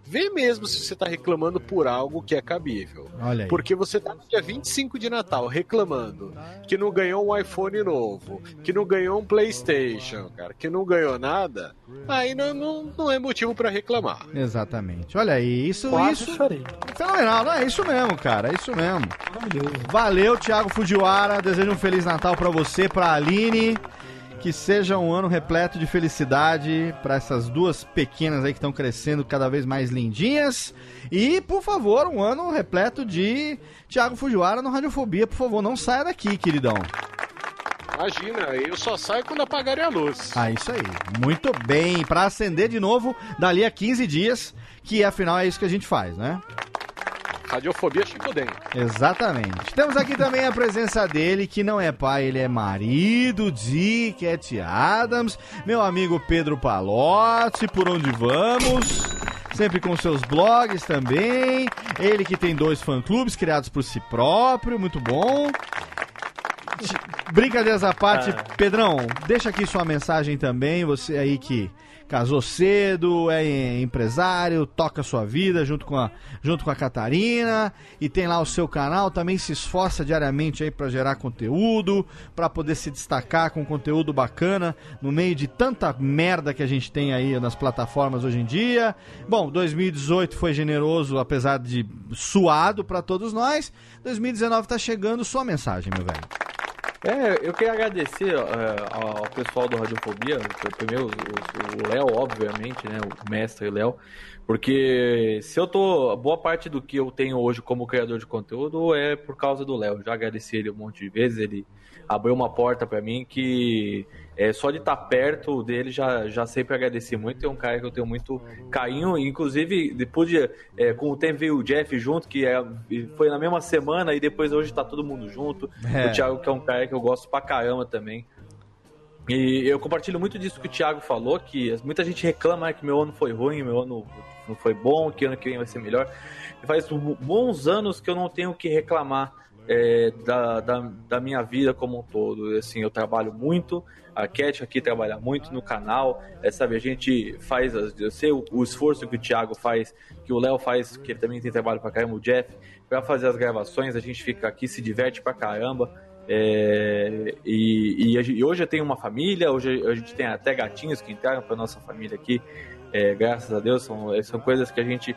vê mesmo se você tá reclamando por algo que é cabível. Olha aí. Porque você tá no dia 25 de Natal reclamando que não ganhou um iPhone novo, que não ganhou um PlayStation, cara, que não ganhou nada, aí não, não, não é motivo pra reclamar. Exatamente. Olha aí, isso, Quase isso. chorei. Fenomenal, não é isso mesmo, cara, é isso mesmo. Valeu, Thiago Fujiwara. Desejo um Feliz Natal pra você, pra Aline. Que seja um ano repleto de felicidade pra essas duas pequenas aí que estão crescendo cada vez mais lindinhas. E, por favor, um ano repleto de Thiago Fujiwara no Radiofobia. Por favor, não saia daqui, queridão. Imagina, eu só saio quando apagarem a luz. Ah, isso aí. Muito bem. Pra acender de novo dali a 15 dias, que afinal é isso que a gente faz, né? Radiofobia Chicodem. Exatamente. Temos aqui também a presença dele, que não é pai, ele é marido de Cat Adams, meu amigo Pedro Palotti, por onde vamos? Sempre com seus blogs também. Ele que tem dois fã-clubes criados por si próprio, muito bom. Brincadeiras à parte, Pedrão, deixa aqui sua mensagem também, você aí que casou cedo, é empresário, toca sua vida junto com a, junto com a Catarina e tem lá o seu canal, também se esforça diariamente aí para gerar conteúdo, para poder se destacar com conteúdo bacana no meio de tanta merda que a gente tem aí nas plataformas hoje em dia. Bom, 2018 foi generoso, apesar de suado para todos nós. 2019 tá chegando, sua mensagem, meu velho. É, eu queria agradecer é, ao pessoal do Radiofobia, primeiro o- Léo, obviamente, né, o mestre Léo, porque se eu tô, boa parte do que eu tenho hoje como criador de conteúdo é por causa do Léo, já agradeci ele um monte de vezes, ele abriu uma porta pra mim que é, só de estar perto dele já, já sempre agradeci muito, é um cara que eu tenho muito carinho, inclusive depois de, é, com o tempo veio o Jeff junto, que é, foi na mesma semana e depois hoje tá todo mundo junto, É. o Thiago que é um cara que eu gosto pra caramba também. E eu compartilho muito disso que o Thiago falou, que muita gente reclama né, que meu ano foi ruim, meu ano não foi bom, que ano que vem vai ser melhor. Faz bons anos que eu não tenho o que reclamar é, da, da, da minha vida como um todo. Assim, eu trabalho muito, a Cat aqui trabalha muito no canal, é, sabe, a gente faz, eu sei o, o esforço que o Thiago faz, que o Léo faz, que ele também tem trabalho pra caramba, o Jeff, pra fazer as gravações, a gente fica aqui, se diverte pra caramba. É, e, e a e hoje eu tenho uma família, hoje a gente tem até gatinhos que entraram para nossa família aqui, é, graças a Deus, são, são coisas que a gente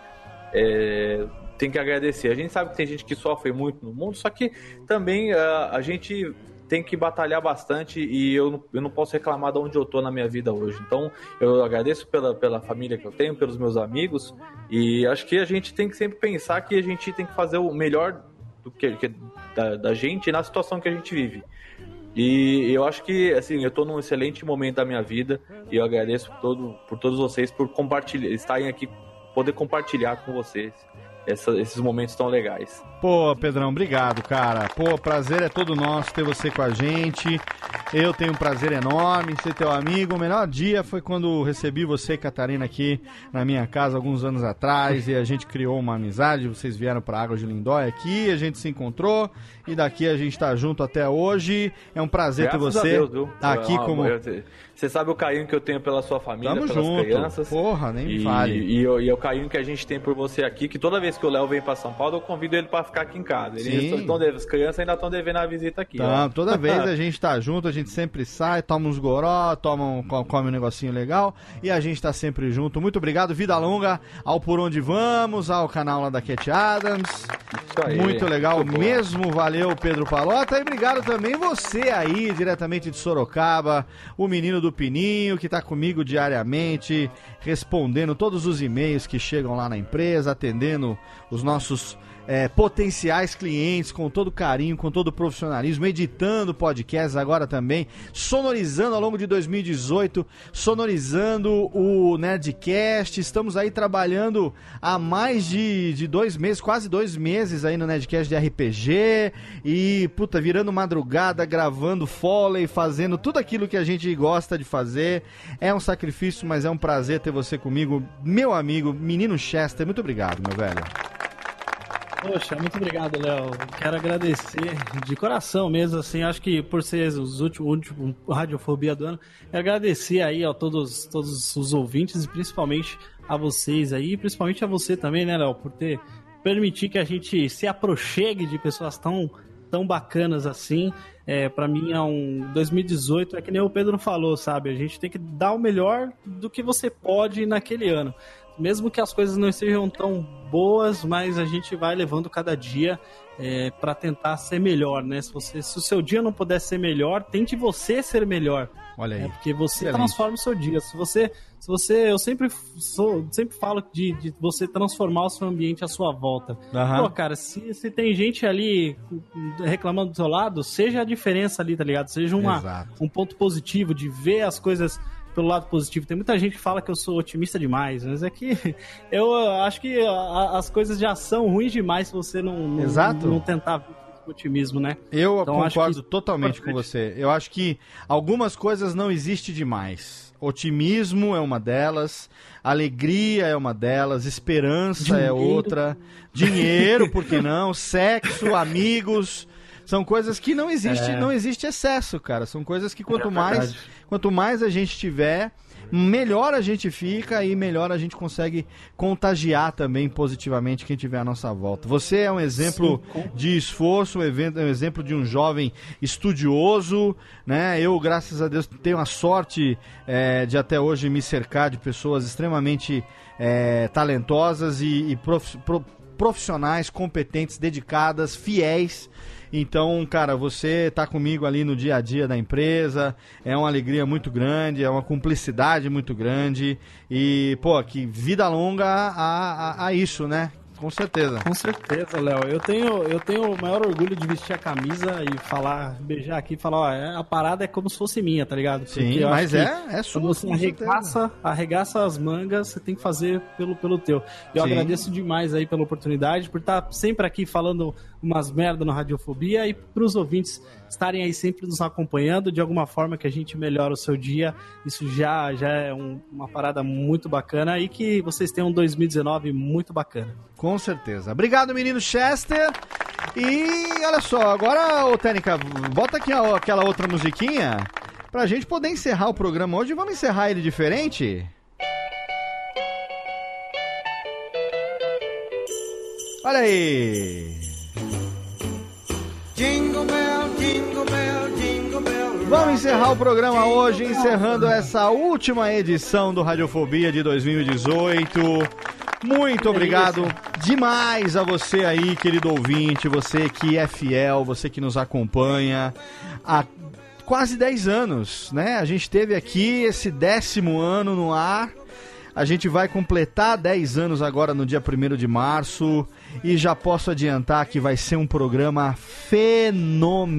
é, tem que agradecer. A gente sabe que tem gente que sofre muito no mundo, só que também ah, a gente tem que batalhar bastante e eu não, eu não posso reclamar de onde eu tô na minha vida hoje. Então eu agradeço pela, pela família que eu tenho, pelos meus amigos e acho que a gente tem que sempre pensar que a gente tem que fazer o melhor do que, que- da, da gente na situação que a gente vive. E eu acho que, assim, eu tô num excelente momento da minha vida e eu agradeço por, todo, por todos vocês por compartilhar, estarem aqui, poder compartilhar com vocês essa- esses momentos tão legais. Pô, Pedrão, obrigado, cara. Pô, prazer é todo nosso ter você com a gente. Eu tenho um prazer enorme ser teu amigo. O melhor dia foi quando recebi você e Catarina aqui na minha casa alguns anos atrás e a gente criou uma amizade. Vocês vieram pra Água de Lindóia aqui, a gente se encontrou e daqui a gente tá junto até hoje. É um prazer ter Graças a você Deus, aqui É como. eu- Você sabe o carinho que eu tenho pela sua família, Tamo pelas junto. crianças. Porra, nem E, fale. e, o- e o carinho que a gente tem por você aqui, que toda vez que o Léo vem pra São Paulo, eu convido ele pra ficar aqui em casa. Eles tão devendo- as crianças ainda estão devendo a visita aqui. Tá, toda vez <laughs> a gente tá junto, a gente sempre sai, toma uns goró, toma um, co- come um negocinho legal e a gente tá sempre junto. Muito obrigado, vida longa ao Por Onde Vamos, ao canal lá da Cat Adams. Isso aí, Muito legal mesmo, valeu Pedro Palota e obrigado também você aí, diretamente de Sorocaba, o menino do Pininho que tá comigo diariamente, respondendo todos os e-mails que chegam lá na empresa, atendendo os nossos é, potenciais clientes com todo carinho, com todo profissionalismo, editando podcasts agora também, sonorizando ao longo de 2018, sonorizando o Nerdcast. Estamos aí trabalhando há mais de, de dois meses, quase dois meses aí no Nerdcast de RPG e, puta, virando madrugada, gravando foley, fazendo tudo aquilo que a gente gosta de fazer. É um sacrifício, mas é um prazer ter você comigo, meu amigo, menino Chester. Muito obrigado, meu velho. Poxa, muito obrigado, Léo. Quero agradecer de coração mesmo, assim, acho que por ser os últimos, o último Radiofobia do ano, quero agradecer aí a todos, todos os ouvintes e principalmente a vocês aí, principalmente a você também, né, Léo, por ter permitir que a gente se aproxime de pessoas tão, tão bacanas assim. É, para mim é um 2018, é que nem o Pedro falou, sabe? A gente tem que dar o melhor do que você pode naquele ano mesmo que as coisas não estejam tão boas, mas a gente vai levando cada dia é, para tentar ser melhor, né? Se, você, se o seu dia não puder ser melhor, tente você ser melhor. Olha aí. É porque você Excelente. transforma o seu dia. Se você, se você, eu sempre sou, sempre falo de, de você transformar o seu ambiente à sua volta. Aham. Pô, cara, se, se tem gente ali reclamando do seu lado, seja a diferença ali, tá ligado? Seja uma, Exato. um ponto positivo de ver as coisas pelo lado positivo. Tem muita gente que fala que eu sou otimista demais, mas é que <laughs> eu acho que a- as coisas já são ruins demais se você não, não, Exato. não tentar otimismo, né? Eu Então, concordo totalmente com você. Eu acho que algumas coisas não existem demais. Otimismo é uma delas, alegria é uma delas, esperança é Dinheiro. outra, dinheiro, por que não? Sexo, amigos. São coisas que não existe, É. não existe excesso, cara. São coisas que quanto É mais, quanto mais a gente tiver, melhor a gente fica e melhor a gente consegue contagiar também positivamente quem tiver à nossa volta. Você é um exemplo Sim, de esforço, um, evento, um exemplo de um jovem estudioso, né? Eu, graças a Deus, tenho a sorte é, de até hoje me cercar de pessoas extremamente é, talentosas e, e prof- pro- profissionais, competentes, dedicadas, fiéis. Então, cara, você tá comigo ali no dia a dia da empresa, é uma alegria muito grande, é uma cumplicidade muito grande e, pô, que vida longa a, a, a isso, né? Com certeza. Com certeza, Léo. Eu tenho, eu tenho o maior orgulho de vestir a camisa e falar, beijar aqui e falar, ó, é- a parada é como se fosse minha, tá ligado? Sim, eu mas é- é sua, Quando você certeza. arregaça, arregaça as mangas, você tem que fazer pelo, pelo teu. Eu Sim. agradeço demais aí pela oportunidade, por estar sempre aqui falando umas merda no Radiofobia e pros ouvintes estarem aí sempre nos acompanhando de alguma forma que a gente melhora o seu dia. Isso já, já é um- uma parada muito bacana e que vocês tenham um 2019 muito bacana. Com certeza. Obrigado, menino Chester. E olha só, agora, ô Técnica, bota aqui a- aquela outra musiquinha pra gente poder encerrar o programa hoje. Vamos encerrar ele diferente? Olha aí. Jingle bell, jingle bell, jingle bell. Vamos encerrar o programa hoje, encerrando essa última edição do Radiofobia de 2018. Muito obrigado demais a você aí, querido ouvinte, você que é fiel, você que nos acompanha há quase 10 anos, né? A gente teve aqui esse décimo ano no ar. A gente vai completar 10 anos agora no dia 1 de março e já posso adiantar que vai ser um programa fenomenal.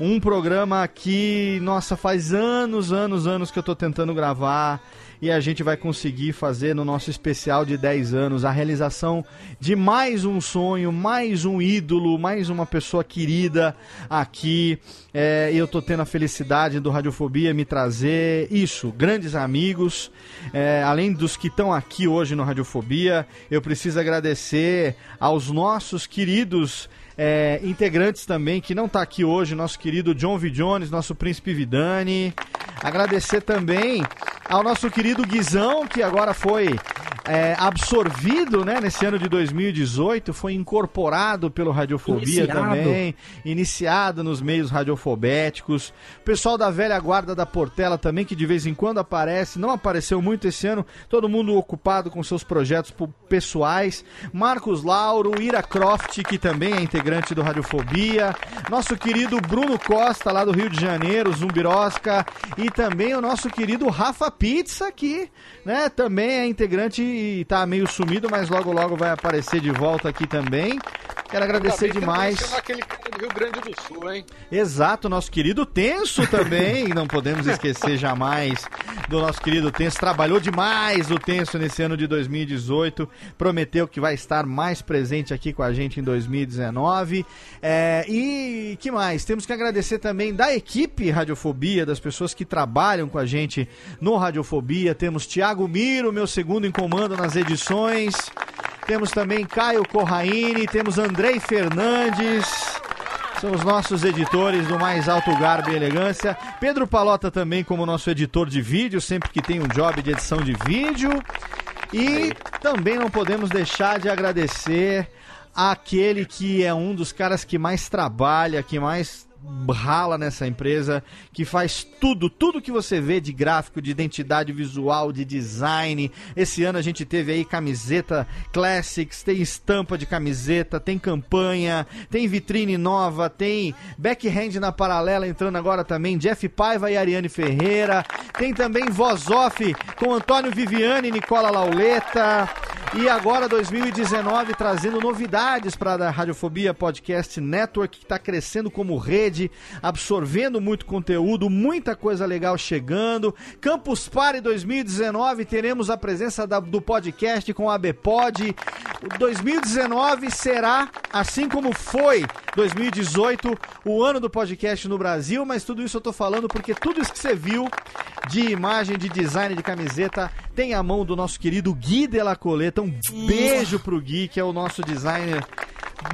Um programa que, nossa, faz anos, anos, anos que eu tô tentando gravar e a gente vai conseguir fazer no nosso especial de 10 anos a realização de mais um sonho, mais um ídolo, mais uma pessoa querida aqui. É, eu tô tendo a felicidade do Radiofobia me trazer isso, grandes amigos, é, além dos que estão aqui hoje no Radiofobia, eu preciso agradecer aos nossos queridos é, integrantes também, que não está aqui hoje, nosso querido John V. Jones, nosso príncipe Vidani. Agradecer também ao nosso querido Guizão, que agora foi é, absorvido né, nesse ano de 2018, foi incorporado pelo Radiofobia Iniciado. também, iniciado nos meios radiofobéticos. Pessoal da velha guarda da Portela também, que de vez em quando aparece, não apareceu muito esse ano, todo mundo ocupado com seus projetos pessoais. Marcos Lauro, Ira Croft, que também é integrante do Radiofobia. Nosso querido Bruno Costa, lá do Rio de Janeiro, Zumbirosca. E também o nosso querido Rafa Pizza, que né, também é integrante e tá meio sumido, mas logo logo vai aparecer de volta aqui também. Quero agradecer que demais. naquele cara do Rio Grande do Sul, hein? Exato, nosso querido Tenso também, <laughs> não podemos esquecer jamais do nosso querido Tenso. Trabalhou demais o Tenso nesse ano de 2018, prometeu que vai estar mais presente aqui com a gente em 2019. É, e que mais? Temos que agradecer também da equipe Radiofobia, das pessoas que trabalham com a gente no Radiofobia. Temos Thiago Miro, meu segundo em comando nas edições. Temos também Caio Corraine, temos Andrei Fernandes. São os nossos editores do mais alto garbo e elegância. Pedro Palota também como nosso editor de vídeo, sempre que tem um job de edição de vídeo. E também não podemos deixar de agradecer àquele que é um dos caras que mais trabalha, que mais rala nessa empresa, que faz tudo, tudo que você vê de gráfico, de identidade visual, de design. Esse ano a gente teve aí camiseta Classics, tem estampa de camiseta, tem campanha, tem vitrine nova, tem backhand na paralela entrando agora também, Jeff Paiva e Ariane Ferreira. Tem também voz off com Antônio Viviane e Nicola Lauleta. E agora 2019 trazendo novidades para a Radiofobia Podcast Network que está crescendo como rede, absorvendo muito conteúdo, muita coisa legal chegando. Campus Party 2019 teremos a presença da- do podcast com a Bpod. O 2019 será assim como foi 2018, o ano do podcast no Brasil, mas tudo isso eu tô falando porque tudo isso que você viu de imagem, de design de camiseta tem a mão do nosso querido Gui de la Coleta. Um beijo pro Gui, que é o nosso designer.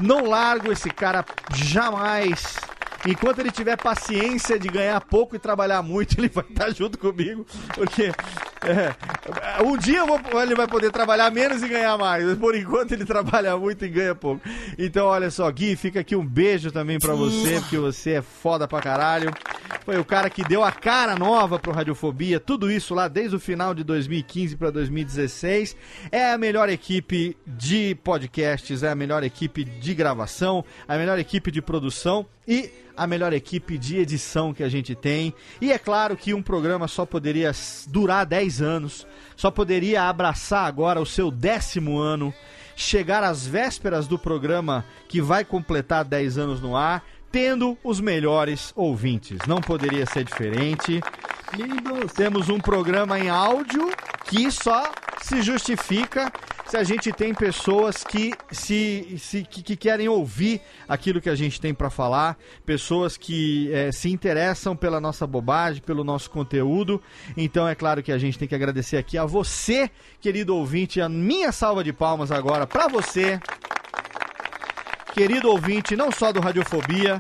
Não largo esse cara jamais. Enquanto ele tiver paciência de ganhar pouco e trabalhar muito, <laughs> ele vai estar junto comigo. Porque é, um dia vou- ele vai poder trabalhar menos e ganhar mais. Mas por enquanto ele trabalha muito e ganha pouco. Então, olha só, Gui, fica aqui um beijo também pra você, porque você é foda pra caralho. Foi o cara que deu a cara nova pro Radiofobia, tudo isso lá desde o final de 2015 pra 2016. É a melhor equipe de podcasts, é a melhor equipe de gravação, a melhor equipe de produção e a melhor equipe de edição que a gente tem. E é claro que um programa só poderia durar 10 anos, só poderia abraçar agora o seu décimo ano, chegar às vésperas do programa que vai completar 10 anos no ar, tendo os melhores ouvintes. Não poderia ser diferente. Temos um programa em áudio que só se justifica se a gente tem pessoas que se, se que, que querem ouvir aquilo que a gente tem para falar, pessoas que eh, se interessam pela nossa bobagem, pelo nosso conteúdo. Então é claro que a gente tem que agradecer aqui a você, querido ouvinte, a minha salva de palmas agora para você, querido ouvinte, não só do Radiofobia,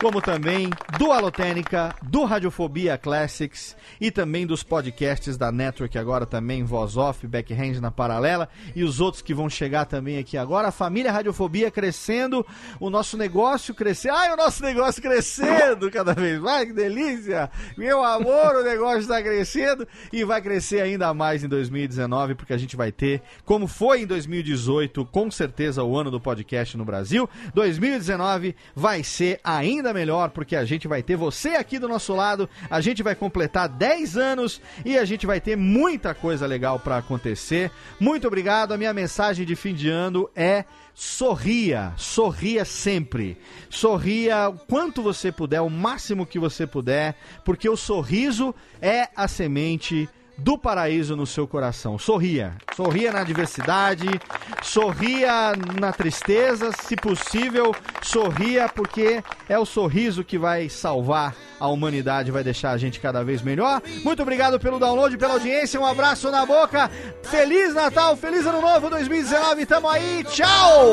como também do Alotênica, do Radiofobia Classics e também dos podcasts da Network agora também, Voz Off, Backhand na Paralela e os outros que vão chegar também aqui agora. A família Radiofobia crescendo, o nosso negócio crescendo. Ai, o nosso negócio crescendo cada vez mais, que delícia! Meu amor, o negócio está crescendo e vai crescer ainda mais em 2019, porque a gente vai ter, como foi em 2018, com certeza o ano do podcast no Brasil, 2019 vai ser ainda melhor, porque a gente vai ter você aqui do nosso lado, a gente vai completar 10 anos e a gente vai ter muita coisa legal para acontecer. Muito obrigado. A minha mensagem de fim de ano é sorria, sorria sempre. Sorria o quanto você puder, o máximo que você puder, porque o sorriso é a semente do paraíso no seu coração. Sorria. Sorria na adversidade, sorria na tristeza, se possível, sorria porque é o sorriso que vai salvar a humanidade, vai deixar a gente cada vez melhor. Muito obrigado pelo download, pela audiência, um abraço na boca. Feliz Natal, feliz Ano Novo 2019, tamo aí, tchau!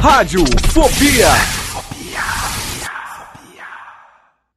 Rádio Fobia.